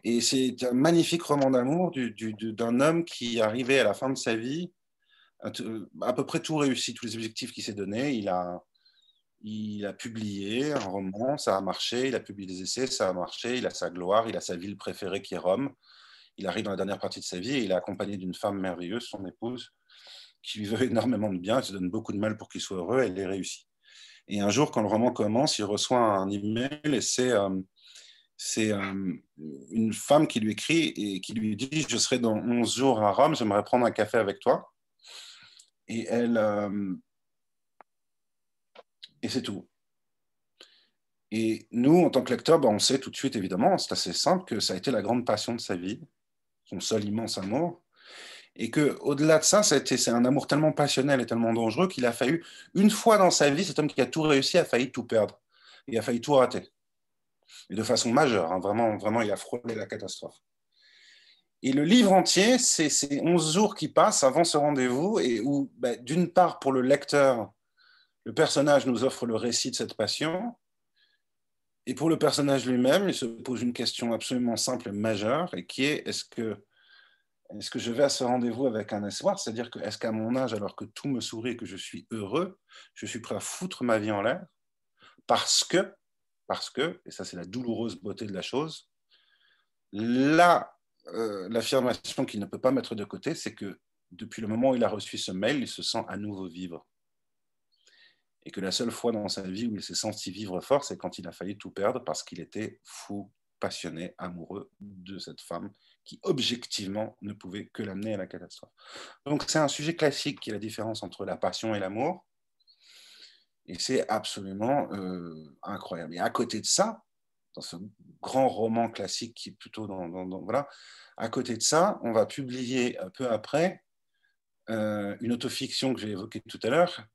Et c'est un magnifique roman d'amour d'un homme qui, arrivait à la fin de sa vie, à peu près tout réussi, tous les objectifs qu'il s'est donnés. Il a, il a publié un roman, ça a marché. Il a publié des essais, ça a marché. Il a sa gloire, il a sa ville préférée qui est Rome il arrive dans la dernière partie de sa vie et il est accompagné d'une femme merveilleuse, son épouse, qui lui veut énormément de bien, qui se donne beaucoup de mal pour qu'il soit heureux, elle est réussie. Et un jour, quand le roman commence, il reçoit un email et c'est euh, euh, une femme qui lui écrit et qui lui dit Je serai dans 11 jours à Rome, j'aimerais prendre un café avec toi. Euh, et c'est tout. Et nous, en tant que lecteurs, ben, on sait tout de suite, évidemment, c'est assez simple, que ça a été la grande passion de sa vie, son seul immense amour. Et qu'au-delà de ça, c'est un amour tellement passionnel et tellement dangereux qu'il a fallu, une fois dans sa vie, cet homme qui a tout réussi a failli tout perdre. Il a failli tout rater. Et de façon majeure, hein, vraiment, vraiment, il a frôlé la catastrophe. Et le livre entier, c'est ces 11 jours qui passent avant ce rendez-vous, et où, ben, d'une part, pour le lecteur, le personnage nous offre le récit de cette passion, et pour le personnage lui-même, il se pose une question absolument simple et majeure, et qui est est-ce que, est que je vais à ce rendez-vous avec un espoir? C'est-à-dire que est-ce qu'à mon âge, alors que tout me sourit et que je suis heureux, je suis prêt à foutre ma vie en l'air Parce que, parce que, et ça c'est la douloureuse beauté de la chose, là, euh, l'affirmation qu'il ne peut pas mettre de côté, c'est que depuis le moment où il a reçu ce mail, il se sent à nouveau vivre et que la seule fois dans sa vie où il s'est senti vivre fort, c'est quand il a failli tout perdre parce qu'il était fou, passionné, amoureux de cette femme qui objectivement ne pouvait que l'amener à la catastrophe. Donc c'est un sujet classique qui est la différence entre la passion et l'amour. Et c'est absolument euh, incroyable. Et à côté de ça, dans ce grand roman classique qui est plutôt dans... voilà, à côté de ça, on va publier un peu après euh, une autofiction que j'ai évoquée tout à l'heure,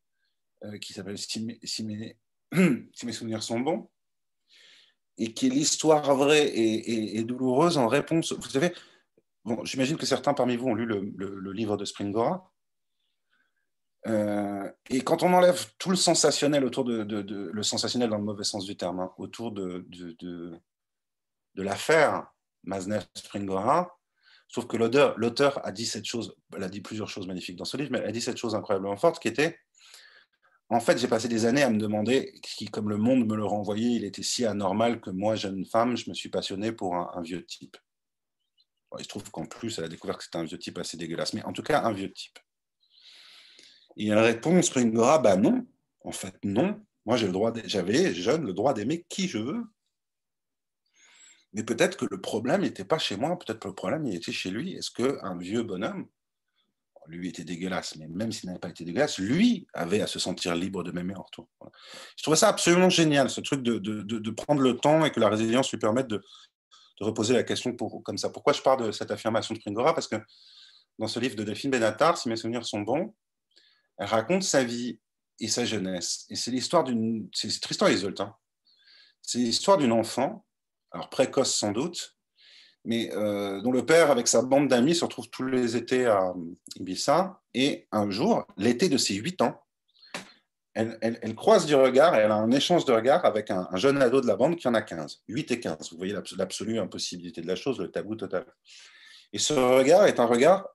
euh, qui s'appelle si, mes, souvenirs sont bons, et qui est l'histoire vraie et, douloureuse en réponse. Vous savez, bon, j'imagine que certains parmi vous ont lu le, livre de Springora. Euh, et quand on enlève tout le sensationnel autour de, le sensationnel dans le mauvais sens du terme, hein, autour de, de, l'affaire Masnev-Springora, sauf que l'auteur a dit cette chose, elle a dit plusieurs choses magnifiques dans ce livre, mais elle a dit cette chose incroyablement forte qui était en fait, j'ai passé des années à me demander si, comme le monde me le renvoyait, il était si anormal que moi, jeune femme, je me suis passionné pour un, vieux type. il se trouve qu'en plus, elle a découvert que c'était un vieux type assez dégueulasse, mais en tout cas, un vieux type. Et elle répond, Springora, bah non, en fait, non. Moi, j'ai le droit, j'avais, jeune, le droit d'aimer qui je veux. Mais peut-être que le problème n'était pas chez moi, peut-être que le problème il était chez lui. Est-ce qu'un vieux bonhomme lui était dégueulasse, mais même s'il n'avait pas été dégueulasse, lui avait à se sentir libre de m'aimer en retour. Je trouvais ça absolument génial, ce truc de, prendre le temps et que la résilience lui permette de, reposer la question pour, comme ça. Pourquoi je parle de cette affirmation de Springora? Parce que dans ce livre de Delphine Benatar, si mes souvenirs sont bons, elle raconte sa vie et sa jeunesse. Et c'est l'histoire d'une... C'est isolée. Hein. C'est l'histoire d'une enfant, alors précoce sans doute, mais euh, dont le père, avec sa bande d'amis, se retrouve tous les étés à Ibiza. Et un jour, l'été de ses 8 ans, elle, croise du regard, elle a un échange de regard avec un, jeune ado de la bande qui en a 15. 8 et 15, vous voyez l'absolue impossibilité de la chose, le tabou total. Et ce regard est un regard,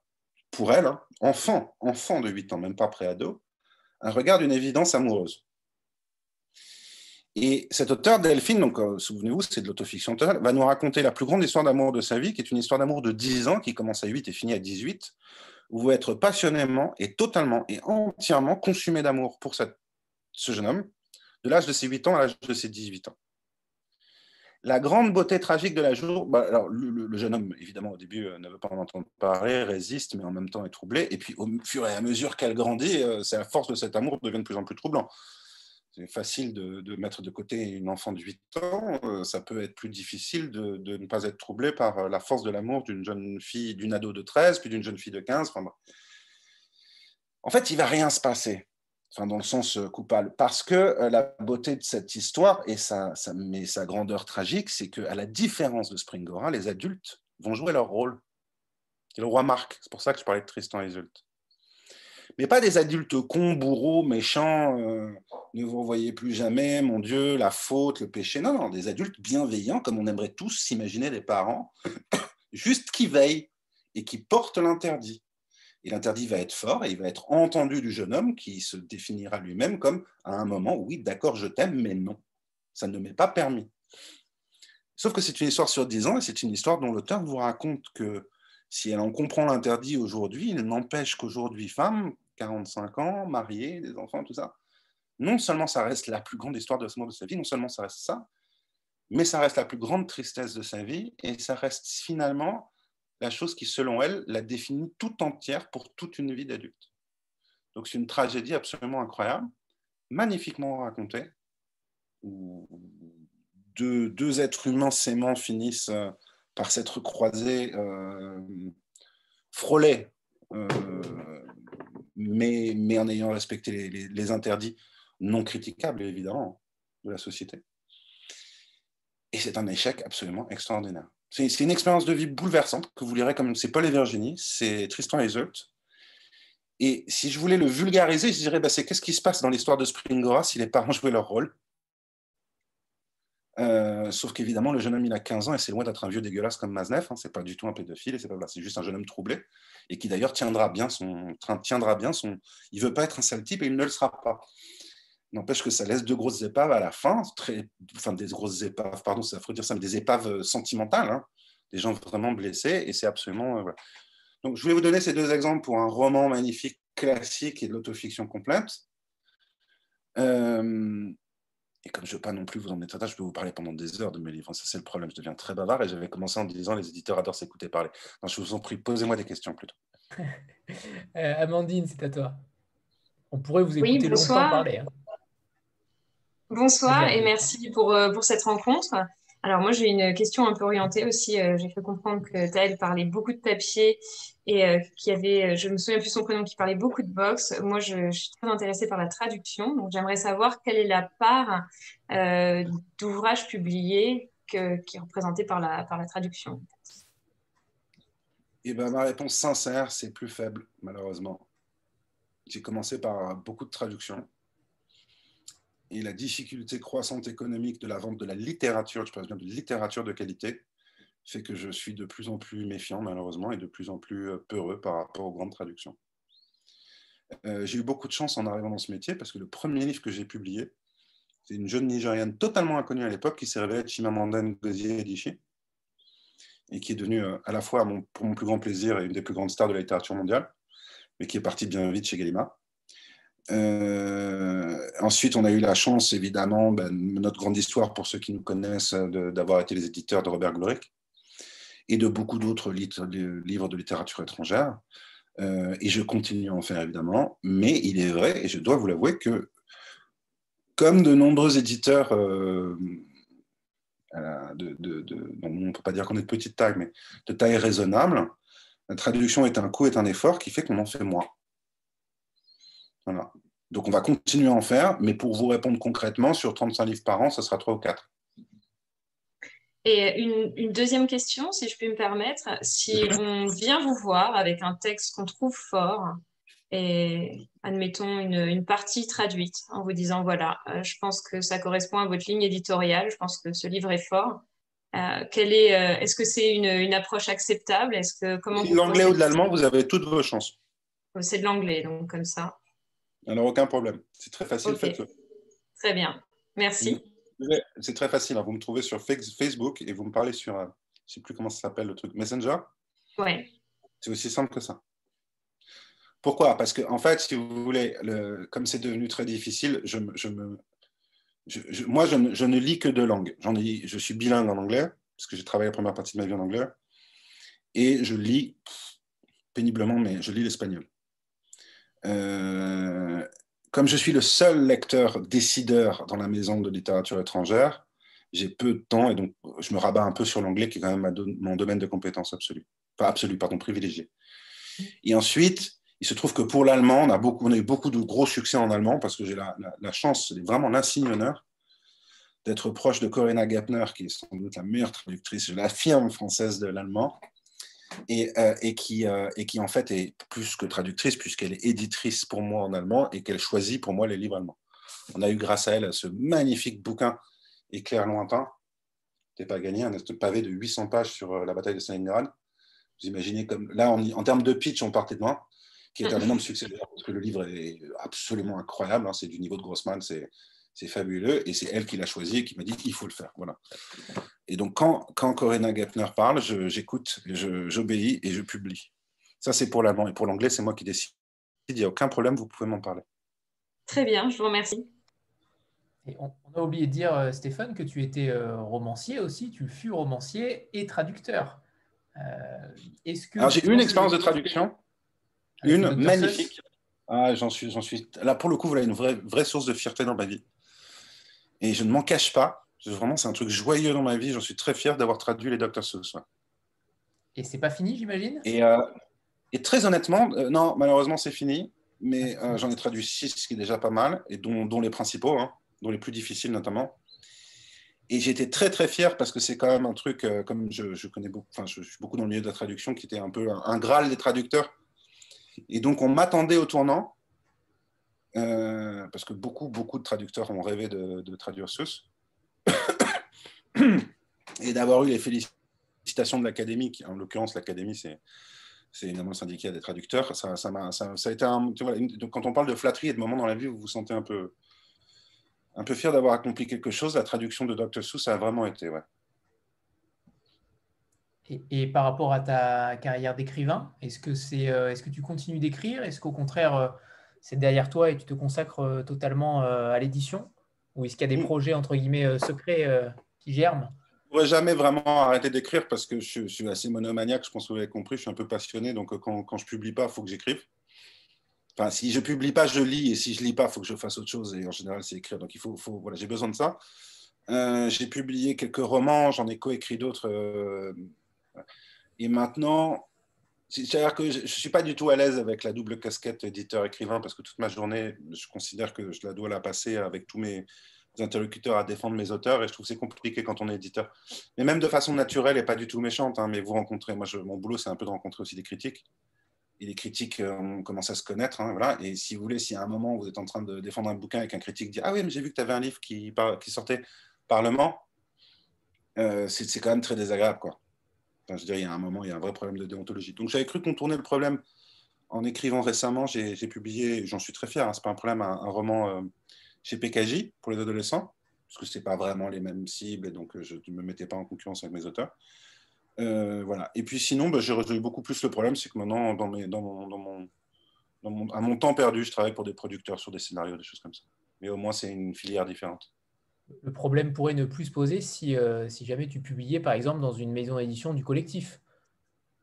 pour elle, hein, enfant, enfant de 8 ans, même pas pré-ado, un regard d'une évidence amoureuse. Et cet auteur, Delphine, donc euh, souvenez-vous, c'est de l'autofiction totale, va nous raconter la plus grande histoire d'amour de sa vie, qui est une histoire d'amour de 10 ans, qui commence à 8 et finit à 18, où vous être passionnément et totalement et entièrement consumé d'amour pour ce jeune homme, de l'âge de ses 8 ans à l'âge de ses 18 ans. La grande beauté tragique de la jour, bah, alors, le, jeune homme, évidemment, au début, euh, ne veut pas en entendre parler, résiste, mais en même temps est troublé. Et puis, au fur et à mesure qu'elle grandit, euh, c'est la force de cet amour devient de plus en plus troublant c'est facile de, mettre de côté une enfant de 8 ans, euh, ça peut être plus difficile de, ne pas être troublé par euh, la force de l'amour d'une jeune fille, d'une ado de 13, puis d'une jeune fille de 15. en fait, il va rien se passer, dans le sens euh, coupable, parce que la beauté de cette histoire et sa, sa grandeur tragique, c'est qu'à la différence de Springora, les adultes vont jouer leur rôle. C'est le roi Marc, c'est pour ça que je parlais de Tristan et Iseult mais pas des adultes cons, bourreaux, méchants, euh, ne vous revoyez plus jamais, mon Dieu, la faute, le péché. Non, non, des adultes bienveillants, comme on aimerait tous s'imaginer des parents, juste qui veillent et qui portent l'interdit. Et l'interdit va être fort et il va être entendu du jeune homme qui se définira lui-même comme à un moment, oui, d'accord, je t'aime, mais non, ça ne m'est pas permis. Sauf que c'est une histoire sur dix ans et c'est une histoire dont l'auteur vous raconte que si elle en comprend l'interdit aujourd'hui, il n'empêche qu'aujourd'hui, femme, 45 ans, mariée, des enfants, tout ça, non seulement ça reste la plus grande histoire de ce monde de sa vie, non seulement ça reste ça, mais ça reste la plus grande tristesse de sa vie et ça reste finalement la chose qui, selon elle, la définit tout entière pour toute une vie d'adulte. Donc c'est une tragédie absolument incroyable, magnifiquement racontée, où deux, êtres humains s'aimant finissent par s'être croisés, frôlés, mais, mais, en ayant respecté les, interdits non critiquables, évidemment, de la société. Et c'est un échec absolument extraordinaire. C'est une expérience de vie bouleversante que vous lirez comme c'est Paul et Virginie, c'est Tristan Iseult. Et si je voulais le vulgariser, je dirais bah, c'est qu'est-ce qui se passe dans l'histoire de Springora si les parents jouaient leur rôle? Euh, sauf qu'évidemment, le jeune homme, il a 15 ans et c'est loin d'être un vieux dégueulasse comme Maznev. Hein, c'est pas du tout un pédophile c'est c'est juste un jeune homme troublé et qui d'ailleurs tiendra bien son, tiendra bien son. Il veut pas être un sale type et il ne le sera pas. N'empêche que ça laisse deux grosses épaves à la fin, très, enfin des grosses épaves, pardon, ça faut dire ça, mais des épaves euh, sentimentales, hein, des gens vraiment blessés et c'est absolument. Euh, Donc je voulais vous donner ces deux exemples pour un roman magnifique, classique et de l'autofiction complète. Euh, et comme je ne veux pas non plus vous en mettre je peux vous parler pendant des heures de mes livres. Ça, c'est le problème. Je deviens très bavard et j'avais commencé en disant les éditeurs adorent s'écouter parler. je vous en prie, posez-moi des questions plutôt. Euh, Amandine, c'est à toi. On pourrait vous écouter longtemps parler. Hein. Bonsoir et merci pour, euh, pour cette rencontre. Alors moi, j'ai une question un peu orientée aussi. Euh, j'ai fait comprendre que Taël parlait beaucoup de papier et euh, qui avait, euh, je me souviens plus son prénom, qui parlait beaucoup de boxe. Moi, je, suis très intéressée par la traduction. Donc, j'aimerais savoir quelle est la part d'ouvrages publiés qui est représentée par la, par la traduction. Eh ben, ma réponse sincère, c'est plus faible, malheureusement. J'ai commencé par beaucoup de traductions et la difficulté croissante économique de la vente de la littérature, je parle bien de littérature de qualité, fait que je suis de plus en plus méfiant, malheureusement, et de plus en plus euh, peureux par rapport aux grandes traductions. Euh, j'ai eu beaucoup de chance en arrivant dans ce métier parce que le premier livre que j'ai publié, c'est une jeune Nigériane totalement inconnue à l'époque qui s'est révélée Chimamanda Ngozi Adichie et qui est devenue euh, à la fois, pour mon plus grand plaisir, une des plus grandes stars de la littérature mondiale, mais qui est partie bien vite chez Gallimard. Euh, ensuite, on a eu la chance, évidemment, ben, notre grande histoire pour ceux qui nous connaissent, d'avoir été les éditeurs de Robert Glorick et de beaucoup d'autres livres de littérature étrangère. Euh, et je continue à en faire, évidemment. Mais il est vrai, et je dois vous l'avouer, que comme de nombreux éditeurs, euh, on ne peut pas dire qu'on est de petite taille, mais de taille raisonnable, la traduction est un coût, est un effort qui fait qu'on en fait moins. Voilà. Donc on va continuer à en faire, mais pour vous répondre concrètement, sur 35 livres par an, ce sera 3 ou 4. Et une, deuxième question, si je puis me permettre, si on vient vous voir avec un texte qu'on trouve fort et admettons une, partie traduite en vous disant voilà, euh, je pense que ça correspond à votre ligne éditoriale, je pense que ce livre est fort. Euh, est, euh, est-ce que c'est une, approche acceptable? Est-ce que comment l'anglais ou de l'allemand, vous avez toutes vos chances. C'est de l'anglais, donc comme ça. Alors, aucun problème. C'est très facile, faites-le. Très bien. Merci. C'est très facile. Hein. Vous me trouvez sur Facebook et vous me parlez sur, euh, je ne sais plus comment ça s'appelle le truc, Messenger. Oui. C'est aussi simple que ça. Pourquoi? Parce que, en fait, si vous voulez, le, comme c'est devenu très difficile, je, je me, je, moi, je ne, je ne, lis que deux langues. Ai, je suis bilingue en anglais, parce que j'ai travaillé la première partie de ma vie en anglais. Et je lis péniblement, mais je lis l'espagnol. Euh, comme je suis le seul lecteur décideur dans la maison de littérature étrangère, j'ai peu de temps et donc je me rabats un peu sur l'anglais qui est quand même mon domaine de compétence absolue. Pas absolu, pardon, privilégié. Et ensuite, il se trouve que pour l'allemand, on, a eu beaucoup de gros succès en allemand parce que j'ai la, chance, c'est vraiment l'insigne honneur d'être proche de Corinna Gapner, qui est sans doute la meilleure traductrice, je l'affirme, française de l'allemand. Euh, et, qui, euh, et qui en fait est plus que traductrice puisqu'elle est éditrice pour moi en allemand et qu'elle choisit pour moi les livres allemands. On a eu grâce à elle ce magnifique bouquin Éclair lointain, n'était pas gagné, un pavé de 800 pages sur euh, la bataille de Stalingrad. Vous imaginez comme là, en, en termes de pitch, on partait de loin, qui est un énorme succès parce que le livre est absolument incroyable. Hein, c'est du niveau de Grossman, c'est c'est fabuleux. Et c'est elle qui l'a choisi et qui m'a dit il faut le faire. Voilà. Et donc, quand, quand Corinna Gepner parle, j'écoute, j'obéis et je publie. Ça, c'est pour l'allemand. Et pour l'anglais, c'est moi qui décide. Il n'y a aucun problème, vous pouvez m'en parler. Très bien, je vous remercie. Et on, a oublié de dire, euh, Stéphane, que tu étais euh, romancier aussi. Tu fus romancier et traducteur. Euh, est-ce que j'ai eu une expérience de traduction, une magnifique. Ah, j'en suis, j'en suis. Là, pour le coup, voilà une vraie, vraie source de fierté dans ma vie. Et je ne m'en cache pas. Vraiment, c'est un truc joyeux dans ma vie. J'en suis très fier d'avoir traduit les Dr. Seuss. Et c'est pas fini, j'imagine? Et, euh, et, très honnêtement, euh, non, malheureusement, c'est fini. Mais euh, j'en ai traduit six, ce qui est déjà pas mal, et dont, dont les principaux, hein, dont les plus difficiles notamment. Et j'étais très très fier parce que c'est quand même un truc, comme je, je, connais beaucoup, enfin, je, suis beaucoup dans le milieu de la traduction, qui était un peu un, un graal des traducteurs. Et donc on m'attendait au tournant, parce que beaucoup beaucoup de traducteurs ont rêvé de, traduire Seuss et d'avoir eu les félicitations de l'Académie, en l'occurrence l'Académie c'est c'est évidemment le syndicat des traducteurs. Ça, ça, a, ça, a été un, quand on parle de flatterie et de moments dans la vie où vous vous sentez un peu, un peu fier d'avoir accompli quelque chose, la traduction de Dr. Seuss, ça a vraiment été. Ouais. Et, et, par rapport à ta carrière d'écrivain, est-ce que, c'est, euh, est-ce que tu continues d'écrire? Est-ce qu'au contraire, euh, c'est derrière toi et tu te consacres euh, totalement à l'édition? Ou est-ce qu'il y a des mm. projets, entre guillemets, secrets qui germent? Je pourrais jamais vraiment arrêter d'écrire parce que je, suis assez monomaniaque, je pense que vous avez compris, je suis un peu passionné, donc euh, quand, quand je publie pas, il faut que j'écrive. Enfin, si je publie pas, je lis, et si je lis pas, il faut que je fasse autre chose, et en général, c'est écrire. Donc, il faut, faut voilà, j'ai besoin de ça. Euh, j'ai publié quelques romans, j'en ai coécrit d'autres. Euh, et maintenant, c'est-à-dire que je ne suis pas du tout à l'aise avec la double casquette éditeur-écrivain parce que toute ma journée, je considère que je la dois la passer avec tous mes, interlocuteurs à défendre mes auteurs et je trouve que c'est compliqué quand on est éditeur. Mais même de façon naturelle et pas du tout méchante, hein, mais vous rencontrez, moi mon boulot c'est un peu de rencontrer aussi des critiques. Et les critiques, euh, on commence à se connaître. Hein, voilà. Et si vous voulez, si à un moment vous êtes en train de défendre un bouquin et qu'un critique dit Ah oui, mais j'ai vu que tu avais un livre qui, qui sortait Parlement, euh, c'est quand même très désagréable. Quoi. Enfin, je dirais, il y a un moment, il y a un vrai problème de déontologie. Donc j'avais cru contourner le problème en écrivant récemment. J'ai publié, j'en suis très fier, hein, c'est pas un problème, un, roman. Euh, chez PKJ pour les adolescents, parce que ce n'est pas vraiment les mêmes cibles, et donc euh, je ne me mettais pas en concurrence avec mes auteurs. Euh, voilà. Et puis sinon, bah, j'ai résolu beaucoup plus le problème, c'est que maintenant, dans, à mon temps perdu, je travaille pour des producteurs sur des scénarios, des choses comme ça. Mais au moins, c'est une filière différente. Le problème pourrait ne plus se poser si, euh, si jamais tu publiais, par exemple, dans une maison d'édition du collectif.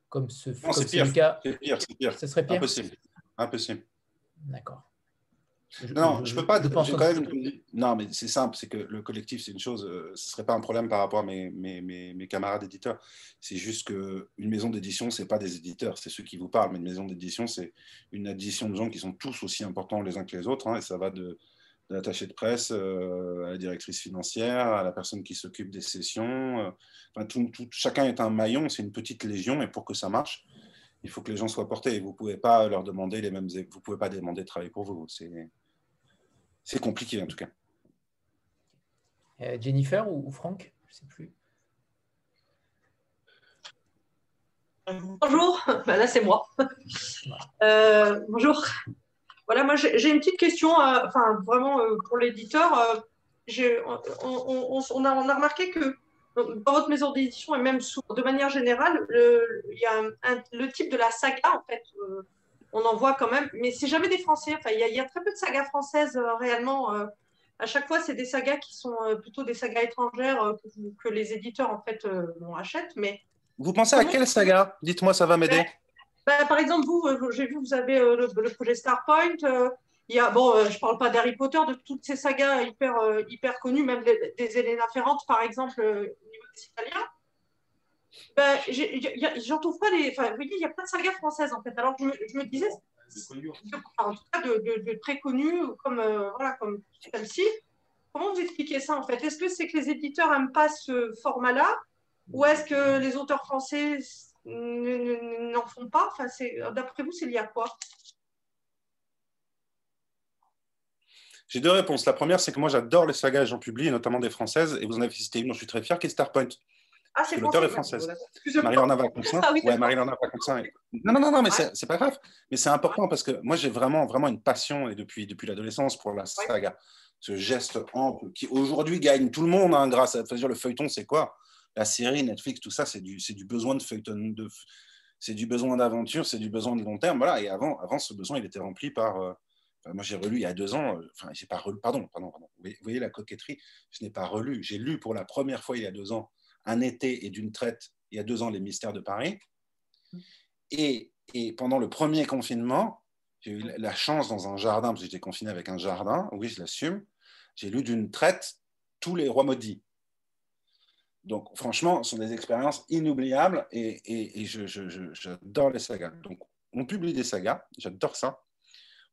Comme ce non, c'est pire. C'est pire, c'est pire. Ça serait pire. Impossible. Impossible. D'accord non, je, peux pas. quand même, non, mais c'est simple, c'est que le collectif, c'est une chose. Euh, ce serait pas un problème par rapport à mes, mes, mes, camarades éditeurs. C'est juste que une maison d'édition, c'est pas des éditeurs, c'est ceux qui vous parlent. Mais une maison d'édition, c'est une addition de gens qui sont tous aussi importants les uns que les autres, hein, et ça va de, de l'attaché de presse euh, à la directrice financière, à la personne qui s'occupe des sessions. Euh, enfin, tout, tout, chacun est un maillon, c'est une petite légion, et pour que ça marche, il faut que les gens soient portés. Et vous pouvez pas leur demander les mêmes. Vous pouvez pas demander de travailler pour vous. C'est c'est compliqué en tout cas. Euh, Jennifer ou, Franck Je ne sais plus. Bonjour, bah, là c'est moi. Euh, bonjour. Voilà, moi j'ai une petite question, euh, enfin vraiment pour l'éditeur. On, on, a, on, a, remarqué que dans votre maison d'édition et même de manière générale, le, il y a le type de la saga en fait on en voit quand même, mais c'est jamais des Français. Enfin, il y, a très peu de sagas françaises euh, réellement. Euh. à chaque fois, c'est des sagas qui sont euh, plutôt des sagas étrangères que, les éditeurs en fait achètent. Mais vous pensez à quelle saga? Dites-moi, ça va m'aider. Bah, par exemple, vous, j'ai vu, vous avez le, projet Starpoint. il y a, bon, je parle pas d'Harry Potter, de toutes ces sagas hyper, hyper connues, même des, des Elena Ferrante, par exemple, au niveau des Italiens ben, j'en trouve pas les. Enfin, vous voyez, il y a plein de sagas françaises en fait. Alors je me, je me disais, en tout cas de, de, très connues comme, euh, voilà, comme celle-ci. Comment vous expliquez ça en fait? Est-ce que c'est que les éditeurs n'aiment pas ce format-là? Ou est-ce que les auteurs français n'en font pas enfin, D'après vous, c'est lié à quoi? J'ai deux réponses. La première, c'est que moi, j'adore les sagas, j'en publie, notamment des françaises, et vous en avez cité une dont je suis très fier, qui est Starpoint. Ah, c'est L'auteur est française. Marie-Laure Vaconsin. Ah, oui, ouais, Vaconsin. Non, non, non, non mais ouais. c'est pas grave. Mais c'est important parce que moi, j'ai vraiment, vraiment une passion et depuis, depuis l'adolescence pour la saga. Ce geste ample qui aujourd'hui gagne tout le monde hein, grâce à dire, le feuilleton, c'est quoi? La série, Netflix, tout ça, c'est du, besoin de feuilleton. C'est du besoin d'aventure, c'est du besoin de long terme. Voilà. Et avant, avant, ce besoin, il était rempli par. Euh, moi, j'ai relu il y a deux ans. Euh, enfin, j'ai pas relu. Pardon, pardon, pardon. Vous voyez la coquetterie Je n'ai pas relu. J'ai lu pour la première fois il y a deux ans un été et d'une traite il y a deux ans, Les Mystères de Paris. Et, et pendant le premier confinement, j'ai eu la chance dans un jardin, parce que j'étais confiné avec un jardin, oui, je l'assume, j'ai lu d'une traite tous les rois maudits. Donc, franchement, ce sont des expériences inoubliables et, j'adore les sagas. Donc, on publie des sagas, j'adore ça.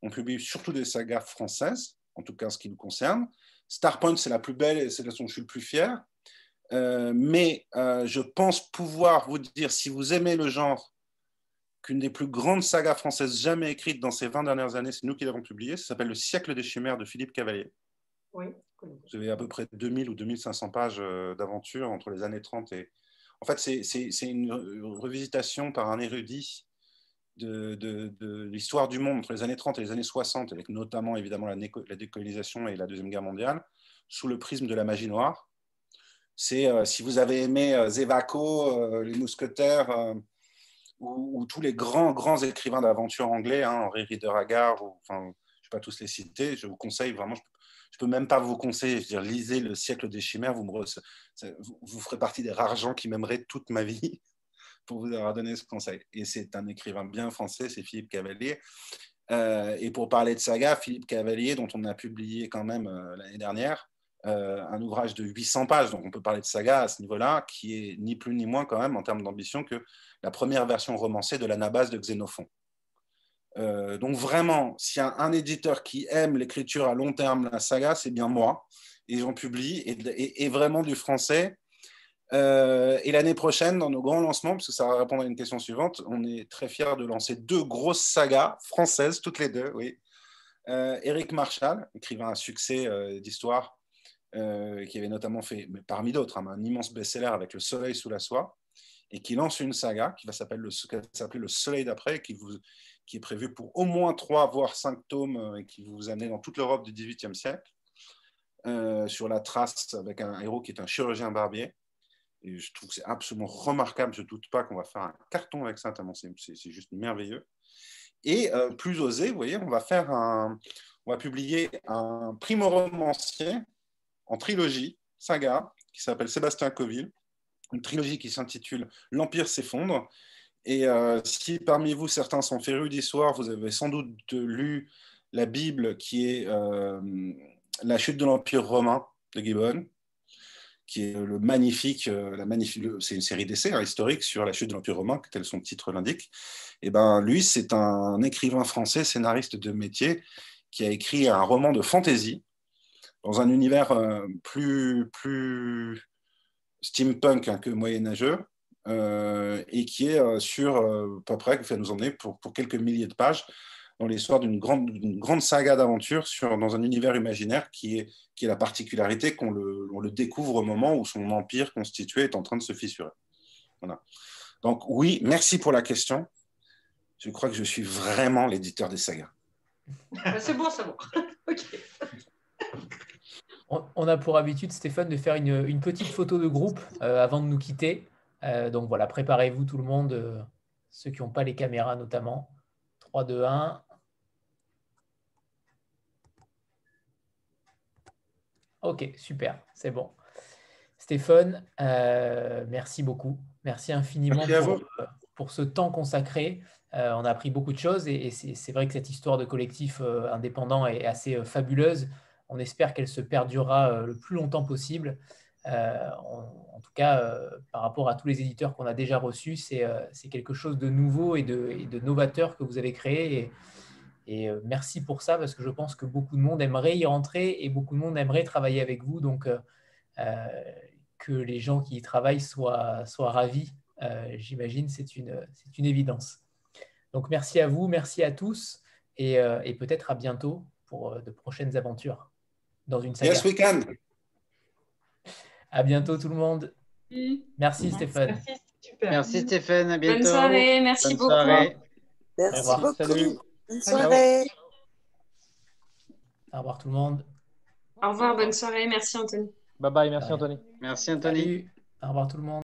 On publie surtout des sagas françaises, en tout cas en ce qui nous concerne. Starpoint, c'est la plus belle et c'est la dont je suis le plus fier. Euh, mais euh, je pense pouvoir vous dire, si vous aimez le genre, qu'une des plus grandes sagas françaises jamais écrites dans ces 20 dernières années, c'est nous qui l'avons publié, ça s'appelle Le siècle des chimères de Philippe Cavalier. Oui. Avez à peu près 2000 ou 2500 pages euh, d'aventure entre les années 30 et... En fait, c'est une revisitation par un érudit de, de, l'histoire du monde entre les années 30 et les années 60, avec notamment évidemment la, la décolonisation et la Deuxième Guerre mondiale, sous le prisme de la magie noire. C'est, euh, si vous avez aimé euh, Zévaco, Les Mousquetaires, ou, tous les grands, grands écrivains d'aventure anglais, hein, Henri Rider Haggard, je ne vais pas tous les citer, je vous conseille vraiment, je peux même pas vous conseiller, je veux dire, lisez Le siècle des chimères, vous, me vous, ferez partie des rares gens qui m'aimeraient toute ma vie pour vous avoir donné ce conseil. Et c'est un écrivain bien français, c'est Philippe Cavalier. Euh, et pour parler de saga, Philippe Cavalier, dont on a publié quand même euh, l'année dernière, euh, un ouvrage de 800 pages, donc on peut parler de saga à ce niveau-là, qui est ni plus ni moins quand même en termes d'ambition que la première version romancée de l'Anabase de Xénophon. Euh, donc vraiment, s'il y a un éditeur qui aime l'écriture à long terme, la saga, c'est bien moi. Et j'en publie, et, vraiment du français. Euh, et l'année prochaine, dans nos grands lancements, parce que ça va répondre à une question suivante, on est très fiers de lancer deux grosses sagas françaises, toutes les deux, oui. Euh, Éric Marshall, écrivain à succès d'histoire, qui avait notamment fait, parmi d'autres, hein, un immense best-seller avec Le Soleil sous la soie, et qui lance une saga qui va s'appeler le, le, Soleil d'après, qui, vous, qui est prévu pour au moins trois, voire cinq tomes euh, et qui vous amener dans toute l'Europe du XVIIIe siècle, euh, sur la trace avec un héros qui est un chirurgien barbier. Et je trouve que c'est absolument remarquable. Je ne doute pas qu'on va faire un carton avec ça, c'est juste merveilleux. Et euh, plus osé, vous voyez, on va faire un, on va publier un primo-romancier en trilogie, saga, qui s'appelle Sébastien Coville, une trilogie qui s'intitule L'Empire s'effondre et euh, si parmi vous, certains sont férus d'histoire, vous avez sans doute lu la Bible qui est euh, La chute de l'Empire romain de Gibbon, qui est le magnifique, euh, magnifique c'est une série d'essais hein, historiques sur la chute de l'Empire romain, tel son titre l'indique. Et ben, lui, c'est un écrivain français, scénariste de métier, qui a écrit un roman de fantasy dans un univers plus, plus steampunk hein, que moyenâgeux, et qui est euh, sur euh, à peu près, qui va nous emmener pour, pour quelques milliers de pages dans l'histoire d'une grande, grande saga d'aventure dans un univers imaginaire qui est, qui est la particularité qu'on le, on le découvre au moment où son empire constitué est en train de se fissurer. Voilà. Donc oui, merci pour la question. Je crois que je suis vraiment l'éditeur des sagas. Ah, c'est bon, c'est bon. on, a pour habitude, Stéphane, de faire une, une petite photo de groupe avant de nous quitter. Euh, donc voilà, préparez-vous tout le monde, euh, ceux qui n'ont pas les caméras notamment. 3, 2, 1. Ok, super, c'est bon. Stéphane, euh, merci beaucoup. Merci infiniment pour, ce temps consacré. on a appris beaucoup de choses et, c'est vrai que cette histoire de collectif indépendant est assez fabuleuse. On espère qu'elle se perdurera le plus longtemps possible. Euh, en, tout cas, euh, par rapport à tous les éditeurs qu'on a déjà reçus, c'est euh, quelque chose de nouveau et de, novateur que vous avez créé. Et, merci pour ça, parce que je pense que beaucoup de monde aimerait y rentrer et beaucoup de monde aimerait travailler avec vous. Donc, que les gens qui y travaillent soient, ravis, j'imagine, c'est une, une évidence. Donc, merci à vous, merci à tous, et, et peut-être à bientôt pour de prochaines aventures dans une saga. Yes, we can. À bientôt tout le monde. Merci, Stéphane. Merci, super. Merci Stéphane, à bientôt. Bonne soirée, merci beaucoup. Merci beaucoup. Salut. Bonne soirée. Au revoir tout le monde. Au revoir, bonne soirée. Merci Anthony. Bye bye, merci Anthony. Merci Anthony. Au revoir tout le monde.